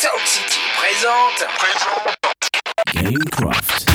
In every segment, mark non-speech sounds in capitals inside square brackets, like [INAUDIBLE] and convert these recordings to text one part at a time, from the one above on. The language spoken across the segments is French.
Soul City présente. Gamecraft.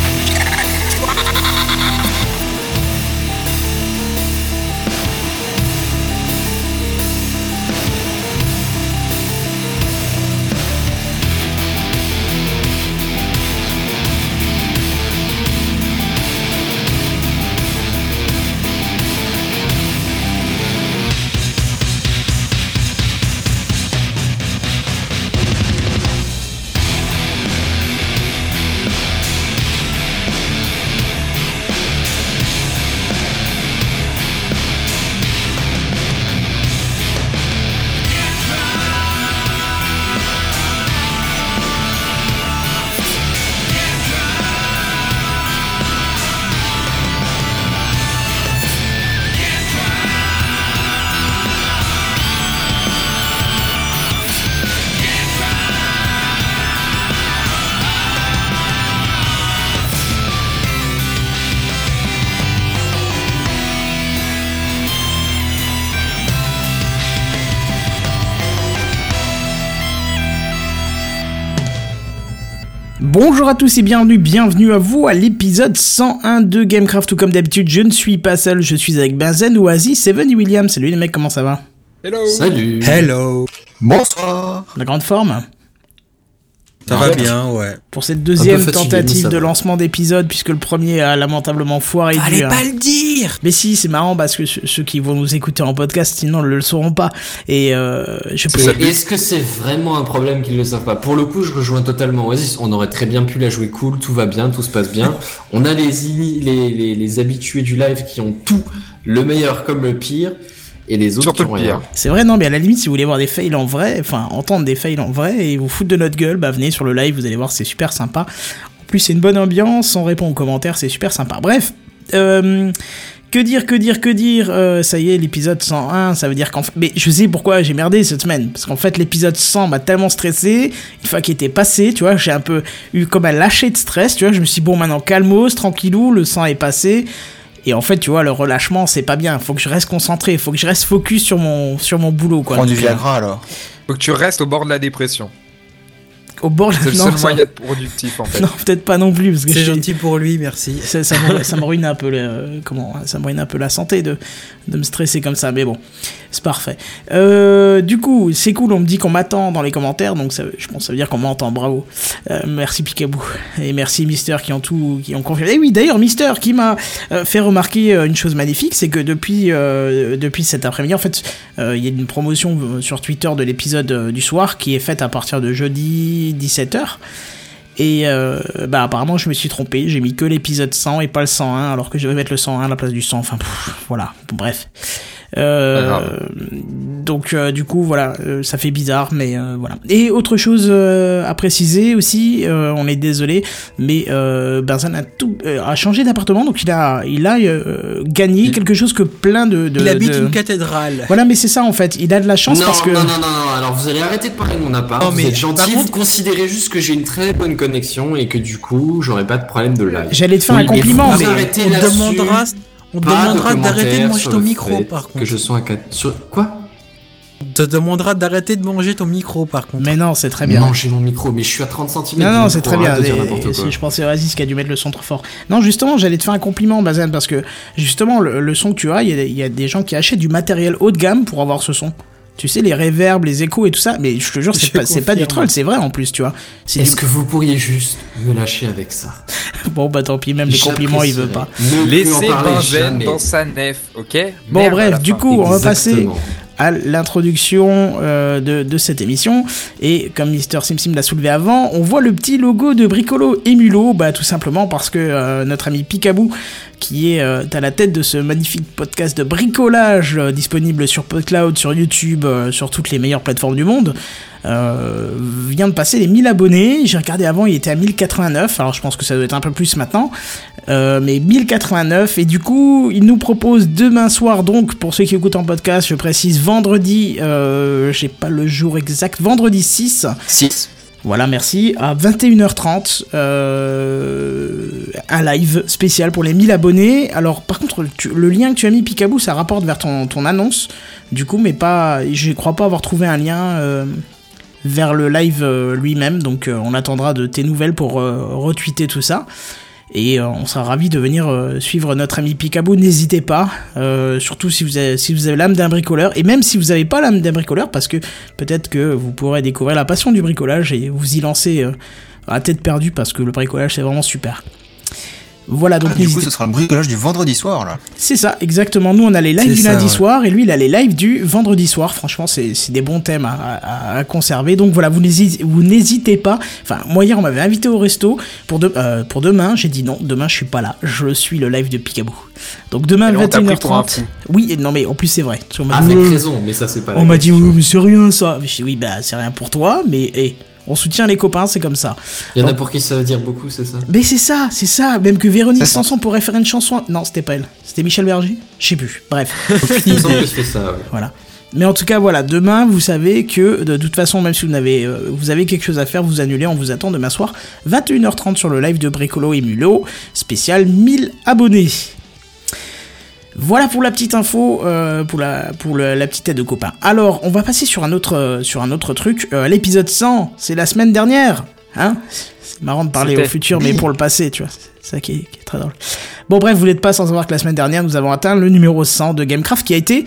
Bonjour à tous et bienvenue, bienvenue à vous à l'épisode 101 de Gamecraft. Tout comme d'habitude, je ne suis pas seul, je suis avec Benzen, Oasis, Seven et William. Salut les mecs, comment ça va? Hello. Salut. Hello. Bonsoir. La grande forme Ça va bien, ouais. Pour cette deuxième fatigué, tentative de lancement d'épisode, puisque le premier a lamentablement foiré. À- pas le dire Mais si, c'est marrant parce que ceux qui vont nous écouter en podcast, sinon ne le sauront pas. Et euh, je peux... Est-ce que c'est vraiment un problème qu'ils le savent pas? Pour le coup, je rejoins totalement Oasis. On aurait très bien pu la jouer cool, tout va bien, tout se passe bien. [LAUGHS] On a les, ini- les, les, les habitués du live qui ont tout, le meilleur comme le pire, et les autres Surtout qui ont le rien. pire. C'est vrai, non, mais à la limite, si vous voulez voir des fails en vrai, enfin, entendre des fails en vrai et vous foutre de notre gueule, bah venez sur le live, vous allez voir, c'est super sympa. En plus, c'est une bonne ambiance, on répond aux commentaires, c'est super sympa. Bref, euh, que dire, que dire, que dire euh, Ça y est, l'épisode 101, ça veut dire qu'en fait... Mais je sais pourquoi j'ai merdé cette semaine, parce qu'en fait, l'épisode 100 m'a tellement stressé, une fois qu'il était passé, tu vois, j'ai un peu eu comme un lâcher de stress, tu vois, je me suis dit, bon, maintenant, calmos, tranquillou, le 100 est passé... Et en fait, tu vois, le relâchement, c'est pas bien. Faut que je reste concentré. Faut que je reste focus sur mon, sur mon boulot, quoi. Prends du euh, Viagra alors. Faut que tu restes au bord de la dépression. Au bord de C'est le non, seul moyen productif en fait. Non, peut-être pas non plus, parce que C'est gentil pour lui, merci. ça, ça, me, ça me ruine un peu le, comment ça me ruine un peu la santé de, de me stresser comme ça mais bon c'est parfait euh, du coup c'est cool on me dit qu'on m'attend dans les commentaires donc ça, je pense que ça veut dire qu'on m'entend bravo Euh, merci Picaboo et merci Mister qui ont tout qui ont confirmé et oui d'ailleurs Mister qui m'a euh, fait remarquer une chose magnifique c'est que depuis euh, depuis cet après-midi en fait euh, il y a une promotion sur Twitter de l'épisode du soir qui est faite à partir de jeudi 17h et euh, bah apparemment je me suis trompé, j'ai mis que l'épisode 100 et pas le 101 alors que je devais mettre le 101 à la place du 100. Enfin pff, voilà, Bon, bref. Euh, donc euh, du coup voilà, euh, ça fait bizarre mais euh, voilà. Et autre chose euh, à préciser aussi, euh, on est désolé, mais euh, Benzen a tout euh, a changé d'appartement donc il a il a euh, gagné quelque chose que plein de, de Il habite de- une cathédrale. Voilà mais c'est ça en fait, il a de la chance Non, parce que non, non, non, non, alors vous allez arrêter de parler de mon appart, Non, vous mais êtes gentil, par vous contre- considérez juste que j'ai une très bonne connexion et que du coup, j'aurai pas de problème de live. j'allais te faire Oui, un compliment mais arrêtez On là-dessus. demandera, on de demandera d'arrêter de manger ton micro par contre. Que je sois un cat... Sur... Quoi? On te demandera d'arrêter de manger ton micro par contre. mais non c'est très bien. Non, j'ai mon micro, mais je suis à 30 cm. Non, non, c'est très bien. Et- et si je pensais à Oasis qui a dû mettre le son trop fort. Non, justement, j'allais te faire un compliment, Bazen, parce que justement, le, le son que tu as, il y, a- il y a des gens qui achètent du matériel haut de gamme pour avoir ce son. Tu sais, les réverbes, les échos et tout ça, mais je te jure, c'est pas, du troll, c'est vrai en plus, tu vois. C'est Est-ce du- que vous pourriez juste me lâcher avec ça [LAUGHS] Bon, bah tant pis, même les compliments, il veut pas. Ne Laissez en parler Benzen dans sa nef, ok Bon, Merde bref, la du fin. coup, on va passer à l'introduction euh, de, de cette émission. Et comme Mister Simsim l'a soulevé avant, on voit le petit logo de Bricolo et Mulot, bah tout simplement parce que euh, notre ami Picaboo, qui est euh, à la tête de ce magnifique podcast de bricolage euh, disponible sur PodCloud, sur YouTube, euh, sur toutes les meilleures plateformes du monde, vient de passer les 1000 abonnés. J'ai regardé avant, il était à 1089. Alors je pense que ça doit être un peu plus maintenant. Mais 1089. Et du coup, il nous propose demain soir, donc pour ceux qui écoutent en podcast, je précise vendredi, j'ai pas le jour exact, vendredi 6. 6. Voilà, merci. À 21h30, euh, un live spécial pour les 1000 abonnés. Alors, par contre, le lien que tu as mis, Picaboo, ça rapporte vers ton, annonce. Du coup, mais pas. Je crois pas avoir trouvé un lien euh, vers le live euh, lui-même. Donc on attendra de tes nouvelles pour retweeter tout ça. Et euh, on sera ravis de venir euh, suivre notre ami Picaboo. N'hésitez pas, euh, surtout si vous avez, si vous avez l'âme d'un bricoleur, et même si vous n'avez pas l'âme d'un bricoleur, parce que peut-être que vous pourrez découvrir la passion du bricolage et vous y lancer à tête perdue, parce que le bricolage c'est vraiment super. Voilà, donc Ah, du coup, ce sera le bricolage du vendredi soir, là. c'est ça, exactement. Nous, on a les lives du ça, lundi ouais. soir et lui, il a les lives du vendredi soir. Franchement, c'est c'est des bons thèmes à, à- à conserver. Donc voilà, vous n'hésitez vous n'hésitez pas. Enfin, moi, hier, on m'avait invité au resto pour, de- euh, pour demain. J'ai dit non, demain, je suis pas là. Je suis le live de Picaboo. Donc demain, Et là, on t'a pris pour un 21h30. fou. Oui, et non, mais en plus, c'est vrai. On dit, Avec raison, mais ça c'est pas. on m'a dit, oui, mais c'est rien ça. Mais je dis, oui, bah, c'est rien pour toi, mais hé, on soutient les copains, c'est comme ça. Il y en a pour qui ça veut dire beaucoup, c'est ça? Mais c'est ça, c'est ça. Même que Véronique. Sanson pourrait faire une chanson. Non, c'était pas elle. C'était Michel Berger? Je sais plus. Bref. [LAUGHS] Il me semble que je fais ça, ouais. Voilà. Mais en tout cas, voilà, demain, vous savez que de toute façon, même si vous avez, euh, vous avez quelque chose à faire, vous annulez, on vous attend demain soir, 21h30 sur le live de Bricolo et Mulot, spécial 1000 abonnés. Voilà pour la petite info, euh, pour, la, pour le- la petite aide de copain. Alors, on va passer sur un autre, euh, sur un autre truc. Euh, L'épisode 100, c'est la semaine dernière. Hein c'est marrant de parler au futur, mais pour le passé, tu vois. C'est ça qui est, qui est très drôle. Bon, bref, vous n'êtes pas sans savoir que la semaine dernière, nous avons atteint le numéro 100 de Gamecraft, qui a été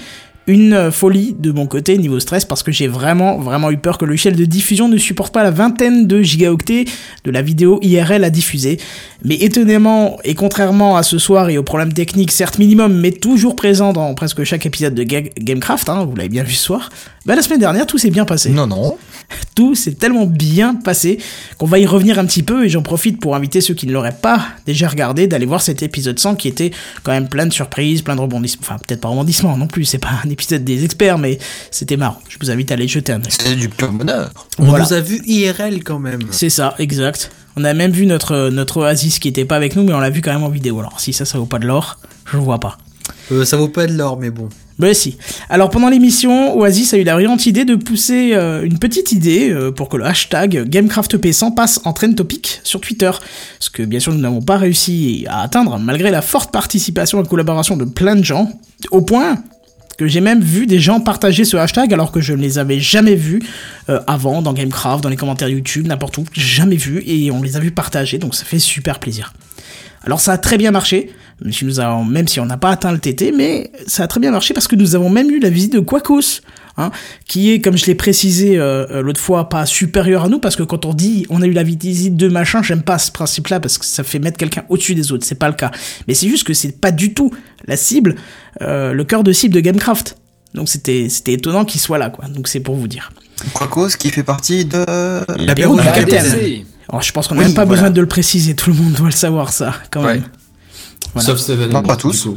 une folie de mon côté niveau stress parce que j'ai vraiment vraiment eu peur que le logiciel de diffusion ne supporte pas la vingtaine de gigaoctets de la vidéo IRL à diffuser. Mais étonnamment et contrairement à ce soir et aux problèmes techniques certes minimum mais toujours présents dans presque chaque épisode de Ga- Gamecraft, hein, vous l'avez bien vu ce soir, bah la semaine dernière tout s'est bien passé Non, non. [LAUGHS] tout s'est tellement bien passé qu'on va y revenir un petit peu et j'en profite pour inviter ceux qui ne l'auraient pas déjà regardé d'aller voir cet épisode 100 qui était quand même plein de surprises, plein de rebondissements, enfin peut-être pas rebondissements non plus, c'est pas un épisode des experts mais c'était marrant, je vous invite à aller jeter un œil. C'est du pur bonheur. On Voilà. nous a vu IRL quand même. C'est ça, exact. On a même vu notre, notre Oasis qui était pas avec nous mais on l'a vu quand même en vidéo, alors si ça ça vaut pas de l'or, je vois pas. Euh, ça vaut pas de l'or, mais bon. Bah si. Alors pendant l'émission, Oasis a eu la brillante idée de pousser euh, une petite idée euh, pour que le hashtag GameCraftP100 passe en trend topic sur Twitter. Ce que bien sûr nous n'avons pas réussi à atteindre malgré la forte participation et collaboration de plein de gens. Au point que j'ai même vu des gens partager ce hashtag alors que je ne les avais jamais vus euh, avant dans Gamecraft, dans les commentaires YouTube, n'importe où, jamais vus et on les a vus partager donc ça fait super plaisir. Alors ça a très bien marché, même si, nous avons, même si on n'a pas atteint le TT, mais ça a très bien marché parce que nous avons même eu la visite de Quacos, hein, qui est, comme je l'ai précisé euh, euh, l'autre fois, pas supérieur à nous, parce que quand on dit on a eu la visite de machin, j'aime pas ce principe-là, parce que ça fait mettre quelqu'un au-dessus des autres, c'est pas le cas. Mais c'est juste que c'est pas du tout la cible, euh, le cœur de cible de Gamecraft. Donc c'était c'était étonnant qu'il soit là, quoi. Donc c'est pour vous dire. Quacos qui fait partie de... Du La capitaine. ADC. Alors je pense qu'on n'a Oui, même pas voilà. besoin de le préciser, tout le monde doit le savoir ça, quand Ouais. même. Voilà. Sauf Seven. Non, pas tous.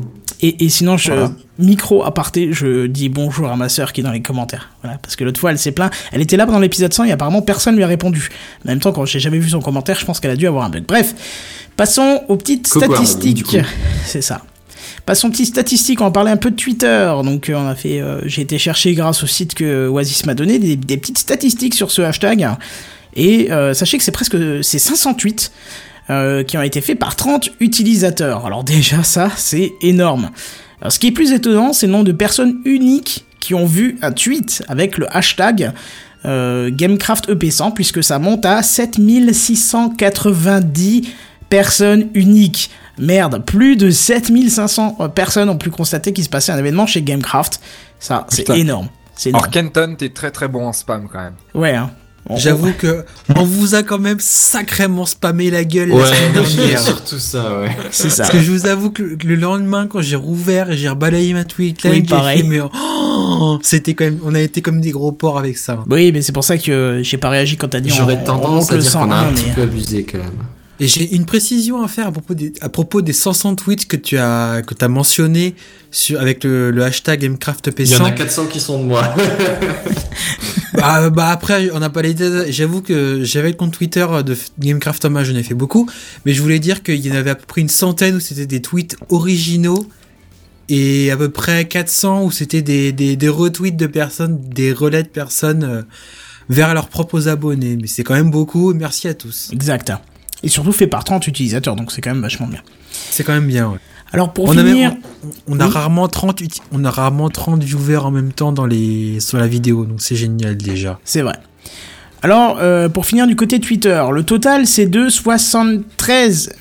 Et, et sinon, je, Voilà. micro aparté, je dis bonjour à ma sœur qui est dans les commentaires. Voilà, parce que l'autre fois, elle s'est plaint. Elle était là pendant l'épisode 100 et apparemment personne lui a répondu. En même temps, quand j'ai jamais vu son commentaire, je pense qu'elle a dû avoir un bug. Bref, passons aux petites statistiques. C'est ça. Passons aux petites statistiques, on va parler un peu de Twitter. Donc euh, on a fait, euh, j'ai été chercher grâce au site que Oasis m'a donné des, des petites statistiques sur ce hashtag. Et euh, sachez que c'est presque c'est 500 tweets euh, qui ont été faits par 30 utilisateurs. Alors déjà ça, c'est énorme. Alors, ce qui est plus étonnant, c'est le nombre de personnes uniques qui ont vu un tweet avec le hashtag euh, GameCraftEP100, puisque ça monte à 7690 personnes uniques. Merde, plus de 7500 euh, personnes ont pu constater qu'il se passait un événement chez Gamecraft. Ça, c'est énorme. Alors Kenton, t'es très très bon en spam quand même. Ouais, hein. J'avoue que on vous a quand même sacrément spammé la gueule la Ouais, semaine dernière. surtout ça, ouais. c'est ça. Parce que je vous avoue que le- le lendemain, quand j'ai rouvert et j'ai rebalayé ma tweet Oui, pareil. mais oh, c'était quand même, on a été comme des gros porcs avec ça. Oui, mais c'est pour ça que j'ai pas réagi quand t'as dit on- J'aurais tendance à le dire qu'on a un petit peu abusé quand même. Et j'ai une précision à faire à propos des, à propos des 500 tweets que tu as, que tu as mentionné sur, avec le, le hashtag Il y en a GameCraftP100. 400 qui sont de moi. [LAUGHS] bah, bah après, on n'a pas les. J'avoue que j'avais le compte Twitter de Gamecraft Thomas, j'en ai fait beaucoup. Mais je voulais dire qu'il y en avait à peu près une centaine où c'était des tweets originaux. Et à peu près 400 où c'était des, des, des retweets de personnes, des relais de personnes euh, vers leurs propres abonnés. Mais c'est quand même beaucoup. Merci à tous. Exact. Et surtout fait par 30 utilisateurs, donc c'est quand même vachement bien. C'est quand même bien. ouais. Alors pour On a, finir, même- on, on a Oui. rarement 30 uti- on a rarement 30 viewers en même temps dans les sur la vidéo donc c'est génial déjà. c'est vrai. Alors, euh, pour finir du côté Twitter, le total c'est de 73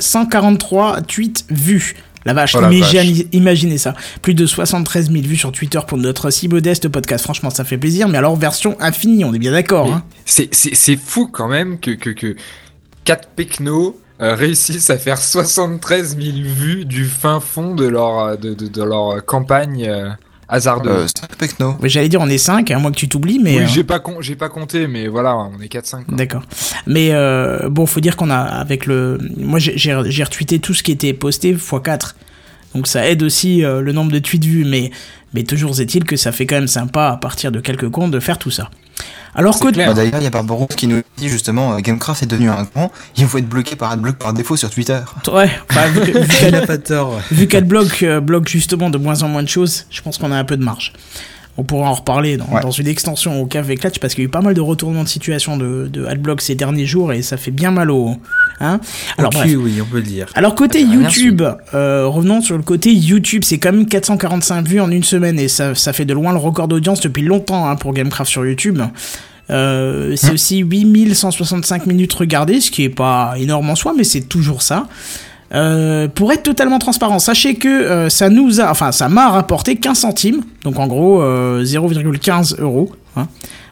143 tweets vus. La vache, Oh la imagine- imaginez ça. Plus de 73 000 vues sur Twitter pour notre si modeste podcast. Franchement, ça fait plaisir. Mais alors, version infinie, on est bien d'accord. Hein C'est, c'est, c'est fou quand même que, que, que 4 Pecno euh, réussissent à faire 73 000 vues du fin fond de leur, euh, de, de, de leur campagne euh, hasardeuse. Euh, J'allais dire on est 5, à moins que tu t'oublies, mais... oui, euh, j'ai pas, con- j'ai pas compté, mais voilà, on est 4-5. quoi. D'accord. Mais euh, bon, faut dire qu'on a avec le, moi j'ai j'ai j'ai retweeté tout ce qui était posté x 4 donc ça aide aussi euh, le nombre de tweets vus. Mais mais toujours est-il que ça fait quand même sympa à partir de quelques comptes de faire tout ça. Alors clair. Bah, D'ailleurs, il y a Barbaros qui nous dit justement euh, Gamecraft est devenu un grand, il faut être bloqué par AdBlock par défaut sur Twitter. ouais, bah, vu, que- [LAUGHS] vu vu qu'Adblock euh, bloque justement de moins en moins de choses, je pense qu'on a un peu de marge. On pourra en reparler dans, Ouais. dans une extension au café Clutch parce qu'il y a eu pas mal de retournements de situation de, de Adblock ces derniers jours et ça fait bien mal au. Hein Alors Au bref. cul, oui, on peut le dire. Alors côté Ah, YouTube, euh, revenons sur le côté YouTube, c'est quand même 445 vues en une semaine et ça, ça fait de loin le record d'audience depuis longtemps hein, pour Gamecraft sur YouTube. Euh, c'est aussi 8165 minutes regardées, ce qui est pas énorme en soi, mais c'est toujours ça. Euh, pour être totalement transparent, sachez que euh, ça nous a, enfin ça m'a rapporté 15 centimes, donc en gros euh, 0,15 euros. Hein.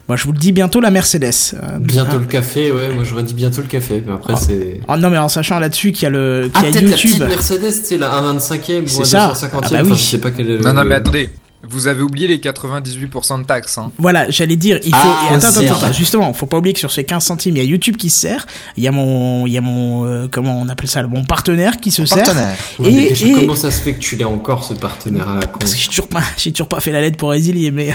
Moi je vous le dis bientôt la Mercedes. euh, Bientôt hein. le café, ouais, moi j'aurais dit bientôt le café, mais après Ah. c'est. Oh, non mais en sachant là-dessus qu'il y a le, Ah, qu'il y a peut-être la petite Mercedes, c'est la 1,25e ou C'est la ça. 250e, Ah bah oui. enfin, je sais pas quel est le- Non, non, mais le- attendez. Vous avez oublié les 98% de taxes. Hein. Voilà, j'allais dire, il faut. Ah, attends, attends, attends, justement, faut pas oublier que sur ces 15 centimes, il y a YouTube qui se sert, il y a mon, il y a mon, euh, comment on appelle ça, mon partenaire qui se sert. Partenaire. Mais Et- déjà, et- Comment ça se fait que tu l'aies encore ce partenaire à la con Parce que j'ai toujours pas, j'ai toujours pas fait la lettre pour résilier, mais,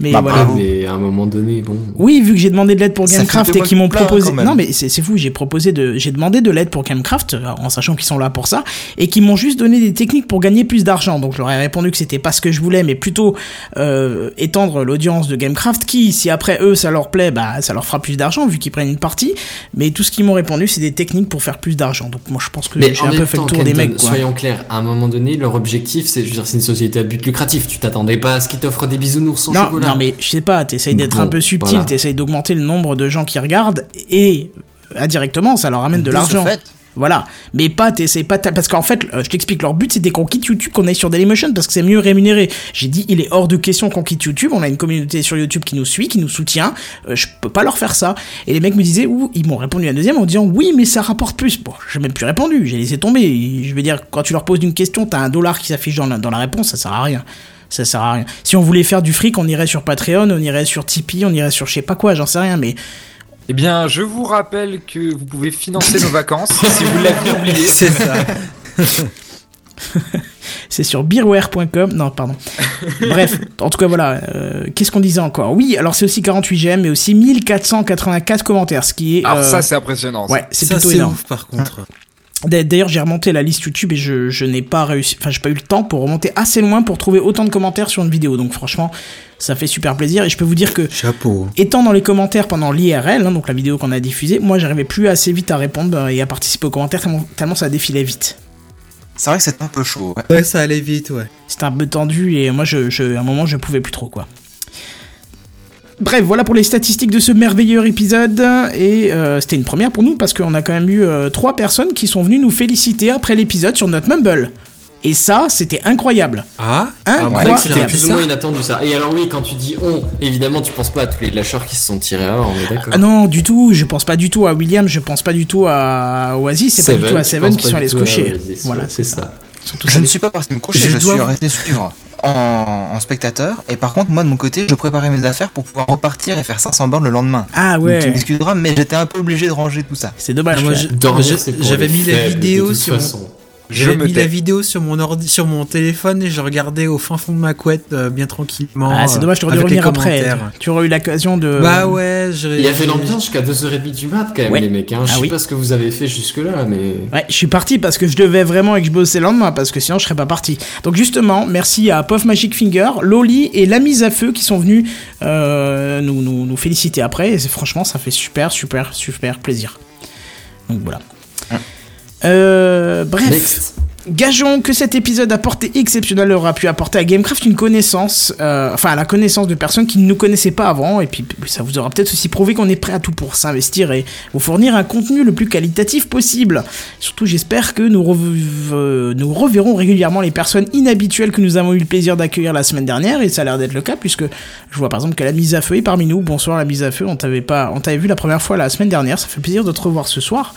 mais Bah, voilà. Mais à un moment donné, bon. Oui, vu que j'ai demandé de l'aide pour Gamecraft et qu'ils m'ont proposé. Non, mais c'est c'est fou, j'ai proposé de, j'ai demandé de l'aide pour Gamecraft, euh, en sachant qu'ils sont là pour ça, et qu'ils m'ont juste donné des techniques pour gagner plus d'argent. Donc je leur ai répondu que c'était pas ce que je voulais, mais plutôt euh, étendre l'audience de Gamecraft, qui, si après eux ça leur plaît, bah ça leur fera plus d'argent vu qu'ils prennent une partie. Mais tout ce qu'ils m'ont répondu, c'est des techniques pour faire plus d'argent. Donc moi je pense que j'ai en un peu même fait le temps, tour des mecs, quoi. soyons clairs, à un moment donné, leur objectif, c'est, je veux dire, c'est une société à but lucratif. Tu t'attendais pas à ce qu'ils t'offrent des bisounours sans Non, chocolat. non, mais je sais pas, t'essayes d'être un peu subtil, voilà. t'essayes d'augmenter le nombre de gens qui regardent et indirectement ça leur amène de ce l'argent. Voilà, mais pas t'essayes pas parce qu'en fait, euh, je t'explique leur but c'était qu'on quitte YouTube, qu'on aille sur Dailymotion parce que c'est mieux rémunéré. J'ai dit il est hors de question qu'on quitte YouTube, on a une communauté sur YouTube qui nous suit, qui nous soutient, euh, je peux pas leur faire ça. Et les mecs me disaient ou ils m'ont répondu un deuxième en disant oui mais ça rapporte plus. Bon, j'ai même plus répondu, j'ai laissé tomber. Je veux dire quand tu leur poses une question, t'as un dollar qui s'affiche dans la, dans la réponse, ça sert à rien. Ça sert à rien. Si on voulait faire du fric, on irait sur Patreon, on irait sur Tipeee, on irait sur je sais pas quoi, j'en sais rien, mais Eh bien, je vous rappelle que vous pouvez financer nos vacances [LAUGHS] si vous l'aviez oublié. C'est ça. [LAUGHS] C'est sur beerware.com. Non, pardon. Bref, en tout cas, voilà. euh, Qu'est-ce qu'on disait encore? Oui, alors c'est aussi 48 GM, mais aussi 1484 commentaires, ce qui est. Alors euh, ça, c'est impressionnant. ouais, c'est Ça, plutôt c'est énorme. ouf, par contre. D'a- D'ailleurs, j'ai remonté la liste YouTube et je, je n'ai pas réussi. Enfin, j'ai pas eu le temps pour remonter assez loin pour trouver autant de commentaires sur une vidéo. Donc, franchement, ça fait super plaisir. Et je peux vous dire que Chapeau. étant dans les commentaires pendant l'IRL, hein, donc la vidéo qu'on a diffusée, moi j'arrivais plus assez vite à répondre euh, et à participer aux commentaires tellement, tellement ça défilait vite. c'est vrai que c'est un peu chaud. ouais. Ouais, ça allait vite, ouais. C'était un peu tendu et moi, je, je- à un moment, je pouvais plus trop, quoi. Bref, voilà pour les statistiques de ce merveilleux épisode. Et euh, c'était une première pour nous parce qu'on a quand même eu euh, trois personnes qui sont venues nous féliciter après l'épisode sur notre Mumble. Et ça, c'était incroyable. Ah Alors, Incroyable. c'était Ouais. plus ou moins inattendu ça. Et alors oui, quand tu dis on, évidemment, tu penses pas à tous les lâcheurs qui se sont tirés avant, on est d'accord. Ah non, du tout, je pense pas du tout à William, je pense pas du tout à Oasis, c'est pas du tout à Seven qui sont allés se coucher. Voilà, ouais, c'est ça. Je ne suis pas parti me coucher, Je je, dois- suis resté suivre en, en spectateur. Et par contre, moi de mon côté, je préparais mes affaires pour pouvoir repartir et faire 500 bornes le lendemain. Ah Donc, tu ouais, m'excuseras, mais j'étais un peu obligé de ranger tout ça. c'est dommage. Ah, moi, J'avais mis la vidéo sur façon. Je J'avais mis la vidéo sur mon ordi, sur mon téléphone et je regardais au fin fond de ma couette euh, bien tranquillement. Ah, c'est dommage, tu aurais dû revenir après. Tu aurais eu l'occasion de. Bah ouais. Il a fait j'ai- l'ambiance jusqu'à 2h30 du mat quand même Ouais. les mecs. Hein. Je Ah sais oui. pas ce que vous avez fait jusque là, mais. Ouais, je suis parti parce que je devais vraiment et que je bossais le lendemain parce que sinon je serais pas parti. Donc justement, merci à Puff Magic Finger, Loli et la mise à feu qui sont venus euh, nous, nous, nous féliciter après. Et franchement, ça fait super, super, super plaisir. Donc voilà. Euh, bref. Next. Gageons que cet épisode à portée exceptionnelle aura pu apporter à Gamecraft une connaissance, euh, enfin la connaissance de personnes qui ne nous connaissaient pas avant, et puis ça vous aura peut-être aussi prouvé qu'on est prêt à tout pour s'investir et vous fournir un contenu le plus qualitatif possible. Surtout j'espère que nous, rev- euh, nous reverrons régulièrement les personnes inhabituelles que nous avons eu le plaisir d'accueillir la semaine dernière, et ça a l'air d'être le cas, puisque je vois par exemple que la mise à feu est parmi nous. Bonsoir la mise à feu, on t'avait pas, on t'avait vu la première fois la semaine dernière, ça fait plaisir de te revoir ce soir.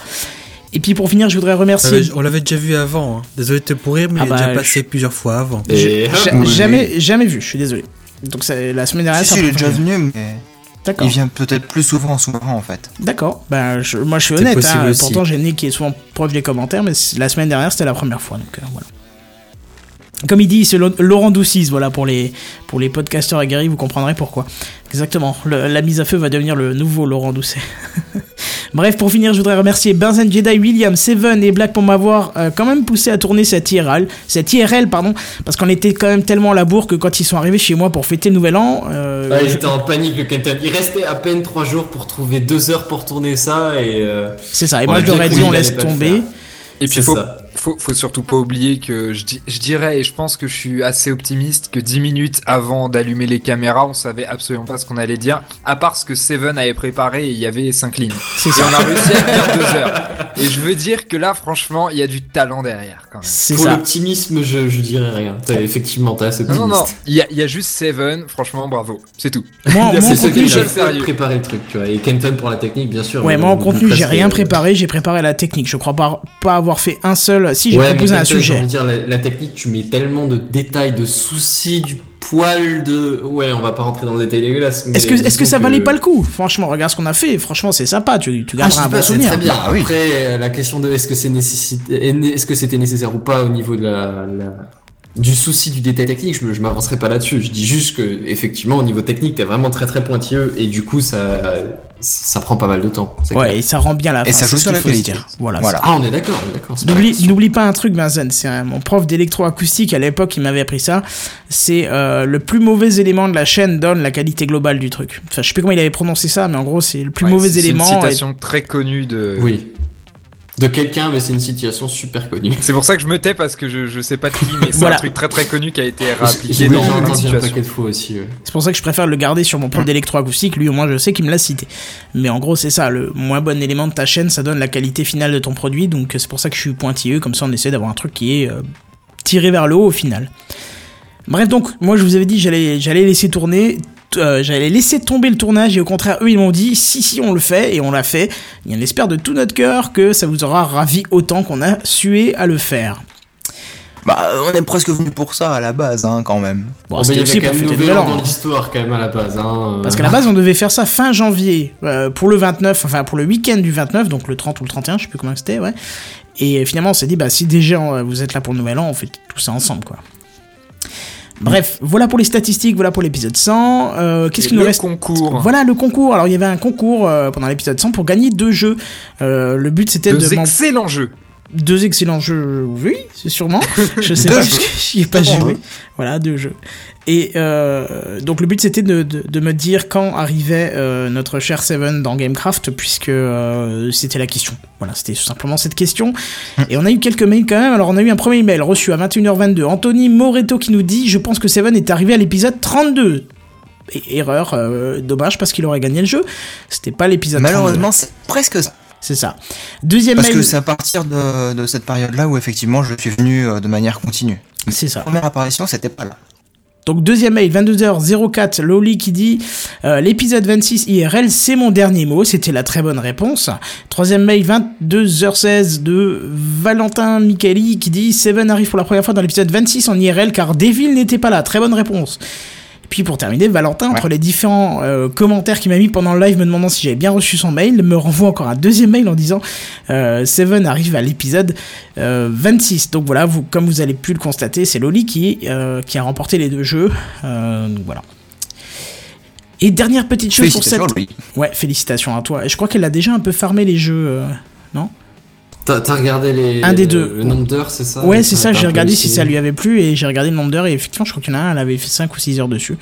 Et puis pour finir, je voudrais remercier... l'avait- On l'avait déjà vu avant. hein. Désolé de te pourrir, mais Ah il est bah, déjà passé plusieurs fois avant. Et [LAUGHS] Ja- Oui. jamais, jamais vu, je suis désolé. Donc la semaine dernière. Si, ça si, il est déjà venu, mais D'accord. il vient peut-être plus souvent en sous-marin en fait. D'accord. Ben je- moi je suis honnête. hein. Pourtant j'ai Nick qui est souvent proche des commentaires, mais la semaine dernière c'était la première fois. Donc euh, voilà. Comme il dit, c'est Laurent Doucis, voilà, pour les, pour les podcasteurs aguerris, vous comprendrez pourquoi. Exactement, le- la mise à feu va devenir le nouveau Laurent Doucet. [LAUGHS] Bref, pour finir, je voudrais remercier Benzen Jedi, William, Seven et Black pour m'avoir euh, quand même poussé à tourner cette IRL, cette IRL, pardon, parce qu'on était quand même tellement à la bourre que quand ils sont arrivés chez moi pour fêter le nouvel an, euh, Ouais, était en panique le Kenton. Il restait à peine 3 jours pour trouver 2 heures pour tourner ça et. euh, c'est ça. Et moi je leur ai dit, on laisse tomber. Et puis faut, ça. Faut, faut surtout pas oublier que je, dirais, et je pense que je suis assez optimiste, que 10 minutes avant d'allumer les caméras, on savait absolument pas ce qu'on allait dire, à part ce que Seven avait préparé et il y avait 5 lignes. C'est Et ça. on a réussi à faire 2 heures. Et je veux dire que là, franchement, il y a du talent derrière quand même. C'est Pour ça. l'optimisme, je, je dirais rien. T'as- Effectivement, t'es assez Non, non, optimiste. non, il y a, il y a juste Seven, franchement, bravo, c'est tout. Moi, C'est ce contenu, qui j'ai- préparé le truc, tu vois. Et Kenton pour la technique, bien sûr. Ouais, mais moi en contenu, j'ai rien préparé, j'ai préparé la technique. Je crois pas, pas avoir fait un seul. Si, j'ai Ouais, mais proposé un sujet. dire, la, la technique, tu mets tellement de détails, de soucis, du poil de. Ouais, on va pas rentrer dans le détail dégueulasse. Est-ce que, est-ce que ça valait pas le coup? Franchement, regarde ce qu'on a fait. Franchement, c'est sympa. Tu, tu Ah, je garderas un bon souvenir. très bien. Bah oui. Après, euh, la question de est-ce que c'est nécessité, est-ce que c'était nécessaire ou pas au niveau de la, la- du souci du détail technique, je, je m'avancerai pas là-dessus. Je dis juste que effectivement, au niveau technique, t'es vraiment très très pointilleux et du coup, ça, ça prend pas mal de temps. Ouais, clair. et ça rend bien la Et fin, ça c'est joue sur la qualité. dire. Voilà. Voilà. Ah, on est d'accord, d'accord. N'oublie, pas un truc, Benzen. C'est un- mon prof d'électroacoustique à l'époque qui m'avait appris ça. C'est euh, le plus mauvais élément de la chaîne donne la qualité globale du truc. Enfin, je sais plus comment il avait prononcé ça, mais en gros, c'est le plus Ouais, mauvais élément. C'est une et- citation très connue de. Oui. De quelqu'un, mais c'est une situation super connue. C'est pour ça que je me tais parce que je, je sais pas de qui, mais c'est Voilà. un truc très très connu qui a été réappliqué dans de fois aussi. ouais. C'est pour ça que je préfère le garder sur mon prof d'électroacoustique. Lui, au moins, je sais qu'il me l'a cité. Mais en gros, c'est ça. Le moins bon élément de ta chaîne, ça donne la qualité finale de ton produit. Donc, c'est pour ça que je suis pointilleux. Comme ça, on essaie d'avoir un truc qui est euh, tiré vers le haut au final. Bref, donc, moi, je vous avais dit, j'allais, j'allais laisser tourner. Euh, j'allais laisser tomber le tournage et au contraire eux ils m'ont dit si si on le fait et on l'a fait et on espère de tout notre cœur que ça vous aura ravi autant qu'on a sué à le faire Bah, on est presque venu pour ça à la base, hein, quand même. bon, il y aussi avait pour quand même Nouvel An dans l'histoire quand même à la base. Hein. Parce qu'à la base, on devait faire ça fin janvier, euh, pour le 29, enfin pour le week-end du 29, donc le 30 ou le 31, je sais plus comment c'était, ouais. Et finalement, on s'est dit, bah si déjà euh, vous êtes là pour le nouvel an, on fait tout ça ensemble, quoi. Bref, voilà pour les statistiques, voilà pour l'épisode 100. Euh, Qu'est-ce qu'il nous le reste concours. Voilà le concours. Alors il y avait un concours euh, pendant l'épisode 100 pour gagner deux jeux. Euh, le but c'était de Deux excellents jeux. Deux excellents jeux, oui, c'est sûrement. [LAUGHS] Je sais pas, [LAUGHS] j'y ai pas joué. Voilà, deux jeux. Et euh, donc le but c'était de, de, de me dire quand arrivait euh, notre cher Seven dans Gamecraft, puisque euh, c'était la question. Voilà, c'était tout simplement cette question. Et on a eu quelques mails quand même. Alors on a eu un premier mail reçu à 21h22. Anthony Moreto qui nous dit Je pense que Seven est arrivé à l'épisode 32. Et- erreur, dommage parce qu'il aurait gagné le jeu. C'était pas l'épisode 32. Malheureusement, c'est presque ça. C'est ça. Deuxième Parce mail. que c'est à partir de, de cette période-là où effectivement je suis venu euh, de manière continue. C'est ça. Première apparition, c'était pas là. Donc deuxième mail, 22h04, Loli qui dit euh, l'épisode 26 IRL, c'est mon dernier mot, c'était la très bonne réponse. Troisième mail, 22h16 de Valentin Micheli qui dit Seven arrive pour la première fois dans l'épisode 26 en IRL car Devil n'était pas là, très bonne réponse. Et puis pour terminer, Valentin, entre les différents euh, commentaires qu'il m'a mis pendant le live me demandant si j'avais bien reçu son mail, me renvoie encore un deuxième mail en disant euh, Seven arrive à l'épisode euh, 26. Donc voilà, vous, comme vous avez pu le constater, c'est Loli qui, euh, qui a remporté les deux jeux. Euh, donc voilà. Et dernière petite chose pour cette... Ouais, félicitations à toi. Et je crois qu'elle a déjà un peu farmé les jeux, euh, T'as regardé les, Un des deux. le nombre d'heures, c'est ça? Ouais, c'est ça, j'ai regardé si ça lui avait plu et j'ai regardé le nombre d'heures et effectivement, je crois qu'il y en a un, elle avait fait 5 ou 6 heures dessus.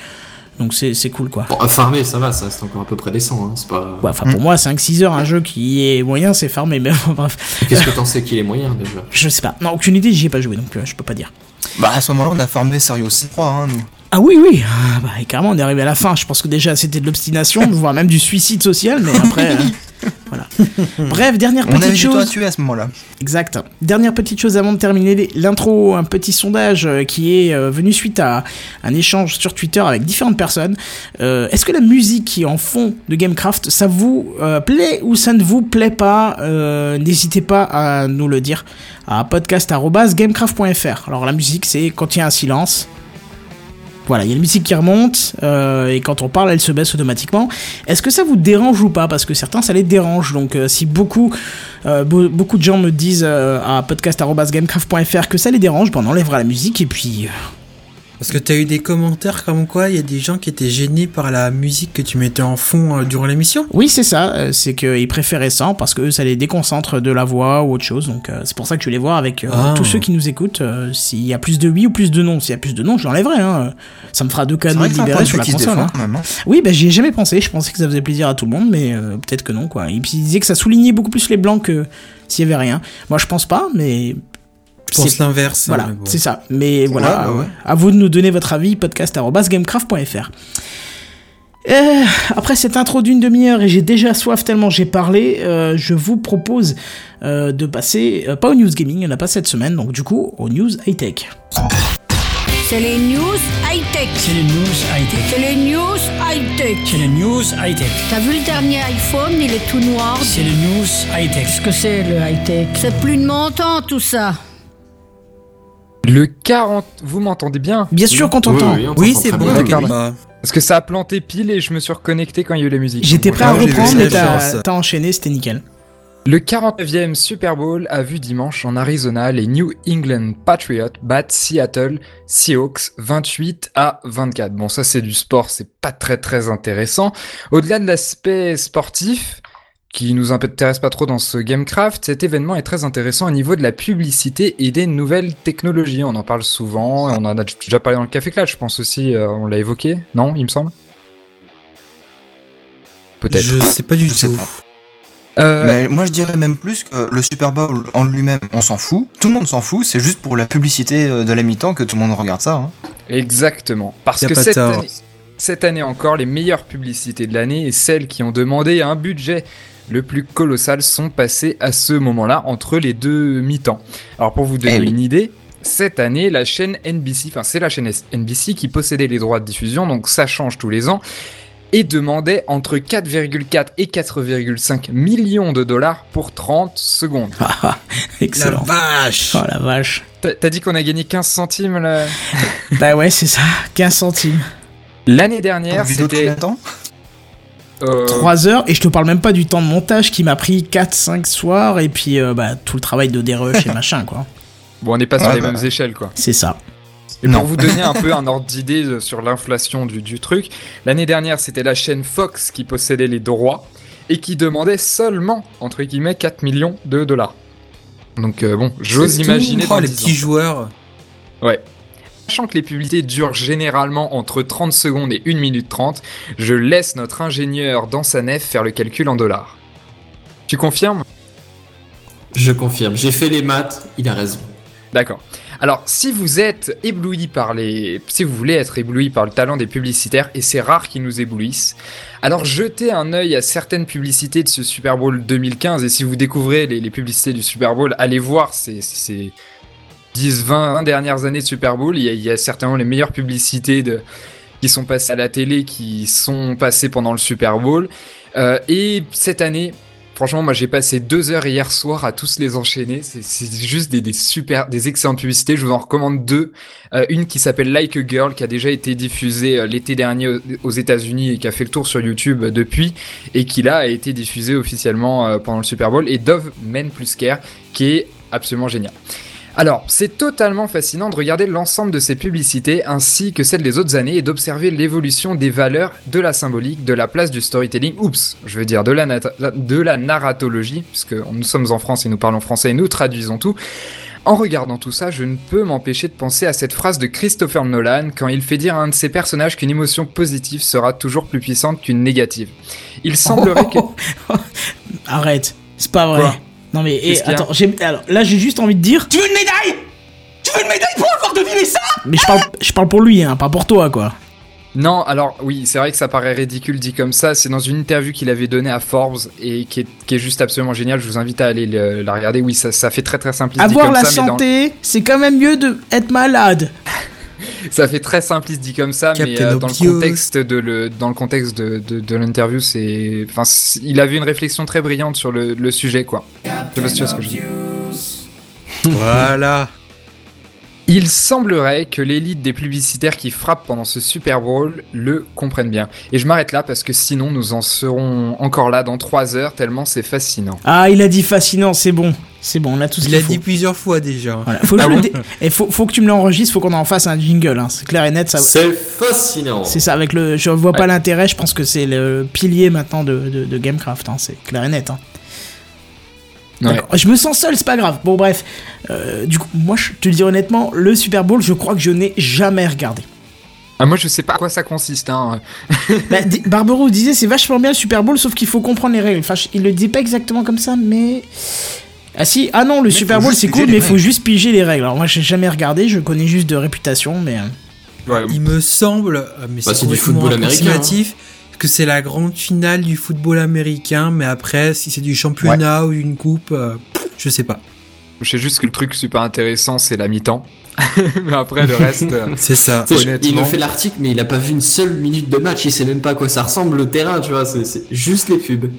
Donc c'est c'est cool quoi. Bon, à farmer, ça va, ça reste encore à peu près décent. Hein. C'est pas. Ouais, Enfin, pour moi, 5-6 heures, un jeu qui est moyen, c'est farmé. Mais bref, Qu'est-ce que t'en sais qu'il est moyen déjà? [LAUGHS] Je sais pas. Non, aucune idée, j'y ai pas joué, donc euh, je peux pas dire. Bah à ce moment-là, on a formé Serious 3, hein, nous. Ah oui, oui, ah, bah, et carrément, on est arrivé à la fin. Je pense que déjà, c'était de l'obstination, voire même du suicide social, mais après. euh, [LAUGHS] voilà. [LAUGHS] Bref, dernière On avait petite à chose. tuer à ce moment-là. Exact. Dernière petite chose avant de terminer l'intro, un petit sondage euh, qui est euh, venu suite à un échange sur Twitter avec différentes personnes. Euh, Est-ce que la musique qui est en fond de Gamecraft, ça vous euh, plaît ou ça ne vous plaît pas? Euh, N'hésitez pas à nous le dire à podcast@gamecraft.fr. Alors la musique, c'est quand il y a un silence. Voilà, il y a une musique qui remonte, euh, et quand on parle, elle se baisse automatiquement. Est-ce que ça vous dérange ou pas? Parce que certains, ça les dérange. Donc, euh, si beaucoup, euh, be- beaucoup de gens me disent à podcast.gamecraft.fr que ça les dérange, ben on enlèvera la musique, et puis... Parce que t'as eu des commentaires comme quoi il y a des gens qui étaient gênés par la musique que tu mettais en fond euh, durant l'émission? Oui, c'est ça, euh, c'est qu'ils préféraient ça, parce que eux, ça les déconcentre de la voix ou autre chose. Donc, euh, c'est pour ça que je voulais voir avec euh, Ah. tous ceux qui nous écoutent euh, s'il y a plus de oui ou plus de non. S'il y a plus de non, je l'enlèverai. Hein. Ça me fera deux canaux libérés de sur la console. défend hein. hein. Oui, bah j'y ai jamais pensé. Je pensais que ça faisait plaisir à tout le monde, mais euh, peut-être que non, quoi. Et puis il disait que ça soulignait beaucoup plus les blancs que s'il y avait rien. Moi, je pense pas, mais Je pense l'inverse. hein, voilà, bon. c'est ça. Mais voilà, bah ouais. à vous de nous donner votre avis. Podcast@gamecraft.fr. Euh, après cette intro d'une demi-heure et j'ai déjà soif tellement j'ai parlé, euh, je vous propose euh, de passer, euh, pas aux news gaming, il n'y en a pas cette semaine, donc du coup aux news high-tech. C'est les news high-tech. C'est les news high-tech. C'est les news high-tech. C'est les news high-tech. T'as vu le dernier iPhone, il est tout noir. C'est les news high-tech. Qu'est-ce que c'est le high-tech? C'est plus de mon temps tout ça. Le 40. Vous m'entendez bien? Bien sûr qu'on t'entend. Oui, Oui, t'entend c'est bon. pas. Parce que ça a planté pile et je me suis reconnecté quand il y a eu la musique. J'étais prêt à reprendre, chance. t'as enchaîné, c'était nickel. Le 49e Super Bowl a vu dimanche en Arizona les New England Patriots battre Seattle Seahawks 28 à 24. Bon, ça c'est du sport, c'est pas très très intéressant. Au-delà de l'aspect sportif, qui nous intéresse pas trop dans ce Gamecraft, cet événement est très intéressant au niveau de la publicité et des nouvelles technologies. On en parle souvent, on en a déjà parlé dans le Café Clash, je pense aussi, euh, on l'a évoqué, non, il me semble? Peut-être. Je sais pas du Je tout. pas. Euh, Mais moi je dirais même plus que le Super Bowl en lui-même, on s'en fout. Tout le monde s'en fout, c'est juste pour la publicité euh, de la mi-temps que tout le monde regarde ça. hein. Exactement. Parce que cette tort. année, cette année encore, les meilleures publicités de l'année et celles qui ont demandé un budget le plus colossal sont passées à ce moment-là entre les deux mi-temps. Alors pour vous donner Eh oui. une idée, cette année, la chaîne NBC, enfin c'est la chaîne NBC qui possédait les droits de diffusion, donc ça change tous les ans, et demandait entre 4,4 et 4,5 millions de dollars pour 30 secondes. La Excellent. vache Oh la vache. T'as dit qu'on a gagné 15 centimes là? [LAUGHS] Bah ouais, c'est ça, 15 centimes. L'année dernière, c'était... de temps euh, 3 heures, et je te parle même pas du temps de montage qui m'a pris 4-5 soirs, et puis euh, bah, tout le travail de dérush et [LAUGHS] machin, quoi. Bon, on n'est pas sur Ouais, les bah, mêmes échelles, quoi. C'est ça. Et Non. pour vous donner un peu [LAUGHS] un ordre d'idée sur l'inflation du, du truc, l'année dernière, c'était la chaîne Fox qui possédait les droits et qui demandait seulement, entre guillemets, 4 millions de dollars. Donc euh, bon, j'ose imaginer Oh, les 10 petits ans. joueurs. Ouais. Sachant que les publicités durent généralement entre 30 secondes et 1 minute 30, je laisse notre ingénieur dans sa nef faire le calcul en dollars. Tu confirmes? Je confirme. J'ai fait les maths, il a raison. D'accord. Alors, si vous êtes ébloui par les, si vous voulez être ébloui par le talent des publicitaires, et c'est rare qu'ils nous éblouissent, alors jetez un œil à certaines publicités de ce Super Bowl 2015, et si vous découvrez les, les publicités du Super Bowl, allez voir ces, ces 10, 20, 20 dernières années de Super Bowl, il y a, certainement les meilleures publicités qui sont passées à la télé, qui sont passées pendant le Super Bowl, Euh, et cette année, Franchement, moi j'ai passé deux heures hier soir à tous les enchaîner. C'est juste des, super, des excellentes publicités. Je vous en recommande deux. Euh, une qui s'appelle Like a Girl, qui a déjà été diffusée euh, l'été dernier aux- États-Unis et qui a fait le tour sur YouTube depuis, et qui là a été diffusée officiellement pendant le Super Bowl. Et Dove Men Plus Care, qui est absolument génial. Alors, c'est totalement fascinant de regarder l'ensemble de ces publicités ainsi que celles des autres années et d'observer l'évolution des valeurs, de la symbolique, de la place du storytelling, oups, je veux dire de la, de la narratologie, puisque nous sommes en France et nous parlons français et nous traduisons tout, En regardant tout ça, je ne peux m'empêcher de penser à cette phrase de Christopher Nolan quand il fait dire à un de ses personnages qu'une émotion positive sera toujours plus puissante qu'une négative. Il semblerait que... [LAUGHS] Arrête, c'est pas vrai. Quoi? Non mais eh, attends, j'ai- alors là j'ai juste envie de dire. Tu veux une médaille? Tu veux une médaille pour avoir deviné ça? Mais je parle, je parle pour lui, hein, pas pour toi quoi. Non, alors oui, c'est vrai que ça paraît ridicule dit comme ça. C'est dans une interview qu'il avait donnée à Forbes et qui est, qui est juste absolument géniale. Je vous invite à aller le- la regarder. Oui, ça, ça fait très très simpliste dit Avoir comme la ça, mais dans- santé, c'est quand même mieux de être malade. [LAUGHS] [LAUGHS] ça fait très simpliste dit comme ça, mais euh, dans le contexte de le dans le contexte de, de, de l'interview, c'est, enfin, il avait une réflexion très brillante sur le, le sujet quoi. Je sais pas si tu vois ce que je dis. Voilà. Il semblerait que l'élite des publicitaires qui frappent pendant ce Super Bowl le comprennent bien. Et je m'arrête là parce que sinon nous en serons encore là dans 3 heures tellement c'est fascinant. Ah, il a dit fascinant, c'est bon. C'est bon, on a tout ce Il qu'il a faut. dit plusieurs fois déjà. Voilà. Faut, que Ah le Et faut, faut que tu me l'enregistres, faut qu'on en fasse un jingle. Hein. C'est clair et net, ça. C'est fascinant. C'est ça, avec le. Je vois pas Ouais. l'intérêt, je pense que c'est le pilier maintenant de, de, de Gamecraft, hein. c'est clair et net. Hein. Ouais. Je me sens seul, c'est pas grave. Bon, bref. Euh, du coup, moi, je te le dis honnêtement, le Super Bowl, je crois que je n'ai jamais regardé. Ah, moi je sais pas à quoi ça consiste. Hein. [LAUGHS] Bah, Barbaro disait c'est vachement bien le Super Bowl, sauf qu'il faut comprendre les règles. Enfin, il le dit pas exactement comme ça, mais. Ah si, ah non, le Super Bowl c'est cool, mais il faut juste piger les règles. Alors moi j'ai jamais regardé, je connais juste de réputation, mais. euh, Ouais. Il me semble, euh, mais Bah, c'est du football américain, approximatif, que c'est la grande finale du football américain, mais après, si c'est du championnat ou une coupe, euh, je sais pas. Je sais juste que le truc super intéressant c'est la mi-temps. [LAUGHS] mais après le reste. euh, [LAUGHS] C'est ça. Honnêtement. Il me fait l'article, mais il a pas vu une seule minute de match. Il sait même pas à quoi ça ressemble le terrain, tu vois. C'est juste les pubs.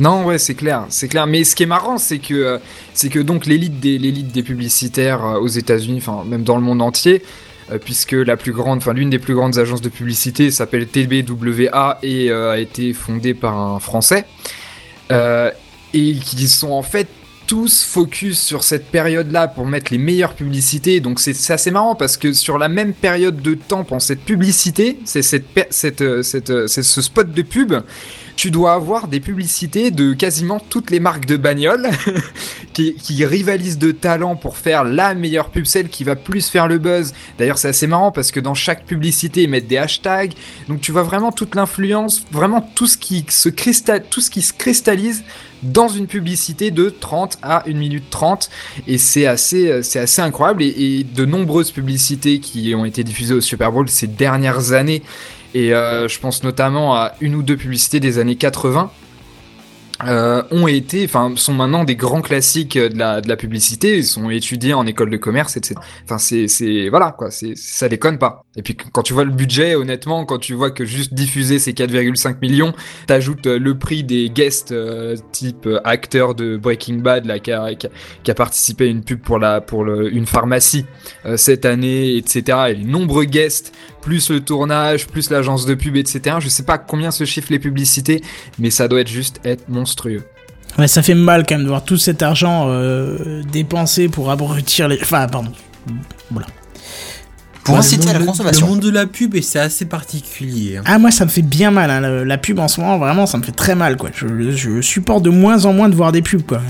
Non, ouais, c'est clair, c'est clair. Mais ce qui est marrant, c'est que euh, c'est que donc l'élite des l'élite des publicitaires aux États-Unis, enfin même dans le monde entier, puisque la plus grande, enfin l'une des plus grandes agences de publicité s'appelle TBWA et euh, a été fondée par un Français, euh, et qui sont en fait tous focus sur cette période-là pour mettre les meilleures publicités. Donc c'est assez marrant parce que sur la même période de temps, pendant cette publicité, c'est cette, cette, euh, cette, euh, c'est ce spot de pub, tu dois avoir des publicités de quasiment toutes les marques de bagnoles [LAUGHS] qui, rivalisent de talent pour faire la meilleure pub, celle qui va plus faire le buzz. D'ailleurs, c'est assez marrant parce que dans chaque publicité, ils mettent des hashtags. Donc tu vois vraiment toute l'influence, vraiment tout ce qui se cristal, tout ce qui se cristallise dans une publicité de 30 à 1 minute 30 et c'est assez c'est assez incroyable et de nombreuses publicités qui ont été diffusées au Super Bowl ces dernières années et euh, je pense notamment à une ou deux publicités des années 80 euh, ont été, enfin, sont maintenant des grands classiques de la, publicité. Ils sont étudiés en école de commerce, etc. Enfin, c'est, voilà, quoi. Ça déconne pas. Et puis, quand tu vois le budget, honnêtement, quand tu vois que juste diffuser ces 4,5 millions, t'ajoutes le prix des guests, euh, type acteur de Breaking Bad, là, qui a, qui a, participé à une pub pour la, pour une pharmacie, euh, cette année, etc. Et les nombreux guests, plus le tournage, plus l'agence de pub, etc. Je sais pas combien se chiffrent les publicités, mais ça doit être juste être monstrueux. Ouais, ça fait mal quand même de voir tout cet argent euh, dépensé pour abrutir les. Enfin, pardon. Voilà. Pour inciter à la consommation. Le monde de la pub, et c'est assez particulier. hein. Ah, moi, ça me fait bien mal. hein, La pub en ce moment, vraiment, ça me fait très mal, quoi. Je, je supporte de moins en moins de voir des pubs, quoi.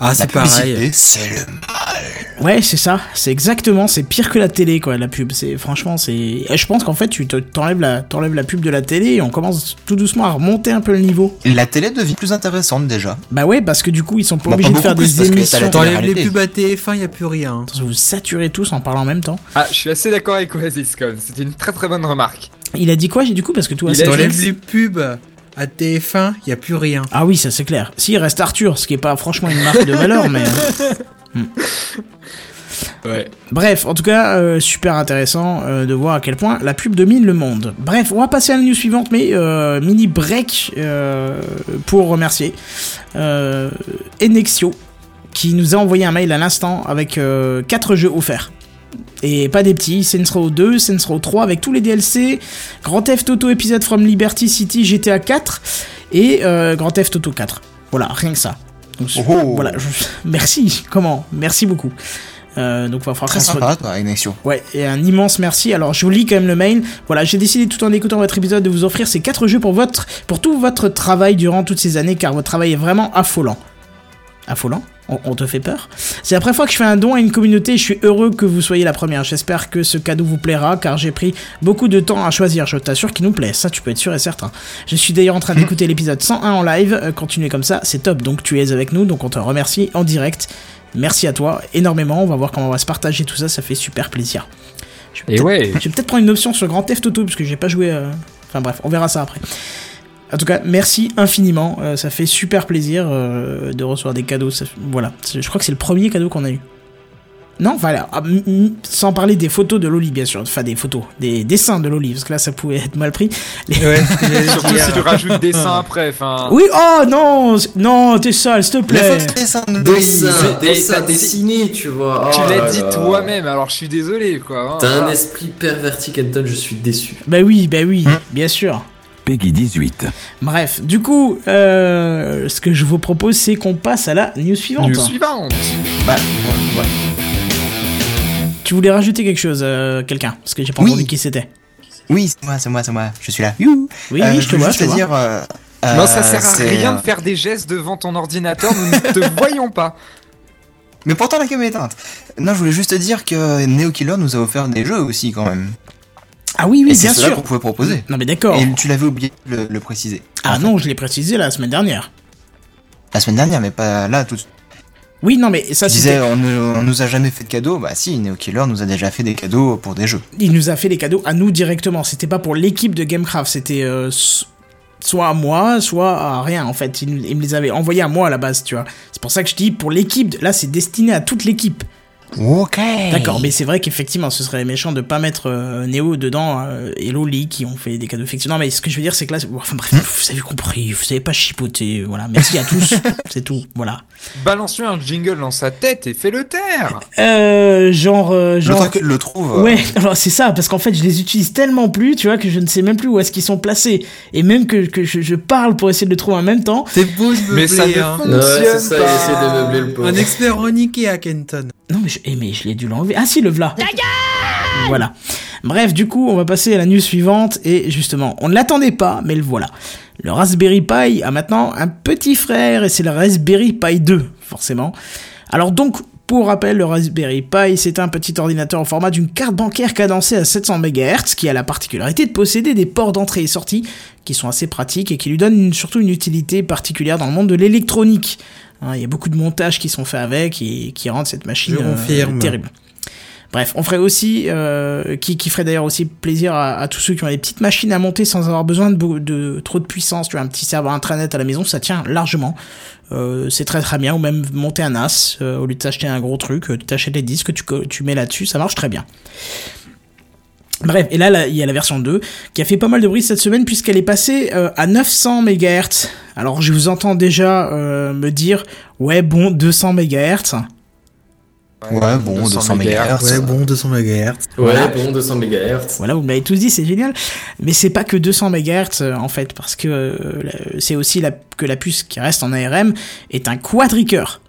Ah, c'est pareil. c'est le Ouais, c'est ça. C'est exactement. C'est pire que la télé, quoi. La pub. C'est franchement, c'est. et Je pense qu'en fait, tu te- t'enlèves la, t'enlèves la pub de la télé et on commence tout doucement à remonter un peu le niveau. La télé devient plus intéressante déjà. Bah ouais, parce que du coup, ils sont pas Bah, obligés pas de faire des émissions. T'enlèves les pubs à TF1, il n'y a plus rien. Vous saturez tous en parlant en même temps. Ah, je suis assez d'accord avec Oasis, quand même. C'était une très très bonne remarque. Il a dit quoi, j'ai du coup, parce que toi, T'enlèves les pubs à TF1, il n'y a plus rien. Ah oui, ça c'est clair. Si, il reste Arthur, ce qui est pas franchement une marque de valeur, mais. [LAUGHS] Ouais. Bref, en tout cas, euh, super intéressant euh, de voir à quel point la pub domine le monde. Bref, on va passer à la news suivante, mais euh, mini break euh, pour remercier euh, Enexio qui nous a envoyé un mail à l'instant avec 4 jeux offerts. Et pas des petits, Saints Row 2, Saints Row 3 avec tous les DLC, Grand Theft Auto épisode from Liberty City GTA 4 et euh, Grand Theft Auto 4. Voilà, rien que ça. Donc, Oh oh. Voilà, je- [LAUGHS] merci, comment? Merci beaucoup. Euh, donc, va falloir Très sympa, toi, Ignacio. Ouais, et un immense merci. Alors, je vous lis quand même le mail. Voilà, j'ai décidé tout en écoutant votre épisode de vous offrir ces quatre jeux pour votre, pour tout votre travail durant toutes ces années, car votre travail est vraiment affolant. Affolant on, on te fait peur. C'est la première fois que je fais un don à une communauté et je suis heureux que vous soyez la première. J'espère que ce cadeau vous plaira car j'ai pris beaucoup de temps à choisir. Je t'assure qu'il nous plaît, ça tu peux être sûr et certain. Je suis d'ailleurs en train [LAUGHS] d'écouter l'épisode 101 en live. Euh, continuez comme ça, c'est top. Donc tu es avec nous, donc on te remercie en direct. Merci à toi énormément. On va voir comment on va se partager tout ça, ça fait super plaisir. Je vais Et peut-être- ouais. je vais peut-être prendre une option sur Grand Theft Auto parce que j'ai pas joué. euh, Enfin bref, on verra ça après. En tout cas, merci infiniment. euh, ça fait super plaisir euh, de recevoir des cadeaux. ça- voilà, je crois que c'est le premier cadeau qu'on a eu. Non, voilà. ah, sans parler des photos de Loli, bien sûr. Enfin, des photos, des dessins de Loli, parce que là, ça pouvait être mal pris. Les- Ouais, [LAUGHS] Surtout si tu rajoutes des seins après. Enfin. Oui, oh non, non, t'es sale, s'il te plaît. photos dessins de Dessin, dessin dessiné, tu vois. Tu Oh l'as là dit toi-même, alors je suis désolé quoi. hein. T'as un esprit perverti, Kenton, je suis déçu. Bah oui, bah oui, bien sûr. Peggy 18. Bref, du coup, euh, ce que je vous propose, c'est qu'on passe à la news suivante. News suivante. Bah, ouais, ouais. Tu voulais rajouter quelque chose, euh, quelqu'un? Parce que j'ai pas Oui. entendu qui c'était. Oui, c'est moi, c'est moi, c'est moi. Je suis là. Youhou. Oui, Euh, oui, je te vois, je te vois. dire. euh, Non, ça sert à rien de faire des gestes devant ton ordinateur, nous ne te [LAUGHS] voyons pas. Mais pourtant la cam est éteinte. Non, je voulais juste te dire que Neo Killer nous a offert des jeux aussi quand même. Ah oui, oui, c'est bien sûr. qu'on pouvait proposer. Non, mais d'accord. Et tu l'avais oublié de le, le préciser. Ah non, je l'ai précisé la semaine dernière. La semaine dernière, mais pas là tout de suite. Oui, non, mais ça, c'était. on, ne- on nous a jamais fait de cadeaux. Bah si, Neo Killer nous a déjà fait des cadeaux pour des jeux. Il nous a fait les cadeaux à nous directement. C'était pas pour l'équipe de Gamecraft. C'était euh, soit à moi, soit à rien, en fait. Il, il me les avait envoyés à moi à la base, tu vois. C'est pour ça que je dis pour l'équipe. Là, c'est destiné à toute l'équipe. Ok. D'accord, mais c'est vrai qu'effectivement, ce serait méchant de pas mettre euh, Néo dedans euh, et Loli qui ont fait des cadeaux effectivement. Non, mais ce que je veux dire, c'est que là, enfin bref, vous avez compris, vous savez pas chipoter, voilà. Merci à tous, [LAUGHS] c'est tout, voilà. Balance-lui un jingle dans sa tête et fais-le taire. Euh, genre, euh, Le genre. temps que tu le trouves. euh, Ouais, [LAUGHS] alors c'est ça, parce qu'en fait, je les utilise tellement plus, tu vois, que je ne sais même plus où est-ce qu'ils sont placés. Et même que, que je, je parle pour essayer de le trouver en même temps. C'est beau de Mais ça ne hein. fonctionne Ouais, ça, pas. de meubler le pauvre. Un expert en Ikea, Kenton. Non, mais je, eh, mais je l'ai dû l'enlever. Ah si, le v'là. Voilà. Bref, du coup, on va passer à la news suivante. Et justement, on ne l'attendait pas, mais le voilà. Le Raspberry Pi a maintenant un petit frère et c'est le Raspberry Pi 2, forcément. Alors donc, pour rappel, le Raspberry Pi, c'est un petit ordinateur en format d'une carte bancaire cadencée à 700 MHz qui a la particularité de posséder des ports d'entrée et sortie qui sont assez pratiques et qui lui donnent une- surtout une utilité particulière dans le monde de l'électronique. Hein, Il y a beaucoup de montages qui sont faits avec et qui rendent cette machine euh, terrible. Bref, on ferait aussi, euh, qui, qui ferait d'ailleurs aussi plaisir à, à tous ceux qui ont des petites machines à monter sans avoir besoin de, trop de puissance. Tu vois, un petit serveur intranet à la maison, ça tient largement. Euh, c'est très très bien. Ou même monter un NAS, euh, au lieu de t'acheter un gros truc, euh, tu t'achètes les disques, tu, tu mets là-dessus, ça marche très bien. Bref, et là, là, il y a la version 2 qui a fait pas mal de bruit cette semaine puisqu'elle est passée euh, à 900 MHz. Alors je vous entends déjà euh, me dire, ouais bon, 200 MHz. Ouais, bon, 200 MHz. Ouais, bon, 200 MHz. Ouais, bon, 200 MHz. Voilà, vous me l'avez tous dit, c'est génial. Mais c'est pas que 200 MHz euh, en fait, parce que euh, c'est aussi la, que la puce qui reste en ARM est un quadricœur.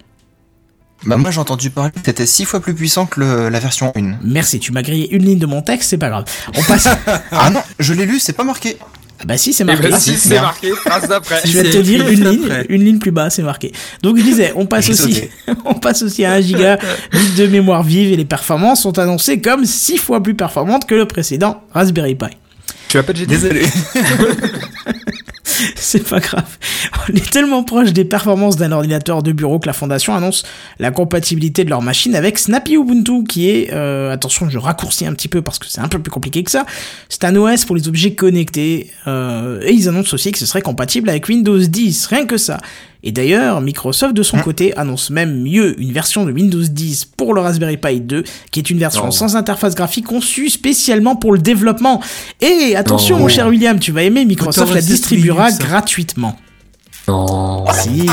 Bah moi j'ai entendu parler que c'était 6 fois plus puissant que le- la version 1. Merci, tu m'as grillé une ligne de mon texte, c'est pas grave. On passe. [LAUGHS] Ah non, je l'ai lu, c'est pas marqué. Ah bah si, c'est marqué. bah Ah, si, c'est marqué, phrase d'après. [LAUGHS] Je vais te dire une ligne, après. une ligne plus bas, c'est marqué. Donc je disais, on passe aussi, [LAUGHS] on passe aussi à 1 giga de mémoire vive et les performances sont annoncées comme 6 fois plus performantes que le précédent Raspberry Pi. Tu as pas de GD Désolé. [LAUGHS] C'est pas grave. On est tellement proche des performances d'un ordinateur de bureau que la fondation annonce la compatibilité de leur machine avec Snappy Ubuntu, qui est, euh, attention, je raccourcis un petit peu parce que c'est un peu plus compliqué que ça. C'est un OS pour les objets connectés, euh, et ils annoncent aussi que ce serait compatible avec Windows 10, rien que ça. Et d'ailleurs, Microsoft de son côté annonce même mieux une version de Windows 10 pour le Raspberry Pi 2, qui est une version sans interface graphique conçue spécialement pour le développement. Et attention, mon cher William, tu vas aimer, Microsoft la distribuera Linux, hein. gratuitement. Non. Si.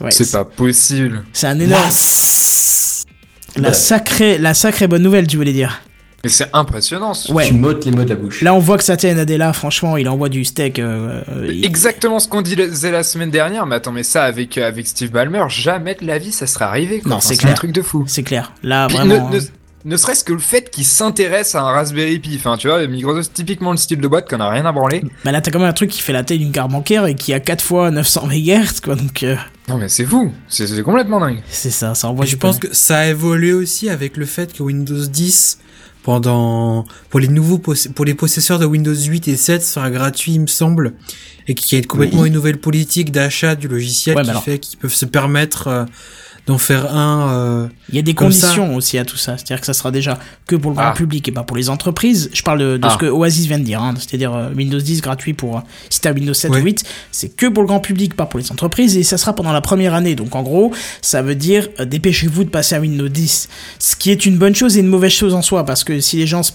Ouais, C'est pas possible. C'est un énorme. La sacrée, la sacrée bonne nouvelle, tu voulais dire. Mais c'est impressionnant. ce- Ouais. Tu m'ôtes les mots de la bouche. Là, on voit que Satya Nadella, franchement, il envoie du steak. euh, euh, il- Exactement ce qu'on disait la semaine dernière, mais attends, mais ça avec, euh, avec Steve Ballmer, jamais de la vie ça serait arrivé. Quoi. Non, Enfin, c'est un clair. truc de fou. C'est clair. Là, Puis vraiment. ne, ne- hein. ne serait-ce que le fait qu'il s'intéresse à un Raspberry Pi, enfin tu vois, Microsoft typiquement le style de boîte qu'on a rien à branler. Bah là, t'as quand même un truc qui fait la taille d'une carte bancaire et qui a 4 fois 900 MHz, quoi. Donc, euh, Non mais c'est fou, c'est complètement dingue. C'est ça, ça envoie je pense que ça a évolué aussi avec le fait que Windows 10 pendant pour les nouveaux pour les possesseurs de Windows 8 et 7 sera gratuit il me semble et qu'il y a complètement une nouvelle politique d'achat du logiciel Ouais, qui alors- fait qu'ils peuvent se permettre euh, d'en faire un euh, Il y a des ça. conditions aussi à tout ça. C'est-à-dire que ça sera déjà que pour le grand Ah. public et pas pour les entreprises. Je parle de, de Ah. ce que Oasis vient de dire. hein. C'est-à-dire euh, Windows 10 gratuit pour euh, si t'as Windows 7 Ouais. ou 8, c'est que pour le grand public, pas pour les entreprises. Et ça sera pendant la première année. Donc en gros, ça veut dire euh, dépêchez-vous de passer à Windows 10. Ce qui est une bonne chose et une mauvaise chose en soi. Parce que si les gens se,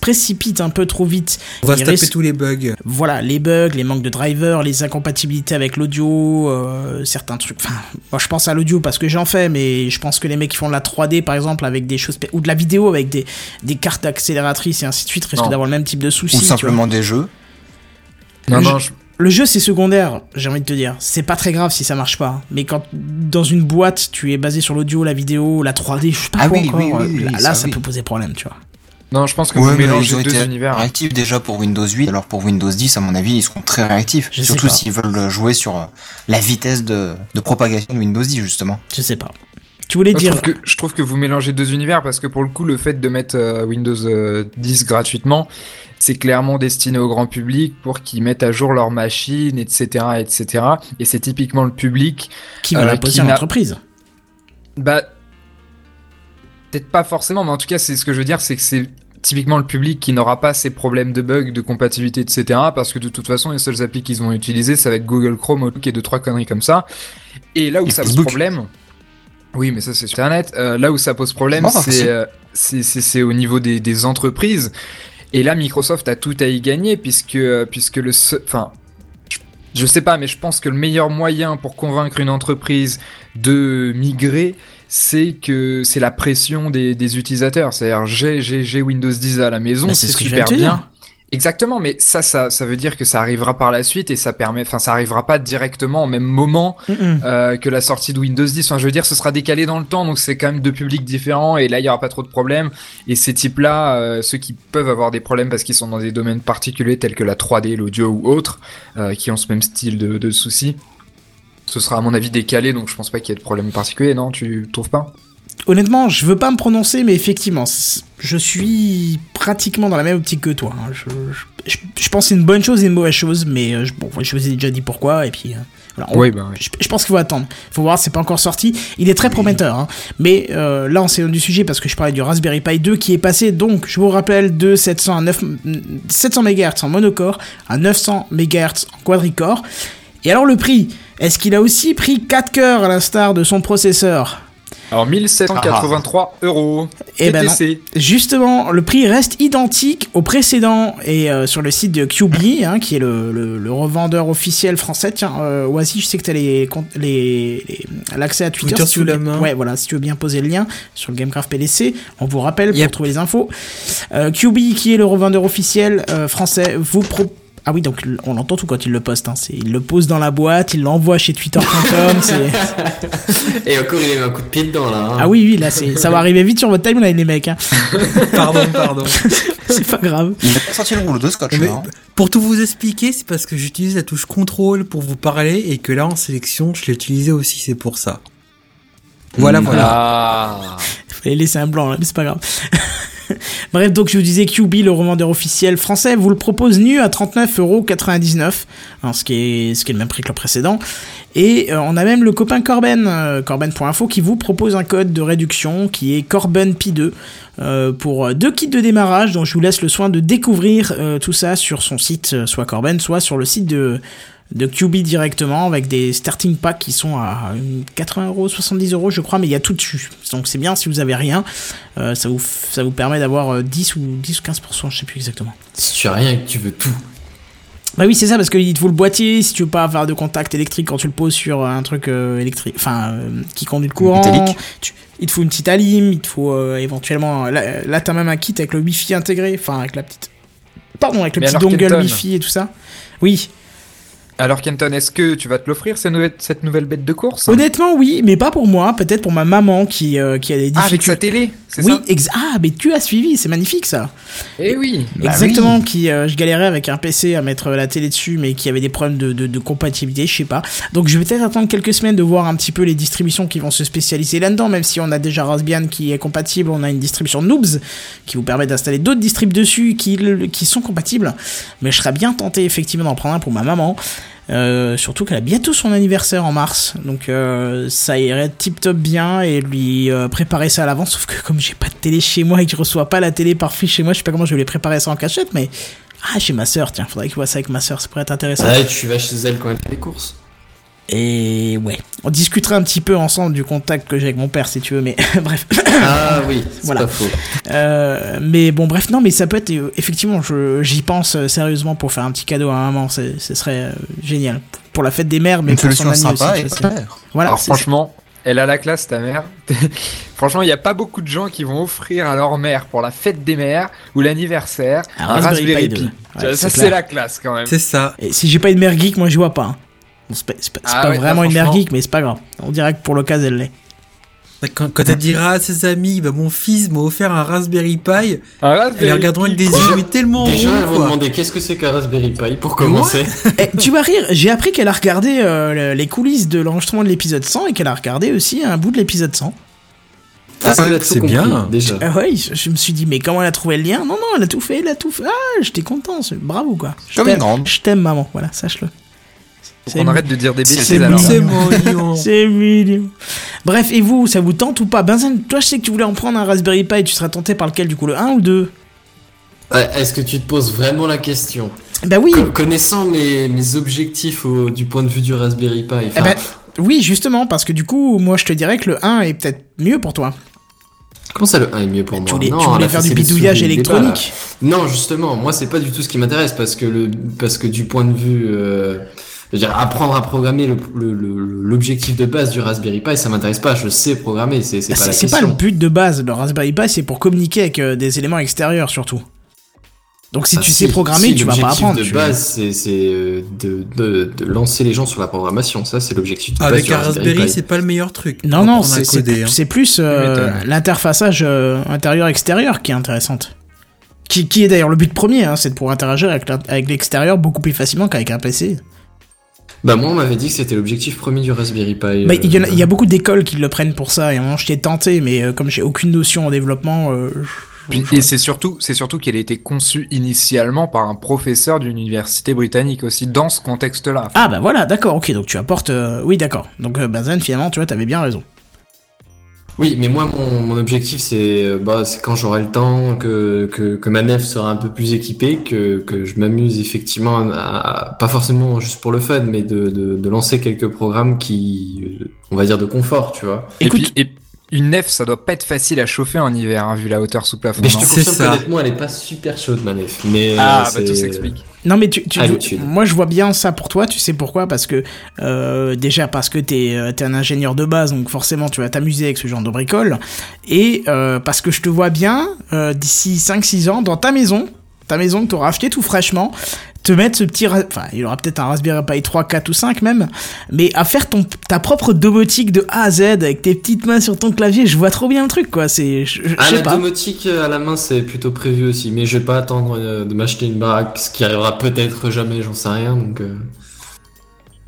précipitent un peu trop vite, on va se taper tous les bugs. voilà, les bugs, les manques de drivers, les incompatibilités avec l'audio, euh, certains trucs. Enfin, moi je pense à l'audio parce que j'en fais, mais je pense que les mecs qui font de la 3D par exemple avec des choses ou de la vidéo avec des, des cartes accélératrices et ainsi de suite risquent d'avoir le même type de soucis. Ou simplement des jeux. Non Le non, jeu- je- Le jeu c'est secondaire, j'ai envie de te dire. C'est pas très grave si ça marche pas. Mais quand dans une boîte tu es basé sur l'audio, la vidéo, la 3D, je sais pas Ah quoi oui, encore, oui, oui, oui, là, ça, là, ça oui. peut poser problème, tu vois. Non, je pense que Ouais, vous mais ils mélangez ont deux été univers. réactifs déjà pour Windows 8, alors pour Windows 10, à mon avis, ils seront très réactifs. Je sais Surtout s'ils veulent jouer sur euh, la vitesse de, de propagation de Windows 10, justement. Je sais pas. Tu voulais Moi, je, dire trouve que, je trouve que vous mélangez deux univers parce que pour le coup, le fait de mettre euh, Windows euh, 10 gratuitement, c'est clairement destiné au grand public pour qu'ils mettent à jour leur machine, etc., etc. Et c'est typiquement le public. qui va euh, l'imposer qui à l'entreprise Bah, peut-être pas forcément, mais en tout cas, c'est ce que je veux dire, c'est que c'est typiquement le public qui n'aura pas ces problèmes de bugs, de compatibilité, etc. Parce que de toute façon, les seules applis qu'ils vont utiliser, ça va être Google Chrome, Outlook et deux trois conneries comme ça. Et là où ça pose problème, oui, mais ça c'est sur Internet. Euh, là où ça pose problème, Oh, c'est- euh, c'est c'est- au niveau des, des entreprises. Et là, Microsoft a tout à y gagner puisque euh, puisque le, enfin, je sais pas, mais je pense que le meilleur moyen pour convaincre une entreprise de migrer, c'est que c'est la pression des, des utilisateurs. C'est-à-dire, j'ai Windows 10 à la maison, Bah, c'est ce super bien. Exactement, mais ça, ça, ça veut dire que ça arrivera par la suite et ça permet, enfin, ça arrivera pas directement au même moment Mm-mm. euh, que la sortie de Windows 10. Enfin, je veux dire, ce sera décalé dans le temps, donc c'est quand même deux publics différents et là, il y aura pas trop de problèmes. Et ces types-là, euh, ceux qui peuvent avoir des problèmes parce qu'ils sont dans des domaines particuliers tels que la 3D, l'audio ou autres, euh, qui ont ce même style de, de soucis, ce sera à mon avis décalé, donc je pense pas qu'il y ait de problème particulier, non? Tu trouves pas? Honnêtement, je veux pas me prononcer, mais effectivement, je suis pratiquement dans la même optique que toi. hein. Je, je- je- je pense que c'est une bonne chose et une mauvaise chose, mais euh, je, bon, je vous ai déjà dit pourquoi, et puis euh, voilà. On- bah Je, je pense qu'il faut attendre. faut voir, c'est pas encore sorti. Il est très prometteur, hein. mais euh, là on s'éloigne du sujet parce que je parlais du Raspberry Pi 2 qui est passé, donc je vous rappelle, de 700 à 9, 700 MHz en monocore à 900 MHz en quadricore. Et alors le prix, est-ce qu'il a aussi pris 4 cœurs à l'instar de son processeur Alors 1783 euros. Eh ben non. Justement, le prix reste identique au précédent et euh, sur le site de QB, hein, qui est le, le- le revendeur officiel français. Tiens, euh, Oasis, je sais que tu as les, les, les- l'accès à Twitter. Twitter si tu sous veux la bien- main. Ouais, voilà, si tu veux bien poser le lien sur le Gamecraft PDC, on vous rappelle pour Yep. trouver les infos. Euh, QB, qui est le revendeur officiel euh, français, vous propose. Ah oui, donc on l'entend tout quand il le poste. Hein. C'est, il le pose dans la boîte, il l'envoie chez twitter.com. [LAUGHS] c'est... Et encore, il a eu un coup de pied dedans, là. hein. Ah oui, oui, là, c'est, ça va arriver vite sur votre timeline, les mecs. Hein. [LAUGHS] Pardon, pardon. [LAUGHS] c'est pas grave. Il a pas sorti le rouleau de scotch, là, hein. pour tout vous expliquer, c'est parce que j'utilise la touche contrôle pour vous parler et que là en sélection, je l'ai utilisé aussi, c'est pour ça. Voilà, voilà. Ah. fallait laisser un blanc là, mais c'est pas grave. [LAUGHS] Bref, donc je vous disais QB, le revendeur officiel français, vous le propose nu à 39,99€, hein, ce qui est ce qui est le même prix que le précédent. Et euh, on a même le copain Corben, euh, Corben.info, qui vous propose un code de réduction qui est Corben Pi 2 euh, pour deux kits de démarrage. Donc je vous laisse le soin de découvrir tout ça sur son site, soit Corben, soit sur le site de de QB directement avec des starting packs qui sont à 80 euros, 70 euros je crois, mais il y a tout dessus. Donc c'est bien si vous avez rien, euh, ça, vous, ça vous permet d'avoir euh, 10 ou 10 ou 15%, je sais plus exactement. Si tu as rien et que tu veux tout. Bah oui, c'est ça, parce qu'il te faut le boîtier, si tu veux pas avoir de contact électrique quand tu le poses sur un truc euh, électrique, enfin, euh, qui conduit le courant. Tu- il te faut une petite alim, il te faut euh, éventuellement. Là, là t'as même un kit avec le Wi-Fi intégré, enfin, avec la petite. Pardon, avec le Mais petit dongle Wi-Fi et tout ça. Oui, Alors Kenton, est-ce que tu vas te l'offrir cette nouvelle, cette nouvelle bête de course? Honnêtement, oui, mais pas pour moi, peut-être pour ma maman qui, euh, qui a des Ah, avec difficultés. sa télé c'est Oui, ça? ex- ah, mais tu as suivi, c'est magnifique ça. Eh oui. Bah Exactement, qui euh, je galérais avec un PC à mettre la télé dessus, mais qui avait des problèmes de, de, de compatibilité, je sais pas. Donc je vais peut-être attendre quelques semaines de voir un petit peu les distributions qui vont se spécialiser là-dedans, même si on a déjà Raspbian qui est compatible, on a une distribution Noobs qui vous permet d'installer d'autres distribs dessus qui, qui sont compatibles. Mais je serais bien tenté effectivement d'en prendre un pour ma maman. Euh, surtout qu'elle a bientôt son anniversaire en mars, donc euh, ça irait tip top bien et lui euh, préparer ça à l'avance. Sauf que comme j'ai pas de télé chez moi et que je reçois pas la télé par fiche chez moi, je sais pas comment je vais lui préparer ça en cachette, mais ah chez ma soeur, tiens, faudrait qu'il voit ça avec ma soeur, ça pourrait être intéressant. Ouais, tu vas chez elle quand elle les courses. Et ouais, on discutera un petit peu ensemble du contact que j'ai avec mon père si tu veux, mais [COUGHS] bref. Ah oui, c'est Voilà. pas faux. Euh, mais bon, bref, non, mais ça peut être euh, effectivement, je- j'y pense euh, sérieusement pour faire un petit cadeau à maman, c'est- ce serait euh, génial pour la fête des mères, mais Une pour solution son sympa aussi, et. Voilà, Alors c'est ça. franchement, elle a la classe ta mère. [LAUGHS] franchement, il n'y a pas beaucoup de gens qui vont offrir à leur mère pour la fête des mères ou l'anniversaire Un un Raspberry Pi Ouais, ça c'est la classe quand même. C'est ça. Et si j'ai pas une mère geek, moi je vois pas. hein. C'est pas, c'est pas- c'est Ah pas ouais, vraiment une mère geek, mais c'est pas grave. On dirait que pour l'occasion elle l'est. Quand, quand elle dira à ses amis, bah, mon fils m'a offert un Raspberry Pi, elles Raspberry regarderont avec des yeux mais tellement Déjà, elles vont demander qu'est-ce que c'est qu'un Raspberry Pi pour commencer. [LAUGHS] Eh, tu vas rire, j'ai appris qu'elle a regardé euh, le- les coulisses de l'enregistrement de l'épisode 100 et qu'elle a regardé aussi un bout de l'épisode 100. Ah, ça, elle a tout c'est bien. Déjà. Ah ouais, je, je me suis dit, mais comment elle a trouvé le lien? Non, non, elle a tout fait, elle a tout fait. Ah, j'étais content, c'est- bravo quoi. Je Comme une t'aime, grande. Je t'aime, maman, voilà, sache-le. Faut qu'on arrête de dire des bêtises c'est alors. C'est mignon. [LAUGHS] C'est mignon. Bref, et vous, ça vous tente ou pas? Benzen, toi, je sais que tu voulais en prendre un Raspberry Pi, tu serais tenté par lequel du coup, le 1 ou 2 Ouais, Est-ce que tu te poses vraiment la question? Bah oui, Co- Connaissant mes, mes objectifs au- du point de vue du Raspberry Pi, Eh ben, oui, justement, parce que du coup, moi, je te dirais que le 1 est peut-être mieux pour toi. comment ça le 1 est mieux pour moi? tu voulais, Non, tu elle voulais a faire du bidouillage le débat, électronique? Non, justement, moi c'est pas du tout ce qui m'intéresse parce que le parce que du point de vue euh, je veux dire apprendre à programmer le- le- le- l'objectif de base du Raspberry Pi, ça m'intéresse pas, je sais programmer, c'est c'est pas la C'est c'est pas le but de base. Le Raspberry Pi, c'est pour communiquer avec euh, des éléments extérieurs surtout. Donc si Ah, tu sais programmer, si, tu vas pas l'objectif apprendre. de tu- base, c'est euh, de, de, de lancer les gens sur la programmation. Ça, c'est l'objectif de base Avec un Raspberry c'est pas le meilleur truc. Non, non, c'est hein. c'est plus euh, l'interfaçage euh, intérieur-extérieur qui est intéressante. Qui, qui est d'ailleurs le but premier, hein, c'est de pouvoir interagir avec l'extérieur beaucoup plus facilement qu'avec un PC. Bah moi, on m'avait dit que c'était l'objectif premier du Raspberry Pi. Bah, euh, il y, en a- il y a beaucoup d'écoles qui le prennent pour ça, et à un moment j'étais tenté, mais euh, comme j'ai aucune notion en développement, euh, je- Puis- et c'est surtout, c'est surtout qu'elle a été conçue initialement par un professeur d'une université britannique aussi dans ce contexte-là. Ah bah voilà, d'accord, ok, donc tu apportes... euh, Oui, d'accord. Donc euh, Benzen, finalement, tu vois, t'avais bien raison. Oui, mais moi, mon, mon objectif, c'est euh, bah, c'est quand j'aurai le temps, que, que, que ma nef sera un peu plus équipée, que, que je m'amuse effectivement, à, à- pas forcément juste pour le fun, mais de, de, de lancer quelques programmes qui, euh, on va dire, de confort, tu vois. Et Écoute- puis, et une nef, ça doit pas être facile à chauffer en hiver, hein, vu la hauteur sous plafond. Mais je te confirme qu'honnêtement, elle est pas super chaude, ma nef. Mais, Ah, euh, bah c'est- tout s'explique. Non mais tu, moi je vois bien ça pour toi, tu sais pourquoi? Parce que euh, déjà parce que t'es euh, t'es un ingénieur de base, donc forcément tu vas t'amuser avec ce genre de bricole, et euh, parce que je te vois bien euh, d'ici 5-6 ans dans ta maison, ta maison que t'auras acheté tout fraîchement, te mettre ce petit, enfin il y aura peut-être un Raspberry Pi 3, 4 ou 5 même, mais à faire ton ta propre domotique de A à Z avec tes petites mains sur ton clavier, je vois trop bien le truc quoi, c'est, je je Ah, sais la pas. domotique euh, à la main, c'est plutôt prévu aussi, mais je vais pas attendre euh, de m'acheter une baraque, ce qui arrivera peut-être jamais, j'en sais rien, donc... euh,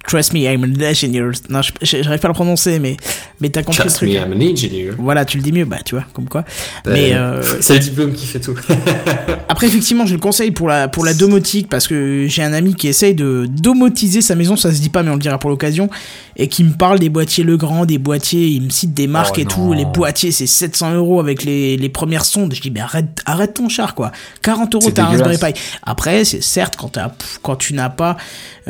Trust me, I'm an engineer. Non, j'arrive pas à le prononcer, mais mais t'as compris Trust le me, truc. I'm an engineer. Voilà, tu le dis mieux, bah tu vois, comme quoi. Mais Euh, C'est le diplôme qui fait tout. [LAUGHS] après, effectivement, je le conseille pour la, pour la domotique parce que j'ai un ami qui essaye de domotiser sa maison, ça se dit pas, mais on le dira pour l'occasion, et qui me parle des boîtiers Legrand, des boîtiers, il me cite des marques Oh et tout. Les boîtiers, c'est 700 euros avec les, les premières sondes. Je dis, mais arrête, arrête ton char, quoi. 40 euros, t'as un. Raspberry Pi. Après, c'est certes, quand, t'as- quand tu n'as pas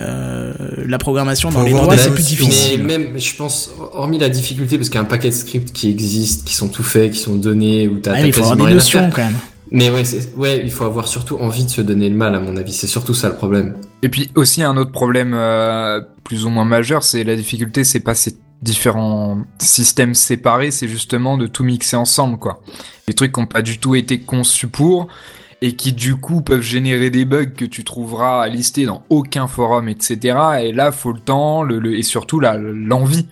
euh, la programmation dans les des c'est plus difficile. Mais même, je pense, hormis la difficulté, parce qu'il y a un paquet de scripts qui existent, qui sont tout faits, qui sont donnés, où t'as Ah, il faut avoir des notions faire. quand même. Mais ouais, c'est- ouais, il faut avoir surtout envie de se donner le mal, à mon avis. C'est surtout ça le problème. Et puis aussi un autre problème euh, plus ou moins majeur, c'est la difficulté, c'est pas ces différents systèmes séparés, c'est justement de tout mixer ensemble, quoi. Des trucs qui n'ont pas du tout été conçus pour et qui du coup peuvent générer des bugs que tu trouveras listés dans aucun forum, etc. Et là, faut le temps, le, le- et surtout la- l'envie.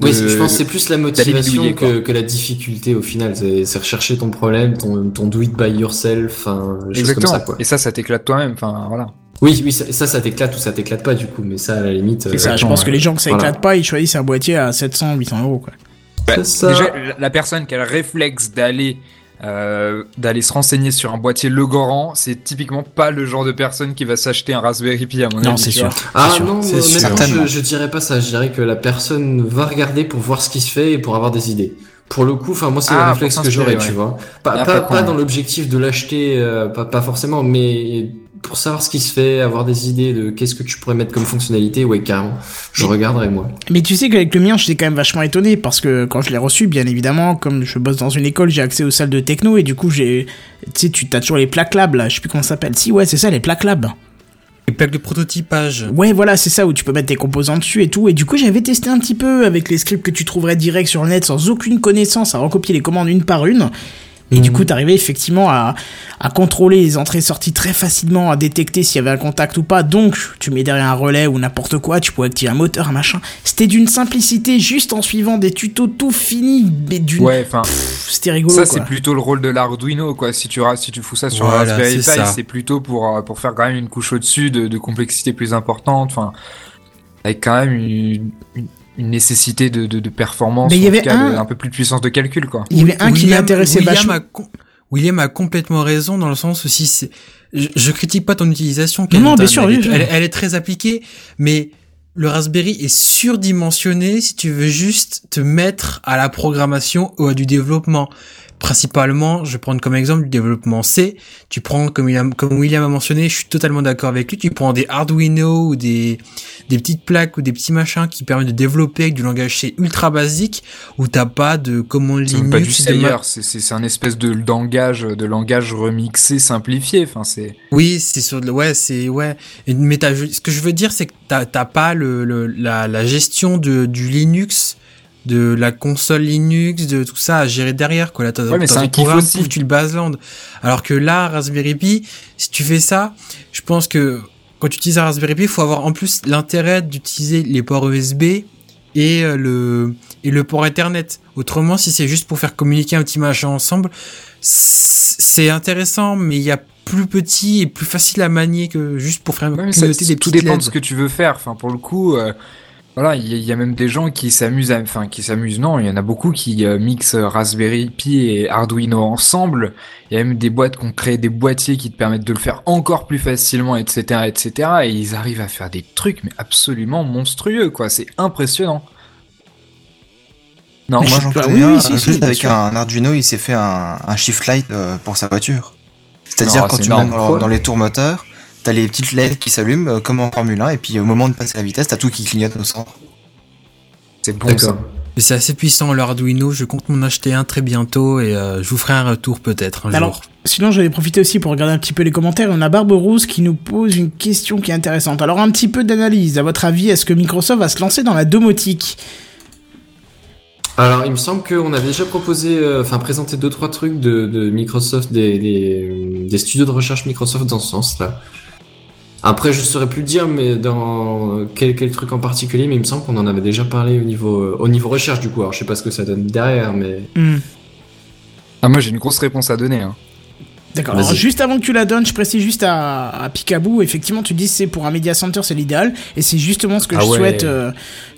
Oui, je pense que c'est plus la motivation que, que la difficulté au final. C'est rechercher ton problème, ton, ton do it by yourself, enfin, comme Exactement. ça, quoi. Et ça, ça t'éclate toi-même. Enfin, voilà. Oui, oui, ça, ça, ça t'éclate ou ça t'éclate pas, du coup, mais ça, à la limite. C'est ça, je pense que les gens que ça Voilà. éclate pas, ils choisissent un boîtier à 700, 800 euros, quoi. Ça. Déjà, la- la personne qui a le réflexe d'aller euh, d'aller se renseigner sur un boîtier Legoran, c'est typiquement pas le genre de personne qui va s'acheter un Raspberry Pi à mon avis. Non, c'est sûr. Ah sûr, non, c'est honnêtement, sûr. Certainement. je, je dirais pas ça. Je dirais que la personne va regarder pour voir ce qui se fait et pour avoir des idées. Pour le coup, enfin moi c'est Ah, le réflexe pour que j'aurais, tu vois. Pas, Ah, pas, pas pas con, dans l'objectif de l'acheter, euh, pas, pas forcément, mais pour savoir ce qui se fait, avoir des idées de qu'est-ce que tu pourrais mettre comme fonctionnalité, ouais carrément. Je regarderai moi. Mais tu sais qu'avec le mien, j'étais quand même vachement étonné parce que quand je l'ai reçu, bien évidemment, comme je bosse dans une école, j'ai accès aux salles de techno et du coup, j'ai. Tu sais, tu as toujours les plaques lab là, je sais plus comment ça s'appelle. Si, ouais, c'est ça, les plaques lab. Les plaques de prototypage. Ouais, voilà, c'est ça où tu peux mettre tes composants dessus et tout. Et du coup, j'avais testé un petit peu avec les scripts que tu trouverais direct sur le net sans aucune connaissance à recopier les commandes une par une. Et du coup, t'arrivais effectivement à, à contrôler les entrées-sorties très facilement, à détecter s'il y avait un contact ou pas. Donc, tu mets derrière un relais ou n'importe quoi, tu pouvais activer un moteur, un machin. C'était d'une simplicité, juste en suivant des tutos tout finis, mais d'une... Ouais, enfin, C'était rigolo, ça quoi. c'est plutôt le rôle de l'Arduino, quoi. Si tu, si tu fous ça sur Voilà, un Raspberry c'est Pi, c'est plutôt pour, euh, pour faire quand même une couche au-dessus de, de complexité plus importante. Enfin, avec quand même une, une, une nécessité de, de, de performance, Mais il y avait de- un- un peu plus de puissance de calcul, quoi. Il y avait un qui William- m'intéressait William vachement. a com- William a complètement raison dans le sens aussi, c'est, je, je critique pas ton utilisation. Non, bien sûr, elle, oui, est, oui. elle, elle est très appliquée, mais le Raspberry est surdimensionné si tu veux juste te mettre à la programmation ou à du développement. Principalement, je vais prendre comme exemple du développement C. Tu prends, comme, il a- comme William a mentionné, je suis totalement d'accord avec lui, tu prends des Arduino ou des, des petites plaques ou des petits machins qui permettent de développer avec du langage C ultra basique où t'as pas de commande C'est même pas du Linux, ma- Sayer, c'est c'est- c'est un espèce de langage, de langage remixé, simplifié. Enfin, c'est. Oui, c'est sur ouais, c'est, ouais. Mais t'as- ce que je veux dire, c'est que t'as, t'as pas le, le- la, la gestion de, du Linux, de la console Linux, de tout ça à gérer derrière, quoi. Là, t'as, Ouais, mais c'est un kiff programme, aussi. pouf, tu le baselandes. Alors que là, Raspberry Pi, si tu fais ça, je pense que quand tu utilises un Raspberry Pi, il faut avoir en plus l'intérêt d'utiliser les ports USB et euh, le, et le port Ethernet. Autrement, si c'est juste pour faire communiquer un petit machin ensemble, c'est intéressant, mais il y a plus petit et plus facile à manier que juste pour faire Ouais, ça- des tout dépend LED. de ce que tu veux faire. Enfin, pour le coup, euh, voilà, il y, a- il y a même des gens qui s'amusent, enfin, qui s'amusent. Non, il y en a beaucoup qui euh, mixent Raspberry Pi et Arduino ensemble. Il y a même des boîtes qui ont créé des boîtiers qui te permettent de le faire encore plus facilement, etc., etc. Et ils arrivent à faire des trucs, mais absolument monstrueux, quoi. C'est impressionnant. Non, Mais Moi je- j'en connais oui, un, oui, si, si, avec un Arduino, il s'est fait un, un shift light euh, pour sa voiture. C'est-à-dire quand tu mets dans, dans les tours moteurs, t'as les petites LED qui s'allument euh, comme en Formule 1, et puis au moment de passer la vitesse, t'as tout qui clignote au centre. c'est bon ça. C'est assez puissant l'Arduino, je compte m'en acheter un très bientôt et euh, je vous ferai un retour peut-être un Alors, jour. sinon, j'avais profité aussi pour regarder un petit peu les commentaires. On a Barberousse qui nous pose une question qui est intéressante. Alors, un petit peu d'analyse. À votre avis, est-ce que Microsoft va se lancer dans la domotique? Alors, il me semble qu'on avait déjà proposé, euh, enfin présenté deux trois trucs de, de Microsoft, des, des, des studios de recherche Microsoft dans ce sens-là. Après, je saurais plus dire, mais dans quel, quel truc en particulier, mais il me semble qu'on en avait déjà parlé au niveau euh, au niveau recherche du coup. Alors, je sais pas ce que ça donne derrière, mais Hmm. Ah, moi, j'ai une grosse réponse à donner. Hein. D'accord. Alors, juste avant que tu la donnes, je précise juste à, à Picaboo, effectivement, tu dis c'est pour un media center, c'est l'idéal, et c'est justement ce que Ah je ouais. souhaite, euh,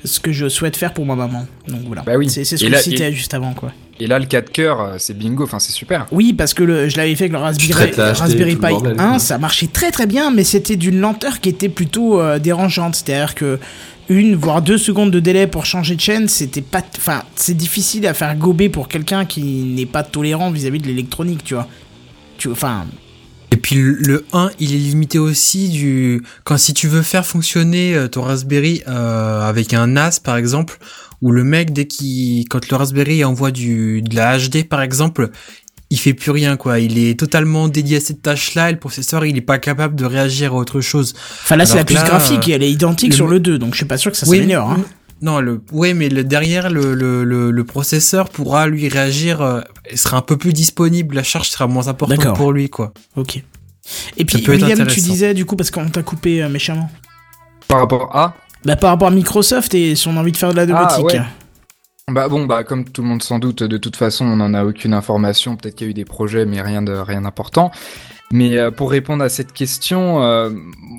ce que je souhaite faire pour ma maman. Donc voilà. Bah oui. C'est c'est ce Et que là- je citais et- juste avant, quoi. Et là, le 4 cœur, euh, c'est bingo. Enfin, c'est super. Oui, parce que le, je l'avais fait avec le Raspberry, Pi bordel, 1, quoi. ça marchait très très bien, mais c'était d'une lenteur qui était plutôt euh, dérangeante. C'est-à-dire que une voire deux secondes de délai pour changer de chaîne, c'était pas, enfin, c'est difficile à faire gober pour quelqu'un qui n'est pas tolérant vis-à-vis de l'électronique, tu vois. Tu, enfin, Et puis le- le 1, il est limité aussi du quand si tu veux faire fonctionner euh, ton Raspberry euh, avec un NAS par exemple, où le mec dès qu'il quand le Raspberry envoie du de la HD par exemple, il fait plus rien quoi. Il est totalement dédié à cette tâche-là. Et le processeur, il est pas capable de réagir à autre chose. enfin là c'est la puce graphique et elle est identique le- sur le 2, donc je suis pas sûr que ça Oui, s'améliore. Hein. Non, le, ouais, mais le, derrière, le, le, le, le processeur pourra lui réagir, euh, il sera un peu plus disponible, la charge sera moins importante D'accord. pour lui, quoi. Ok. Et puis peut être William, tu intéressant. disais du coup parce qu'on t'a coupé euh, méchamment. Par rapport à. Bah par rapport à Microsoft et son envie de faire de la domotique. Ah, ouais. Bah bon, bah comme tout le monde sans doute, de toute façon, on n'en a aucune information. Peut-être qu'il y a eu des projets, mais rien de rien d'important. Mais euh, pour répondre à cette question, euh,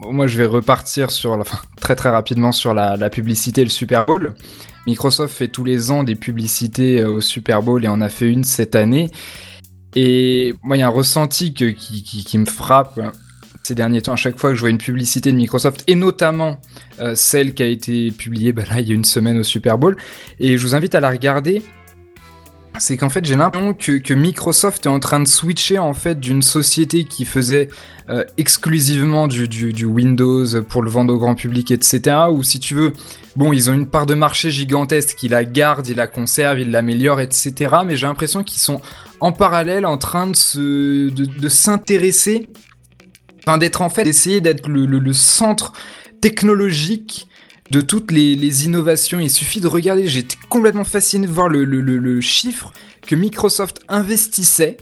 moi je vais repartir sur, enfin, [LAUGHS] très très rapidement sur la, publicité et le Super Bowl. Microsoft fait tous les ans des publicités euh, au Super Bowl et en a fait une cette année. Et moi, il y a un ressenti qui, me frappe euh, ces derniers temps à chaque fois que je vois une publicité de Microsoft et notamment celle qui a été publiée bah là il y a une semaine au Super Bowl et je vous invite à la regarder c'est qu'en fait j'ai l'impression que, Microsoft est en train de switcher en fait d'une société qui faisait euh, exclusivement du, Windows pour le vendre au grand public etc ou si tu veux bon ils ont une part de marché gigantesque ils la gardent ils la conservent ils l'améliorent etc mais j'ai l'impression qu'ils sont en parallèle en train de se de, s'intéresser enfin d'être en fait d'essayer d'être le centre technologique de toutes les, les, innovations. Il suffit de regarder, j'étais complètement fasciné de voir le, le, le, chiffre que Microsoft investissait.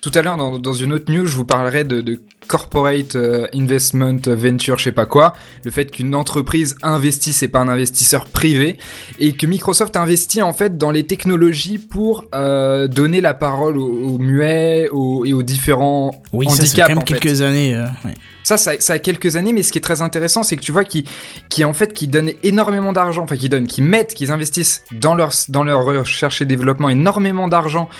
Tout à l'heure, dans, dans, une autre news, je vous parlerai de, de Corporate euh, Investment Venture, je sais pas quoi. Le fait qu'une entreprise investisse et pas un investisseur privé. Et que Microsoft investit en fait dans les technologies pour euh, donner la parole aux, aux muets aux, et aux différents oui, handicaps. ça fait quand même en fait. quelques années. Euh, ouais. Ça, ça, a quelques années, mais ce qui est très intéressant, c'est que tu vois qui, qui en fait, donnent énormément d'argent, enfin, qui qui mettent, qui investissent dans leur, dans leur recherche et développement énormément d'argent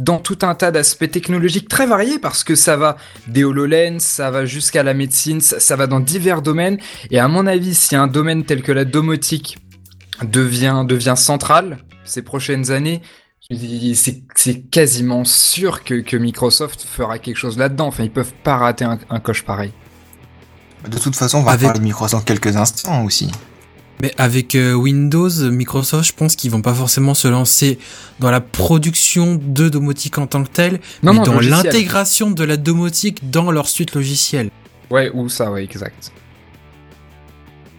dans tout un tas d'aspects technologiques très variés, parce que ça va des HoloLens, ça va jusqu'à la médecine, ça, va dans divers domaines. Et à mon avis, si un domaine tel que la domotique devient, devient central ces prochaines années, c'est quasiment sûr que, que, Microsoft fera quelque chose là-dedans. Enfin, ils peuvent pas rater un, un coche pareil. De toute façon, on va avec... parler de Microsoft quelques instants aussi. Mais avec euh, Windows, Microsoft, je pense qu'ils vont pas forcément se lancer dans la production de domotique en tant que telle, non, mais non, dans l'intégration de la domotique dans leur suite logicielle. Ouais, ou ça, ouais, exact.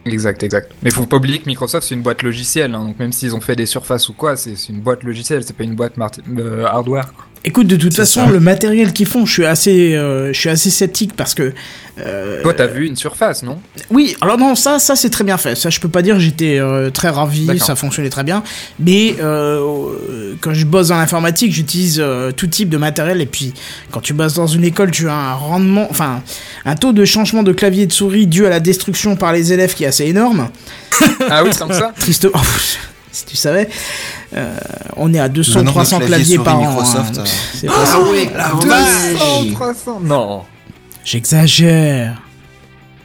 Exact, exact. Mais faut pas oublier que Microsoft c'est une boîte logicielle, hein, donc même s'ils ont fait des surfaces ou quoi, c'est une boîte logicielle, c'est pas une boîte euh, hardware. Quoi. Écoute, de toute façon, ça. le matériel qu'ils font, je suis assez, euh, je suis assez sceptique parce que. Euh, Toi, t'as vu une surface, non? Oui, alors non, ça, ça c'est très bien fait. Ça, je peux pas dire, j'étais euh, très ravi, ça fonctionnait très bien. Mais euh, quand je bosse dans l'informatique, j'utilise euh, tout type de matériel. Et puis, quand tu bosses dans une école, tu as un rendement, enfin, un taux de changement de clavier et de souris dû à la destruction par les élèves qui est assez énorme. ah oui, comme ça? [LAUGHS] Tristement. [LAUGHS] si tu savais. Euh, on est à 200-300 claviers par an. Microsoft, hein, euh... ah oui, la 200, 300 Non. J'exagère.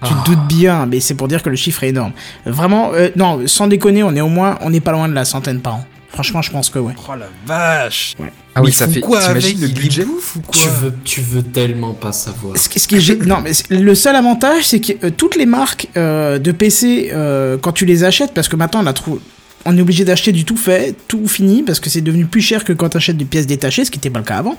Tu te doutes bien, mais c'est pour dire que le chiffre est énorme. Vraiment, euh, non, sans déconner, on est au moins, on n'est pas loin de la centaine par an. Franchement, je pense que ouais. Oh la vache. Ouais. Ah oui, ça fait quoi avec le budget ou quoi tu veux, tu veux tellement pas savoir. Ce, ce qui est, non, mais le seul avantage, c'est que euh, toutes les marques euh, de PC, euh, quand tu les achètes, parce que maintenant on a trouvé, on est obligé d'acheter du tout fait, tout fini, parce que c'est devenu plus cher que quand tu achètes des pièces détachées, ce qui n'était pas le cas avant.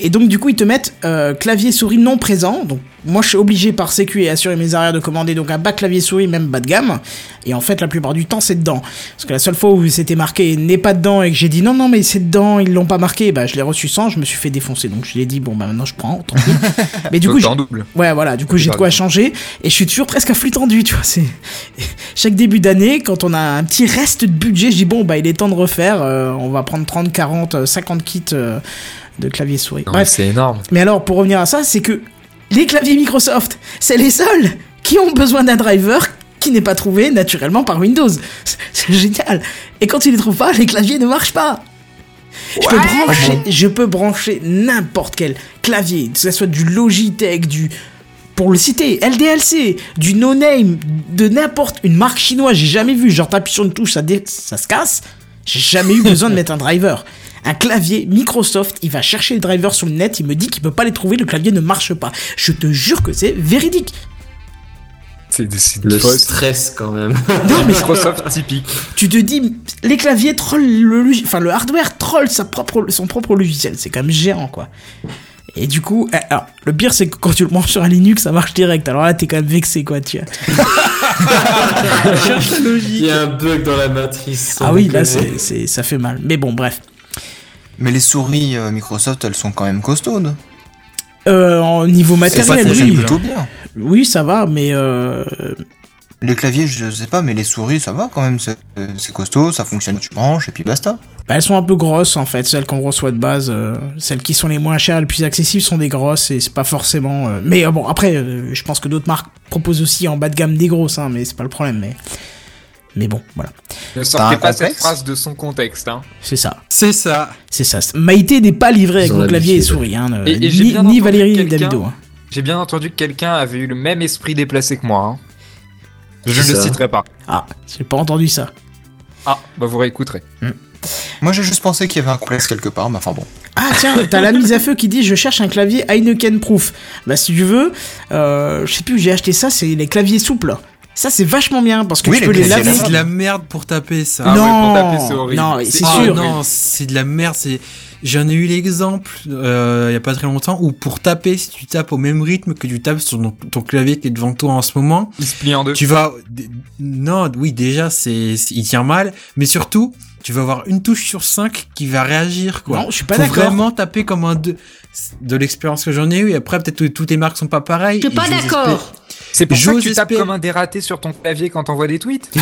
Et donc, du coup, ils te mettent euh, clavier souris non présent. Donc, moi, je suis obligé par sécu et assurer mes arrières de commander donc un bas clavier souris, même bas de gamme. Et en fait, la plupart du temps, c'est dedans. Parce que la seule fois où c'était marqué n'est pas dedans et que j'ai dit non, non, mais c'est dedans, ils l'ont pas marqué, bah, je l'ai reçu sans, je me suis fait défoncer. Donc, je l'ai dit, bon, bah, maintenant, je prends, tant pis. [LAUGHS] mais du coup, double. ouais, voilà, du coup, j'ai de quoi changer. Et je suis toujours presque à flux tendu, tu vois. C'est [LAUGHS] chaque début d'année, quand on a un petit reste de budget, je dis bon, bah, il est temps de refaire. Euh, on va prendre 30, 40, 50 kits euh, de clavier souris. Non, Bref. C'est énorme. Mais alors, pour revenir à ça, c'est que les claviers Microsoft, c'est les seuls qui ont besoin d'un driver qui n'est pas trouvé naturellement par Windows. C'est génial. Et quand ils les trouvent pas, les claviers ne marchent pas. Je peux brancher, je peux brancher n'importe quel clavier, que ce soit du Logitech, du pour le citer, LDLC, du no-name, de n'importe une marque chinoise, j'ai jamais vu, genre t'appuies sur une touche, ça, dé... ça se casse. J'ai jamais eu besoin de mettre un driver. Un clavier Microsoft, il va chercher les drivers sur le net, il me dit qu'il peut pas les trouver, le clavier ne marche pas. Je te jure que c'est véridique. C'est le stress quand même. Non, mais [LAUGHS] Microsoft typique. Tu te dis, les claviers trollent le, enfin le hardware troll sa propre, son propre logiciel. C'est quand même géant quoi. Et du coup, alors, le pire c'est que quand tu le branches sur un Linux, ça marche direct. Alors là, t'es quand même vexé quoi, tu [LAUGHS] cherche la logique. Il y a un bug dans la matrice. Ah oui, là, c'est, c'est, ça fait mal. Mais bon, bref. Mais les souris euh, Microsoft, elles sont quand même costaudes. Euh, en niveau matériel, ça oui. plutôt bien. Oui, ça va, mais euh... Les claviers, je sais pas, mais les souris, ça va quand même. C'est c'est costaud, ça fonctionne, tu branches et puis basta. Bah, elles sont un peu grosses en fait, celles qu'on reçoit de base. euh, celles qui sont les moins chères, les plus accessibles sont des grosses et c'est pas forcément. euh, Mais euh, bon, après, euh, je pense que d'autres marques proposent aussi en bas de gamme des grosses, hein, mais c'est pas le problème. Mais, mais bon, voilà, Ne sortez pas cette phrase de son contexte. Hein. c'est ça. C'est ça. C'est ça. Maïté n'est pas livrée avec mon clavier et souris, hein, Et- et j'ai ni, bien ni entendu Valérie Davido. hein. J'ai bien entendu que quelqu'un avait eu le même esprit déplacé que moi. hein. Je ne le citerai pas. Ah, j'ai pas entendu ça. Ah, bah vous réécouterez. Moi, j'ai juste pensé qu'il y avait un complexe quelque part, mais enfin bon. Ah tiens, t'as la mise à feu qui dit je cherche un clavier Heineken Proof. Bah si tu veux, euh, je sais plus où j'ai acheté ça, c'est les claviers souples. Ça c'est vachement bien parce que Oui, tu les peux les laver. C'est de la merde pour taper ça. Ah ouais, non, pour taper, c'est horrible. non, C'est Ah sûr. non, c'est de la merde. C'est j'en ai eu l'exemple euh, il y a pas très longtemps où pour taper, si tu tapes au même rythme que tu tapes sur ton, ton clavier qui est devant toi en ce moment, Il se plie en deux. tu vas non, oui déjà c'est il tient mal, mais surtout tu vas avoir une touche sur 5 qui va réagir quoi. Non, je suis pas Faut d'accord. vraiment taper comme un deux de l'expérience que j'en ai eu et après peut-être que toutes les marques sont pas pareilles. Je suis pas d'accord. C'est pour ça que tu tapes espérer- comme un dératé sur ton clavier quand t'envoies des tweets. [LAUGHS]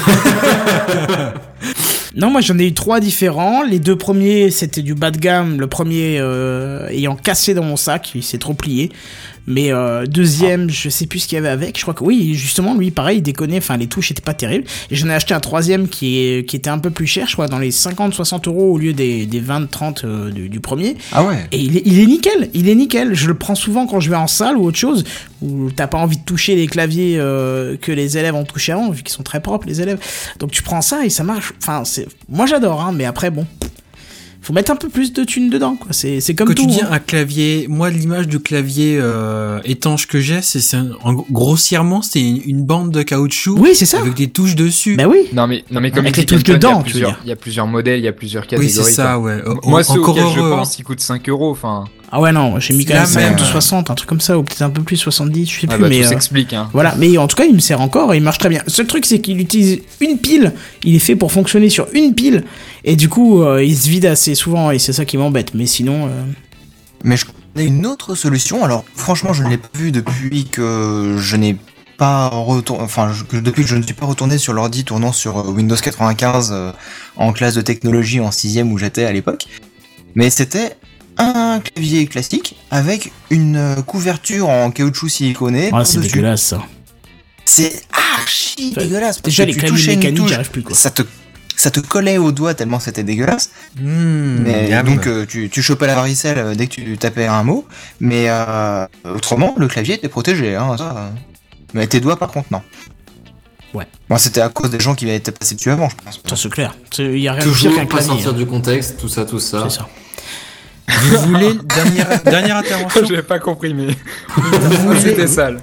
Non, moi j'en ai eu trois différents. Les deux premiers c'était du bas de gamme. Le premier euh, ayant cassé dans mon sac, il s'est trop plié. Mais euh, deuxième, je sais plus ce qu'il y avait avec. Je crois que oui, justement, lui, pareil, il déconnait. Enfin, les touches étaient pas terribles. Et j'en ai acheté un troisième qui, est, qui était un peu plus cher, je crois, dans les 50-60 euros au lieu des, des 20-30 euh, du, du premier. Ah ouais. Et il est, il est nickel, il est nickel. Je le prends souvent quand je vais en salle ou autre chose, où t'as pas envie de toucher les claviers euh, que les élèves ont touché avant, vu qu'ils sont très propres, les élèves. Donc tu prends ça et ça marche. Enfin, c'est, moi j'adore, hein, mais après, bon. Faut mettre un peu plus de thunes dedans, quoi. C'est, c'est comme Quand tout. tu dis hein. un clavier, moi l'image du clavier euh, étanche que j'ai, c'est un- grossièrement c'est une, une bande de caoutchouc Oui, c'est ça. avec des touches dessus. Bah oui. Non mais, non mais comme Avec il les touches dedans, il y a plusieurs- dire. Il y a plusieurs modèles, il y a plusieurs oui, catégories. c'est ça, ouais. O- Moi, ceux encore je pense, ils coûtent 5 euros. Enfin, Ah ouais, non, j'ai mis quand même la 50 même. ou 60, un truc comme ça, ou peut-être un peu plus, 70, je sais ah plus, bah, mais. tout euh, s'explique. Hein. Voilà, mais en tout cas, il me sert encore et il marche très bien. Le seul truc, c'est qu'il utilise une pile. Il est fait pour fonctionner sur une pile. Et du coup, euh, il se vide assez souvent et c'est ça qui m'embête. Mais sinon, euh, Mais je connais une autre solution. Alors, franchement, je ne l'ai pas vu depuis que je n'ai pas retourné, enfin, je- depuis que je ne suis pas retourné sur l'ordi tournant sur Windows 95 euh, en classe de technologie en sixième où j'étais à l'époque. Mais c'était un clavier classique avec une couverture en caoutchouc siliconé. ah, c'est dégueulasse ça. C'est archi Enfin, dégueulasse. Déjà, les tu claviers mécaniques, j'arrive plus quoi. Ça te, ça te collait au doigt tellement c'était dégueulasse. Mmh, Mais donc euh, tu, tu chopais la varicelle euh, dès que tu tapais un mot, mais euh, autrement le clavier était protégé. Hein, ça. Mais tes doigts par contre non. Ouais. Bon c'était à cause des gens qui étaient passés dessus avant je pense. Ça, c'est clair. Il y a rien de Toujours pire qu'un pas sortir hein. du contexte, tout ça, tout ça. C'est ça. Vous voulez dernière dernière intervention [LAUGHS] J'avais pas compris, mais [LAUGHS] c'était sale.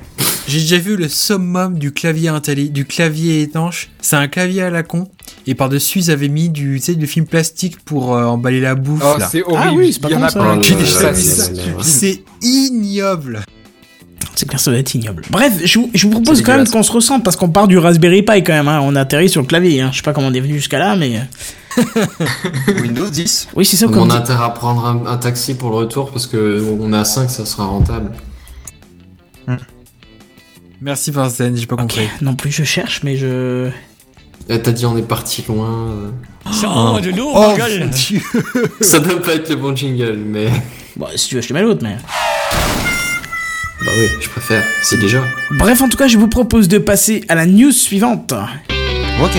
J'ai déjà vu le summum du clavier intelli- du clavier étanche. C'est un clavier à la con. Et par-dessus, ils avaient mis du, tu sais, du film plastique pour euh, emballer la bouffe. Oh, là. c'est horrible. Ah oui, c'est pas Il y en a plein qui c'est- ignoble. C'est clair, ça doit être ignoble. Bref, je vous, je vous propose quand même qu'on se ressente parce qu'on part du Raspberry Pi quand même. Hein. On atterrit sur le clavier. Hein. Je sais pas comment on est venu jusqu'à là, mais euh, [LAUGHS] Windows 10. oui, c'est ça. Donc on a intérêt à prendre un, un taxi pour le retour parce que on est à 5, ça sera rentable. Merci Vincent, j'ai pas Ok, compris. non plus, je cherche, mais je. Eh, T'as dit on est parti loin. euh. Ça de Oh gueule. mon dieu. [LAUGHS] Ça doit pas être le bon jingle, mais. Bon, si tu veux, je te mets l'autre, mais. Bah oui, je préfère. C'est déjà. Bref, en tout cas, je vous propose de passer à la news suivante. Ok.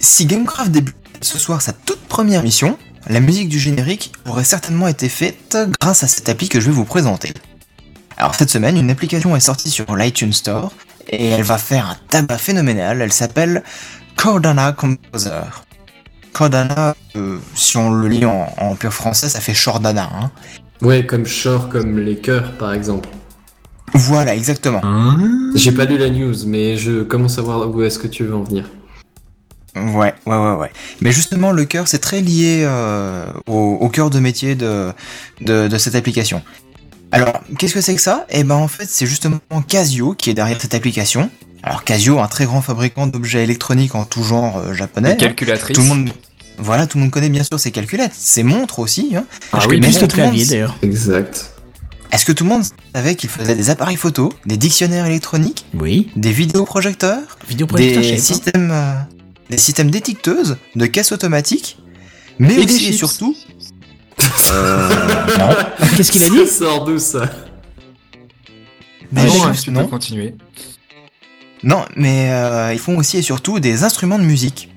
Si Gamecraft débute ce soir sa toute première mission, la musique du générique aurait certainement été faite grâce à cette appli que je vais vous présenter. Alors cette semaine, une application est sortie sur l'iTunes Store et elle va faire un tabac phénoménal. Elle s'appelle Cordana Composer. Cordana, euh, si on le lit en, en pur français, ça fait Chordana. Hein. Ouais, comme Shore, comme les cœurs par exemple. Voilà, exactement. J'ai pas lu la news, mais je commence à voir où est-ce que tu veux en venir. Ouais, ouais, ouais, ouais. Mais justement, le cœur, c'est très lié euh, au, au cœur de métier de, de, de cette application. Alors, qu'est-ce que c'est que ça? Eh ben, en fait, c'est justement Casio qui est derrière cette application. Alors, Casio, un très grand fabricant d'objets électroniques en tout genre euh, japonais. Hein. calculatrice. Tout le monde, voilà, tout le monde connaît bien sûr ses calculettes, ses montres aussi. Hein. Ah oui, juste le tout le monde clavier d'ailleurs. Exact. Est-ce que tout le monde savait qu'il faisait des appareils photo, des dictionnaires électroniques, Oui. des vidéoprojecteurs, Vidéoprojecteur, je des systèmes, euh, des systèmes d'étiqueteuses, de caisses automatiques, mais Et aussi et surtout. [LAUGHS] Euh, non. [LAUGHS] Qu'est-ce qu'il a dit Ça sort d'où ça Des Bon, chips, non. continuer. Non, mais euh, ils font aussi et surtout des instruments de musique.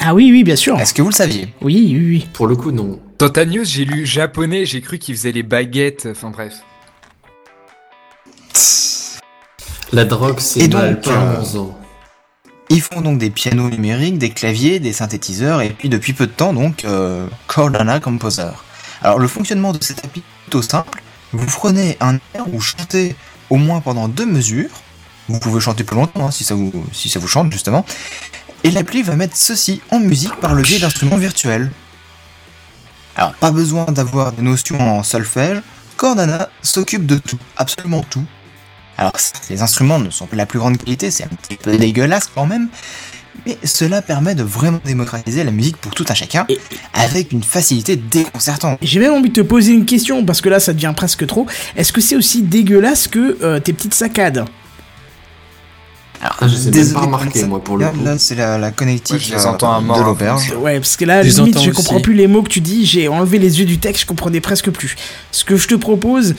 Ah oui, oui, bien sûr. Est-ce que vous le saviez? Oui, oui, oui. Pour le coup, non. Dans ta news, j'ai lu japonais, j'ai cru qu'ils faisaient les baguettes, enfin bref. La drogue, c'est mal, donc, parlons-en. Ils font donc des pianos numériques, des claviers, des synthétiseurs et puis depuis peu de temps donc euh, Cordana Composer. Alors le fonctionnement de cette appli est plutôt simple. Vous prenez un air ou chantez au moins pendant deux mesures. Vous pouvez chanter plus longtemps hein, si, ça vous, si ça vous chante justement. Et l'appli va mettre ceci en musique par le biais d'instruments virtuels. Alors pas besoin d'avoir des notions en solfège. Cordana s'occupe de tout, absolument tout. Alors les instruments ne sont pas de la plus grande qualité, c'est un petit peu dégueulasse quand même, mais cela permet de vraiment démocratiser la musique pour tout un chacun, Et- avec une facilité déconcertante. J'ai même envie de te poser une question, parce que là, ça devient presque trop. Est-ce que c'est aussi dégueulasse que euh, tes petites saccades? Alors, je sais même désolé pas pour remarquer, ça. moi, pour le Là, coup. là, c'est la, la connectique Ouais, je les euh, entends à mort, de hein, l'auberge. Ouais, parce que là, Je les limite, je aussi. comprends plus les mots que tu dis. J'ai enlevé les yeux du texte, je comprenais presque plus. Ce que je te propose,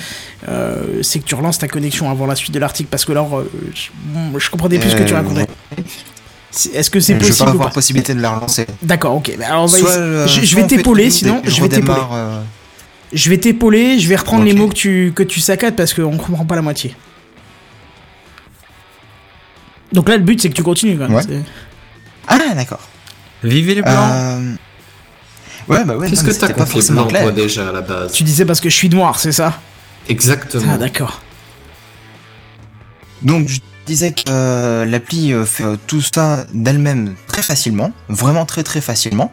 euh, c'est que tu relances ta connexion avant la suite de l'article, parce que là, euh, je, bon, je comprenais plus ce que tu Euh, racontais. Est-ce que c'est Je vais possible pas ou avoir pas possibilité de la relancer. D'accord, ok. bah alors on va Soit, essayer- euh, je, je vais t'épauler, sinon je vais t'épauler. euh, Je vais t'épauler, je vais reprendre les mots que tu, que tu saccades parce qu'on comprend pas la moitié. Donc là, le but, c'est que tu continues quand même. Ouais. Ah d'accord. Vivez les blancs. Euh... Ouais bah ouais. Qu'est-ce que t'as les forcément clair. toi, déjà, à la base Tu disais parce que je suis noir, c'est ça? Exactement. Ah, d'accord. Donc je disais que euh, l'appli euh, fait euh, tout ça d'elle-même très facilement, vraiment très très facilement.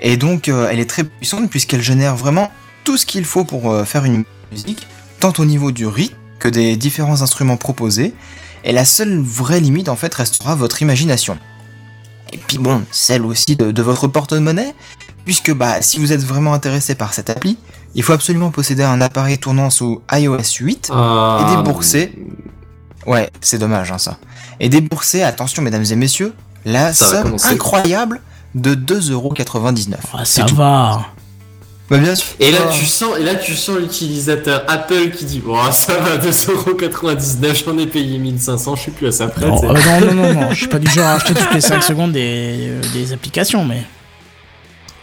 Et donc euh, elle est très puissante puisqu'elle génère vraiment tout ce qu'il faut pour euh, faire une musique, tant au niveau du rythme que des différents instruments proposés. Et la seule vraie limite en fait restera votre imagination. Et puis bon, celle aussi de, de votre porte-monnaie, puisque bah si vous êtes vraiment intéressé par cette appli, il faut absolument posséder un appareil tournant sous iOS 8 Ah, et débourser. Ouais, c'est dommage hein, ça. Et débourser, attention mesdames et messieurs, la Ça somme incroyable de 2,99€. Ah, ça tout. va. Bah bien sûr. Et là, Ah. tu sens, et là, tu sens l'utilisateur Apple qui dit, oh, ça va, 2,99€, j'en ai payé 1500, je suis plus à ça près. Non, euh, non, non, non, [LAUGHS] non, je suis pas du genre à acheter toutes les 5 secondes des, euh, des applications, mais.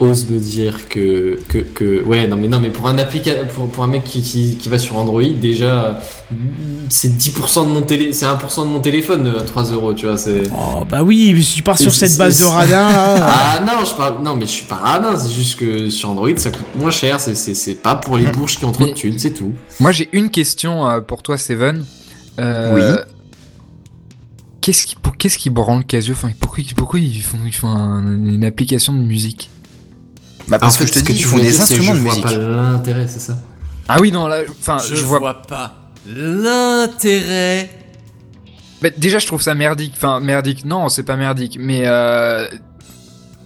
Ose me dire que, que, que ouais non mais non mais pour un applica pour, pour un mec qui, qui, qui va sur Android déjà c'est 10% de mon télé c'est 1% de mon téléphone euh, 3 euros tu vois c'est Oh, bah oui, mais si tu pars sur cette base de radin, là. [LAUGHS] ah non je parle non mais je suis pas radin c'est juste que sur Android ça coûte moins cher c'est c'est c'est pas pour les bourges qui ont trop de thunes c'est tout Moi, j'ai une question euh, pour toi, Seven. Euh, Oui. Qu'est-ce qui, pour- qu'est-ce qui branle Casio? Enfin, pourquoi, pourquoi ils font, ils font un- une application de musique? Bah parce En que je te dis, ils tu font des instruments de je vois musique. pas l'intérêt c'est ça Ah oui, non, là, enfin, je, vois. pas l'intérêt. Bah, déjà, je trouve ça merdique. Enfin, merdique, non, c'est pas merdique, mais euh,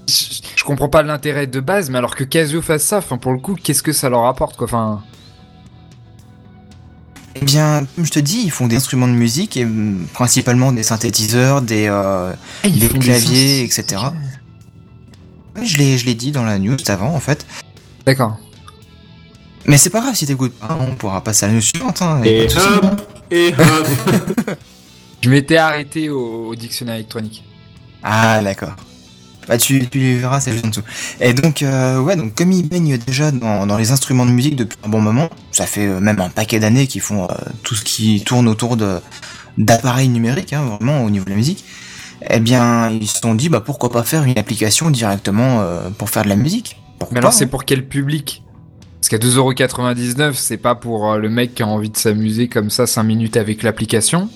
je, je comprends pas l'intérêt de base, mais alors que Casio fasse ça, enfin, pour le coup, qu'est-ce que ça leur apporte, quoi Enfin, Eh bien, comme je te dis, ils font des instruments de musique et principalement des synthétiseurs, des, euh, Ah, des des claviers, etc. Je l'ai, je l'ai dit dans la news avant en fait. D'accord. Mais c'est pas grave si t'écoutes pas, on pourra passer à la news suivante. Hein, a et hop et hop [LAUGHS] Je m'étais arrêté au, au dictionnaire électronique. Ah d'accord. Bah tu, tu verras, c'est juste en dessous. Et donc euh, ouais, donc comme ils baignent déjà dans, dans les instruments de musique depuis un bon moment, ça fait euh, même un paquet d'années qu'ils font euh, tout ce qui tourne autour de d'appareils numériques, hein, vraiment au niveau de la musique. Eh bien, ils se sont dit bah pourquoi pas faire une application directement euh, pour faire de la musique? Pourquoi Mais alors, c'est hein? pour quel public? Parce qu'à 2,99€, c'est pas pour euh, le mec qui a envie de s'amuser comme ça 5 minutes avec l'application.